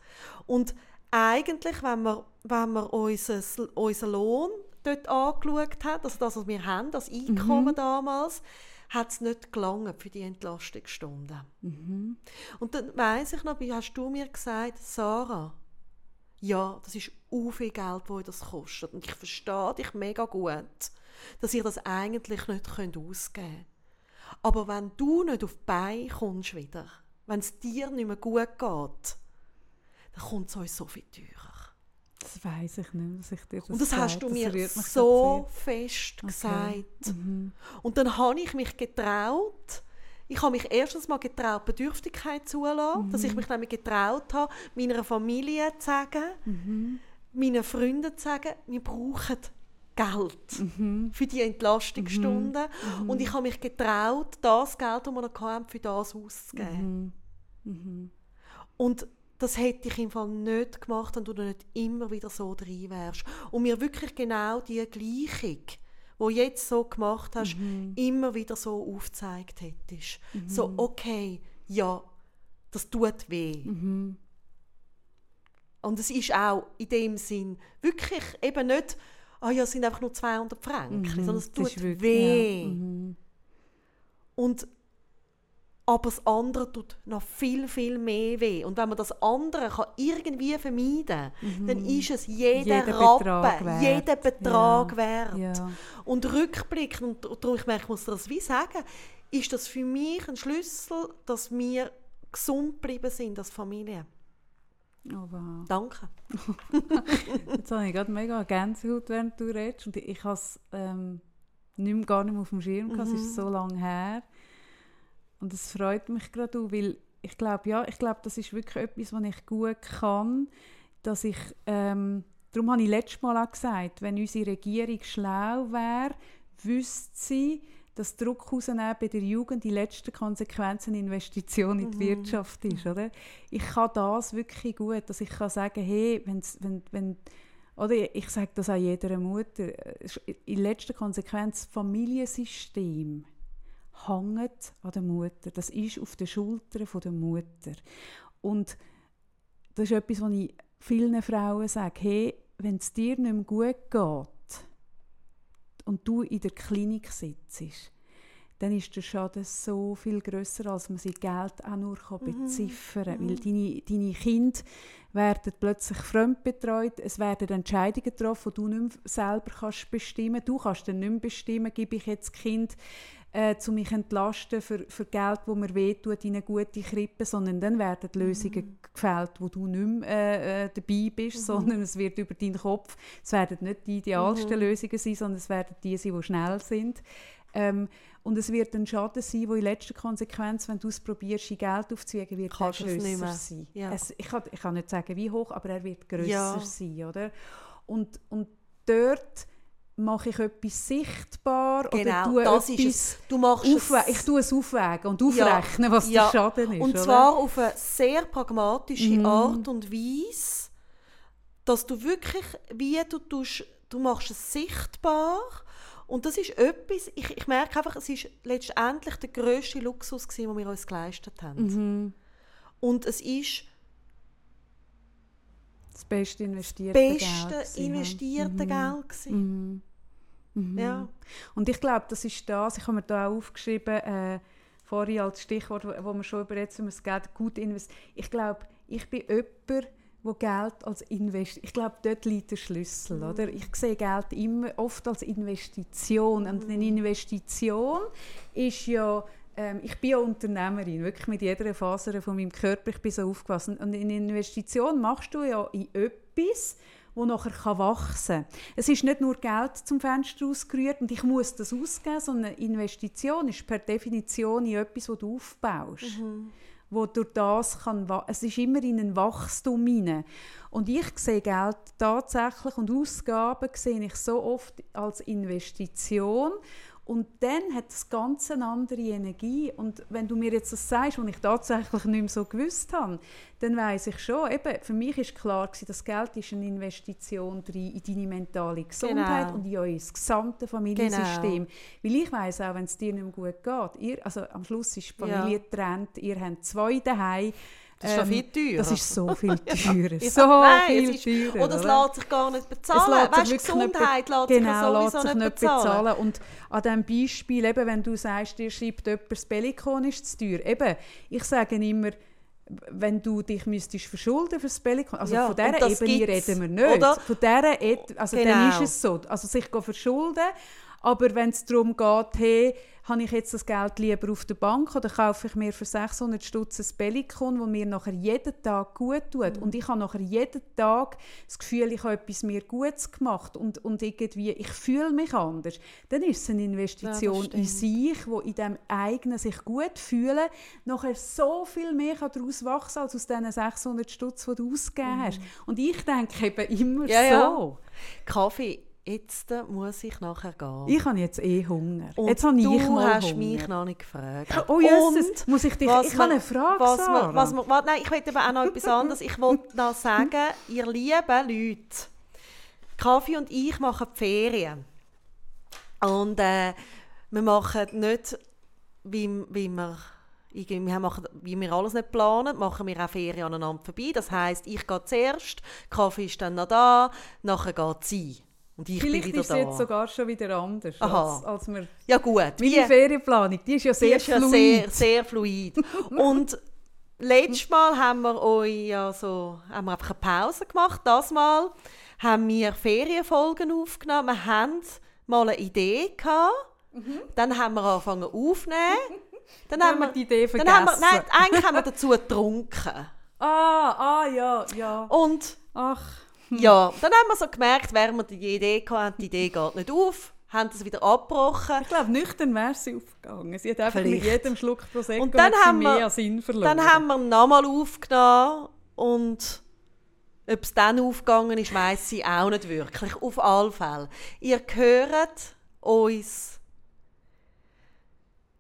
Und eigentlich, wenn man, wenn man unseren unser Lohn dort angeschaut hat, also das, was wir haben, das Einkommen mhm. damals, hat es nicht gelangen für die Entlastungsstunden. Mhm. Und dann weiss ich noch, wie hast du mir gesagt, Sarah, ja, das ist u viel Geld, das das kostet. Und ich verstehe dich mega gut, dass ihr das eigentlich nicht ausgeben könnt. Aber wenn du nicht auf die Beine kommst wieder, wenn es dir nicht mehr gut geht, dann kommt es uns so viel teurer. Das weiß ich nicht, was ich dir das Und das hast du mir so fest okay. gesagt. Mhm. Und dann habe ich mich getraut, Ich habe mich erstens mal getraut, Bedürftigkeit zulassen, mhm. dass ich mich nämlich getraut habe, meiner Familie zu sagen, mhm. meinen Freunden zu sagen, wir brauchen Geld mhm. für die Entlastungsstunden. Mhm. Und ich habe mich getraut, das Geld, das wir noch hatten, für das auszugeben. Mhm. mhm. Und das hätte ich im Fall nicht gemacht, wenn du nicht immer wieder so drin wärst. Und mir wirklich genau die Gleichung, die du jetzt so gemacht hast, mhm. immer wieder so aufgezeigt hättest. Mhm. So, okay, ja, das tut weh. Mhm. Und es ist auch in dem Sinn wirklich eben nicht, ah ja, es sind einfach nur 200 Franken, mhm. sondern es tut wirklich, weh. Ja. Mhm. Und aber das andere tut noch viel, viel mehr weh. Und wenn man das andere kann irgendwie vermeiden kann, mhm. dann ist es jeder, jeder Rappen, Betrag jeder Betrag ja. wert. Ja. Und rückblickend, und darum ich, merke, ich muss das wie sagen, ist das für mich ein Schlüssel, dass wir gesund geblieben sind als Familie. Oh, wow. Danke. [laughs] Jetzt habe ich gerade mega Gänsehaut, während du redest. Und ich habe es ähm, nicht mehr, gar nicht mehr auf dem Schirm. Mhm. Es ist so lange her. Und es freut mich gerade, weil ich glaube, ja, ich glaube, das ist wirklich etwas, was ich gut kann, dass ich, ähm, darum habe ich letztes Mal auch gesagt, wenn unsere Regierung schlau wäre, wüsste sie, dass Druck rausnehmen bei der Jugend die letzte Konsequenz eine Investition in die mhm. Wirtschaft ist, oder? Ich kann das wirklich gut, dass ich kann sagen, hey, wenn's, wenn, wenn, oder ich sage das auch jeder Mutter, in letzter Konsequenz Familiensystem hängt an der Mutter. Das ist auf den Schultern der Mutter. Und das ist etwas, was ich vielen Frauen sage. Hey, wenn es dir nicht mehr gut geht und du in der Klinik sitzt, dann ist der Schaden so viel größer, als man sein Geld auch nur mhm. beziffern kann. Mhm. Weil deine, deine Kinder werden plötzlich fremdbetreut, es werden Entscheidungen getroffen, die du nicht mehr selber kannst bestimmen kannst. Du kannst dann nicht mehr bestimmen, gebe ich jetzt Kind äh, zu mich entlasten für, für Geld, das mir wehtut, in eine gute Krippe, sondern dann werden die Lösungen mhm. gefällt, wo du nicht mehr äh, äh, dabei bist, mhm. sondern es wird über deinen Kopf, es werden nicht die idealsten mhm. Lösungen sein, sondern es werden die sein, die schnell sind. Ähm, und es wird ein Schaden sein, wo in letzter Konsequenz, wenn du es probierst, Geld aufzuwiegen, wird Kannst er grösser sein. Ja. Es, ich, kann, ich kann nicht sagen, wie hoch, aber er wird grösser ja. sein, oder? Und, und dort mache ich etwas sichtbar genau, oder das ist es. Du machst es ich tue es aufwägen und aufrechnen, ja, was ja. der Schaden ist. Und zwar auf eine sehr pragmatische mm. Art und Weise, dass du wirklich, wie du tust, du machst es sichtbar und das ist etwas, ich, ich merke einfach, es ist letztendlich der grösste Luxus gewesen, den wir uns geleistet haben. Mhm. Und es ist das beste investierte beste Geld. investierte mhm. Geld mhm. Mhm. Ja. Und ich glaube, das ist das, ich habe mir da auch aufgeschrieben, äh, vorhin als Stichwort, wo, wo wir schon über jetzt das Geld gut investieren. Ich glaube, ich bin jemand, wo Geld als Investition, ich glaube, dort liegt der Schlüssel, mhm. oder? Ich sehe Geld immer oft als Investition und eine mhm. Investition ist ja ähm, ich bin ja Unternehmerin, wirklich mit jeder Faser von meinem Körper, ich bin so aufgewachsen. Und eine Investition machst du ja in etwas, wo nachher wachsen kann. Es ist nicht nur Geld zum Fenster ausgerührt und ich muss das ausgeben, sondern eine Investition ist per Definition in etwas, das du aufbaust. Mhm. Wo durch das kann, es ist immer in ein Wachstum hinein. Und ich sehe Geld tatsächlich und Ausgaben sehe ich so oft als Investition und dann hat das Ganze eine andere Energie. Und wenn du mir jetzt das sagst, was ich tatsächlich nicht mehr so gewusst habe, dann weiß ich schon, eben, für mich ist klar gewesen, das Geld ist eine Investition in deine mentale Gesundheit genau. und in euer gesamte Familiensystem. Genau. Weil ich weiß auch, wenn es dir nicht mehr gut geht, ihr, also am Schluss ist die Familie ja. getrennt, ihr habt zwei daheim, das ist ähm, viel teurer. Das ist so viel [laughs] teurer. ja. so Nein, viel ist, teurer. Oder es lässt sich gar nicht bezahlen. Lässt Gesundheit lässt genau, sich sowieso nicht, bezahlen. bezahlen. Und an diesem Beispiel, eben, wenn du sagst, dir schreibt jemand, das Bellikon ist zu teuer. Eben, ich sage immer, wenn du dich müsstest verschulden für das Bellikon, also ja, von dieser Ebene reden wir nicht. Oder? Von dieser, also genau. dann ist es so. Also sich verschulden, Aber wenn es darum geht, hey, habe ich jetzt das Geld lieber auf der Bank oder kaufe ich mir für 600 Stutz ein Bellikon, das mir nachher jeden Tag gut tut. Mhm. Und ich habe nachher jeden Tag das Gefühl, ich habe etwas mir Gutes gemacht und, und irgendwie, ich fühle mich anders. Dann ist es eine Investition ja, in sich, wo in dem eigenen sich gut fühlen, nachher so viel mehr daraus wachsen als aus diesen 600 Stutz, die du ausgegeben mhm. hast. Und ich denke eben immer ja, so. Ja. Kaffee jetzt muss ich nachher gehen. Ich habe jetzt eh Hunger. Und jetzt habe ich du hast Hunger. mich noch nicht gefragt. Oh Jesus, muss ich dich... ich habe eine Frage, was man, was man, was, Nein, ich will aber auch noch etwas anderes. Ich wollte [laughs] noch sagen, ihr lieben Leute, Kaffee und ich machen die Ferien. Und äh, wir machen nicht, wie, wie wir wir machen, wie wir alles nicht planen, machen wir auch Ferien aneinander vorbei. Das heisst, ich gehe zuerst, Kaffee ist dann noch da, nachher geht sie. Und ich Vielleicht bin wieder ist es jetzt sogar schon wieder anders, als, als wir... Ja gut. Meine Ferienplanung, die ist ja sehr ist fluid. sehr, sehr fluid. [laughs] Und letztes Mal haben wir euch ja so, haben wir einfach eine Pause gemacht. Das Mal haben wir Ferienfolgen aufgenommen. Wir hatten mal eine Idee gehabt. Mhm. Dann haben wir angefangen aufzunehmen. [laughs] Dann, dann haben wir die Idee vergessen. Haben wir, nein, eigentlich haben wir dazu getrunken. [laughs] Ah, ah, ja, ja. Und... Ach [laughs] ja, dann haben wir so gemerkt, während wir die Idee hatten, die Idee geht nicht auf, haben das wieder abgebrochen. Ich glaube, nüchtern wäre sie aufgegangen. Sie hat einfach Vielleicht. mit jedem Schluck Prosecco und dann haben mehr wir, Sinn verloren. Dann haben wir nochmal aufgenommen und ob es dann aufgegangen ist, weiss sie auch nicht wirklich. Auf alle Fälle. Ihr hört uns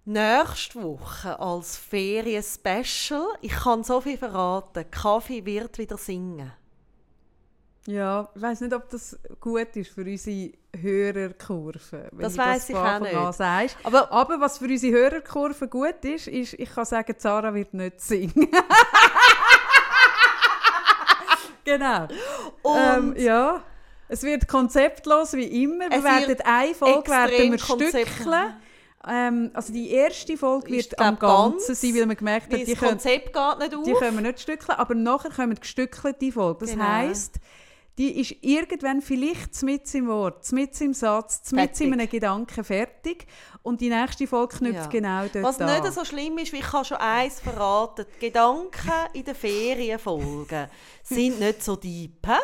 nächste Woche als Ferien-Special. Ich kann so viel verraten. Kaffee wird wieder singen. Ja, ich weiß nicht, ob das gut ist für unsere Hörerkurve. das weiß ich auch nicht. Sagst. Aber, aber was für unsere Hörerkurve gut ist, ist, ich kann sagen, Zara wird nicht singen. [laughs] genau. Ähm, ja. Es wird konzeptlos wie immer. Wir werden eine Folge werden wir stückeln. Ähm, also die erste Folge wird am Ganzen sein, weil man gemerkt hat, die können, Konzept geht nicht auf. die können wir nicht stückeln, aber nachher kommen gestückelte Folge. Das genau. heisst, die ist irgendwann vielleicht mit im Wort, mit im Satz, mit in einem Gedanken fertig und die nächste Folge knüpft ja. genau dort Was an. nicht so schlimm ist, wie ich kann schon eins verraten, die Gedanken in den Ferienfolgen sind nicht so deep, he?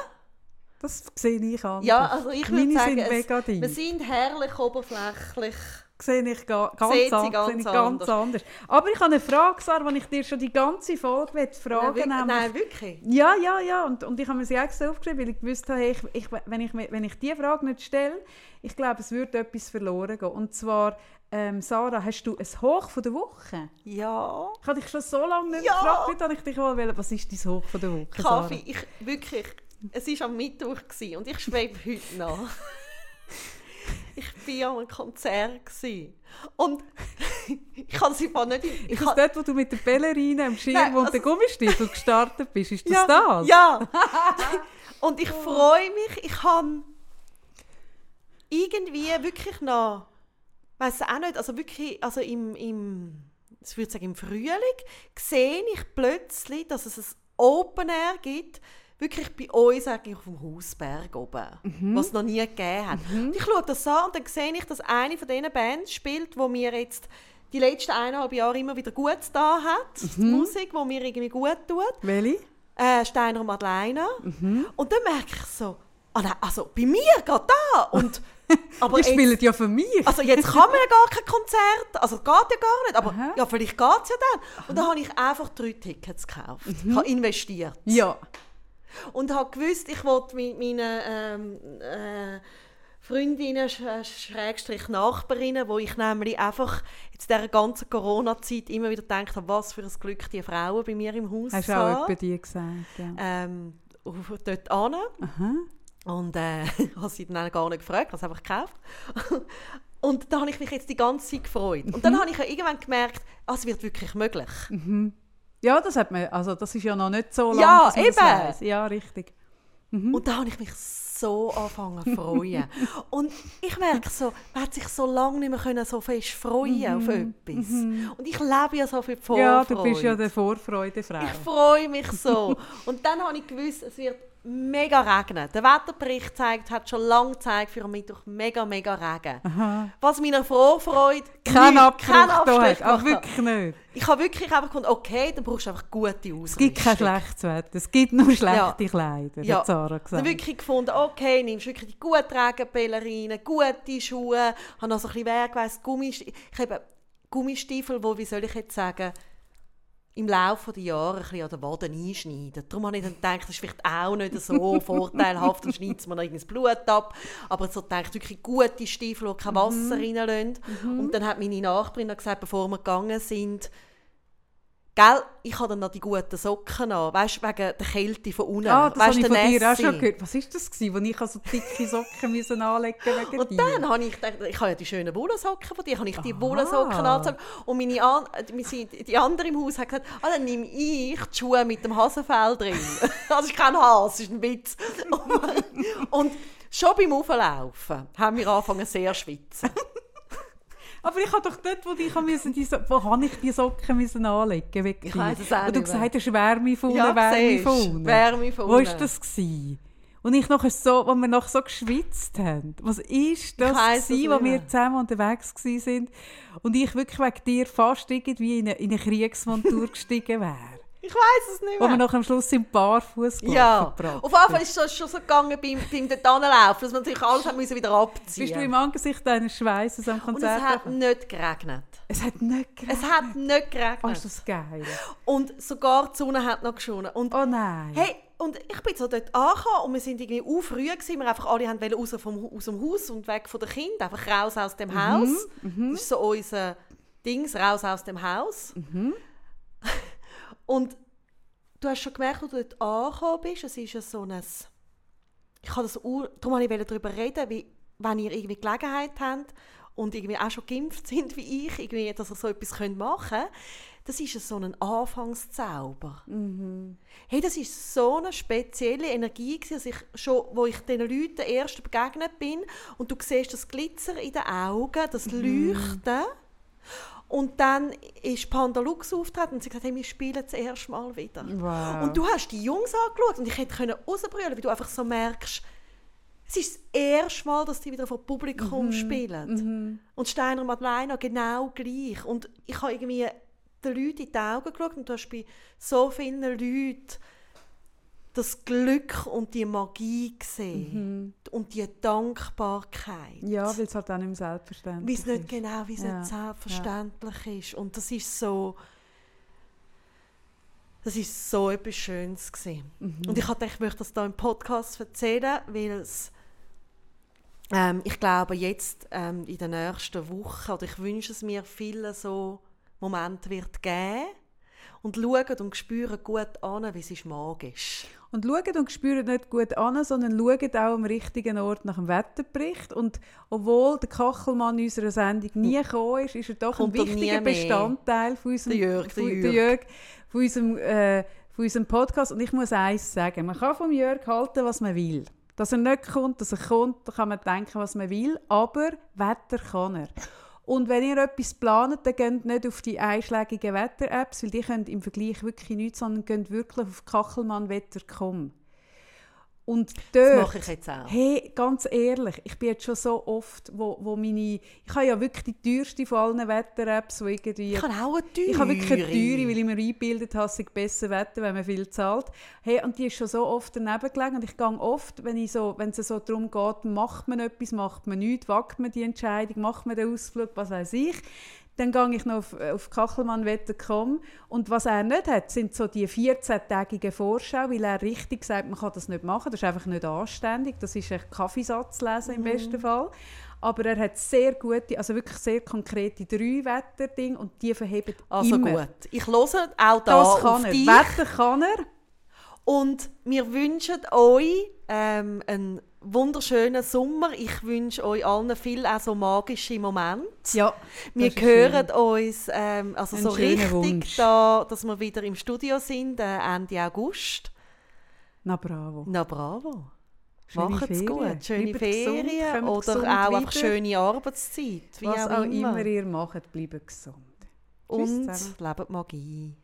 Das sehe ich an. Ja, also ich würde sagen, sind mega deep. wir sind herrlich oberflächlich sehe ich ga ganz, Seht an, ganz, sehe ich ganz anders. Aber ich habe eine Frage, Sarah, die ich dir schon die ganze Folge fragen Nein, nein, wirklich? Ja, ja, ja. Und, und ich habe mir sie extra aufgeschrieben, weil ich wusste, hey, ich, ich, wenn, ich, wenn ich diese Frage nicht stelle, ich glaube, es würde etwas verloren gehen. Und zwar, ähm, Sarah, hast du ein Hoch von der Woche? Ja. Ich habe dich schon so lange nicht ja. gefragt, heute habe ich dich mal wollen, was ist dein Hoch von der Woche, Kaffee, ich, wirklich, es war am Mittwoch und ich schwebe heute nach. [laughs] ich war an einem Konzert. Gewesen. Und [laughs] ich kann sie nicht... Ich ist das dort, wo du mit der Ballerina im Schirm Nein, und also, den Gummistiefel gestartet bist? Ist [laughs] das ja, das? Ja. [laughs] und ich freue mich, ich habe irgendwie wirklich noch... weiß auch nicht, also wirklich, also im... im ich würde sagen, im Frühling sehe ich plötzlich, dass es ein Open Air gibt, wirklich bei uns eigentlich auf dem Hausberg oben, mhm. was es noch nie gegeben hat. Mhm. ich schaue das an und dann sehe ich, dass eine von diesen Bands spielt, wo mir jetzt die letzten eineinhalb Jahre immer wieder gut da hat. Mhm. Die Musik, die mir irgendwie gut tut. Welche? Äh, Steiner und Madeleine. Mhm. Und dann merke ich so, ah nein, also bei mir geht da. Und, [laughs] aber die spielen ja für mich. Also jetzt kann man ja gar kein Konzert, also geht ja gar nicht, aber Aha. ja, vielleicht geht es ja dann. Und dann habe ich einfach drei Tickets gekauft. Mhm. Ich habe investiert. Ja. Und habe gewusst, ich wollte mit meinen ähm, äh, Freundinnen, Schrägstrich Nachbarinnen, wo ich nämlich einfach jetzt dieser ganzen Corona-Zeit immer wieder gedacht habe, was für ein Glück die Frauen bei mir im Haus Hast du auch bei dir gesagt, ja. Ähm, dort an. Und äh, [laughs] habe sie dann gar nicht gefragt, habe es einfach gekauft. [laughs] Und da habe ich mich jetzt die ganze Zeit gefreut. Und dann mhm. habe ich ja irgendwann gemerkt, ah, es wird wirklich möglich. Mhm. Ja, das hat man, also das ist ja noch nicht so lange, ja, eben. Ja, richtig. Mhm. Und da habe ich mich so angefangen zu freuen. [laughs] und ich merke so, man hat sich so lange nicht mehr können so fest freuen mhm. auf etwas. Mhm. Und ich lebe ja so viel Vorfreude. Ja, du bist ja der Vorfreudefrau. Ich freue mich so. [laughs] und dann habe ich gewusst, es wird mega regnen. Der Wetterbericht zeigt, hat schon lange gezeigt, für am Mittwoch mega, mega Regen. Aha. Was meiner Vorfreude Kein Abstrich hat. Hat. wirklich nicht. Ich habe wirklich einfach gefunden, okay, dann brauchst du einfach gute Ausrüstung. Es gibt kein schlechtes Wetter. Es gibt nur schlechte Kleider, Ja. hat Sarah gesagt. wirklich gefunden, okay, nimmst wirklich die guten Regenpellerinen, gute Schuhe, habe noch so ein bisschen Werkweis, Gummistiefel. Ich habe Gummistiefel, wo, wie soll ich jetzt sagen, im Laufe der Jahre ein bisschen an den Waden einschneiden. Darum habe ich dann gedacht, das ist vielleicht auch nicht so [laughs] vorteilhaft, dann schneidet man irgendwie das Blut ab. Aber so gedacht, wirklich gute Stiefel, die kein Wasser reinlassen. Und dann hat meine Nachbarin gesagt, bevor wir gegangen sind, Gell, ich habe dann noch die guten Socken an, weißt wegen der Kälte von unten. Ah, das weißt, habe ich von dir auch schon gehört. Was war das, gewesen, wo ich so dicke Socken müssen anlegen wegen Und dir? dann habe ich gedacht, ich habe ja die schönen Wollsocken von dir, habe ich die. Wollsocken angezogen. Und meine An die andere im Haus hat gesagt, ah, dann nehme ich die Schuhe mit dem Hasenfell drin. [laughs] das ist kein Hase, das ist ein Witz. [laughs] Und schon beim Auflaufen haben wir angefangen sehr zu schwitzen. Aber ich habe doch dort, wo ich müssen, die, So- wo habe ich die Socken müssen anlegen wegen Ich weiss es auch Wo du gesagt hast, Wärme von unten, Ja, Wärme unten. Wärme Wo war das? Gewesen? Und ich nachher so, wo wir noch so geschwitzt haben. Was ist das, weiss gewesen, wo wir zusammen unterwegs sind und ich wirklich wegen dir fast irgendwie in eine, in eine Kriegsmontur [laughs] gestiegen wäre? Ich weiß es nicht Wo wir mehr. noch am Schluss im Barfuß Ja, auf jeden Fall ist es schon so gegangen beim, beim dort laufen, dass man natürlich alles hat müssen wieder abziehen Bist du im Angesicht deines Schweißes am Und es Konzert? hat nicht geregnet. es hat nicht geregnet. Es hat nicht geregnet. Oh, ist das geil. Und sogar die Sonne hat noch geschonen. Und Oh nein. Hey, und ich bin so dort angekommen und wir sind irgendwie auch früh gewesen. Wir einfach alle haben raus vom, aus dem Haus und weg von den Kindern, einfach raus aus dem Haus. Das ist so unser Dings, raus aus dem Haus. Und du hast schon gemerkt, als du dort angekommen bist, es ist ja so ein... Ich habe das auch, darum wollte ich darüber reden, wie, wenn ihr irgendwie Gelegenheit habt und irgendwie auch schon geimpft sind wie ich, irgendwie, dass ihr so etwas machen könnt, das ist ja so ein Anfangszauber. Hey, das ist so eine spezielle Energie, dass ich schon, wo ich diesen Leuten erst begegnet bin und du siehst das Glitzer in den Augen, das Leuchten. Und dann ist Panda Lux auftreten und sie gesagt, hey, wir spielen das erste Mal wieder. Wow. Und du hast die Jungs angeschaut und ich hätte können rausbrüllen, weil du einfach so merkst, es ist das erste Mal, dass die wieder vor Publikum spielen. Und Steiner Madeleine genau gleich. Und ich habe irgendwie den Leuten in die Augen geschaut und du hast bei so vielen Leuten das Glück und die Magie gesehen. Und die Dankbarkeit. Ja, weil es halt auch nicht selbstverständlich Wie es nicht ist. genau, wie es Ja, nicht selbstverständlich ist. Und das ist so, das ist so etwas Schönes gewesen. Mhm. Und ich hatte gedacht, ich möchte das hier im Podcast erzählen, weil es, ähm, ich glaube, jetzt ähm, in den nächsten Wochen, oder ich wünsche es mir, viele so Momente wird geben. Und schauen und spüren gut an, wie es ist magisch. Und schaut und spürt nicht gut an, sondern schaut auch am richtigen Ort nach dem Wetterbericht. Und obwohl der Kachelmann unserer Sendung nie gekommen ist, ist er doch Kommt ein wichtiger. Bestandteil von unserem, Der Jörg, der von, Jörg. der Jörg, von, unserem, äh, von unserem Podcast. Und ich muss eins sagen, man kann vom Jörg halten, was man will. Dass er nicht kommt, dass er kommt, da kann man denken, was man will. Aber Wetter kann er. Und wenn ihr etwas plant, dann geht nicht auf die einschlägigen Wetter-Apps, weil die können im Vergleich wirklich nichts, sondern geht wirklich auf kachelmannwetter.com. Und dort... Das mache ich jetzt auch. Hey, ganz ehrlich, ich bin jetzt schon so oft, wo, wo meine... Ich habe ja wirklich die teuerste von allen Wetter-Apps, irgendwie... Ich habe auch eine Teure. Ich habe wirklich eine teure, weil ich mir eingebildet habe, es besser Wetter, wenn man viel zahlt. Hey, und die ist schon so oft daneben gelegen und ich gehe oft, wenn, ich so, wenn es so darum geht, macht man etwas, macht man nichts, wagt man die Entscheidung, macht man den Ausflug, was weiß ich, dann gehe ich noch auf, auf kachelmannwetter.com und was er nicht hat, sind so die 14-tägige Vorschau, weil er richtig sagt, man kann das nicht machen, das ist einfach nicht anständig, das ist ein Kaffeesatz lesen im besten Fall. Aber er hat sehr gute, also wirklich sehr konkrete drei Wetterdinge und die verheben Also immer. gut. Ich höre auch da Das kann auf er. dich. Wetter kann er. Und wir wünschen euch ähm, einen wunderschönen Sommer. Ich wünsche euch allen viel auch so magische Momente. Ja, wir hören uns ähm, also Ein so richtig Wunsch. da, dass wir wieder im Studio sind, äh, Ende August. Na bravo. Na bravo. Macht's Ferien. gut. Schöne Bleibt gesund, Ferien kommt oder gesund auch einfach schöne Arbeitszeit. Wie Was auch, immer. immer ihr macht, bleibt gesund. Und lebt Magie.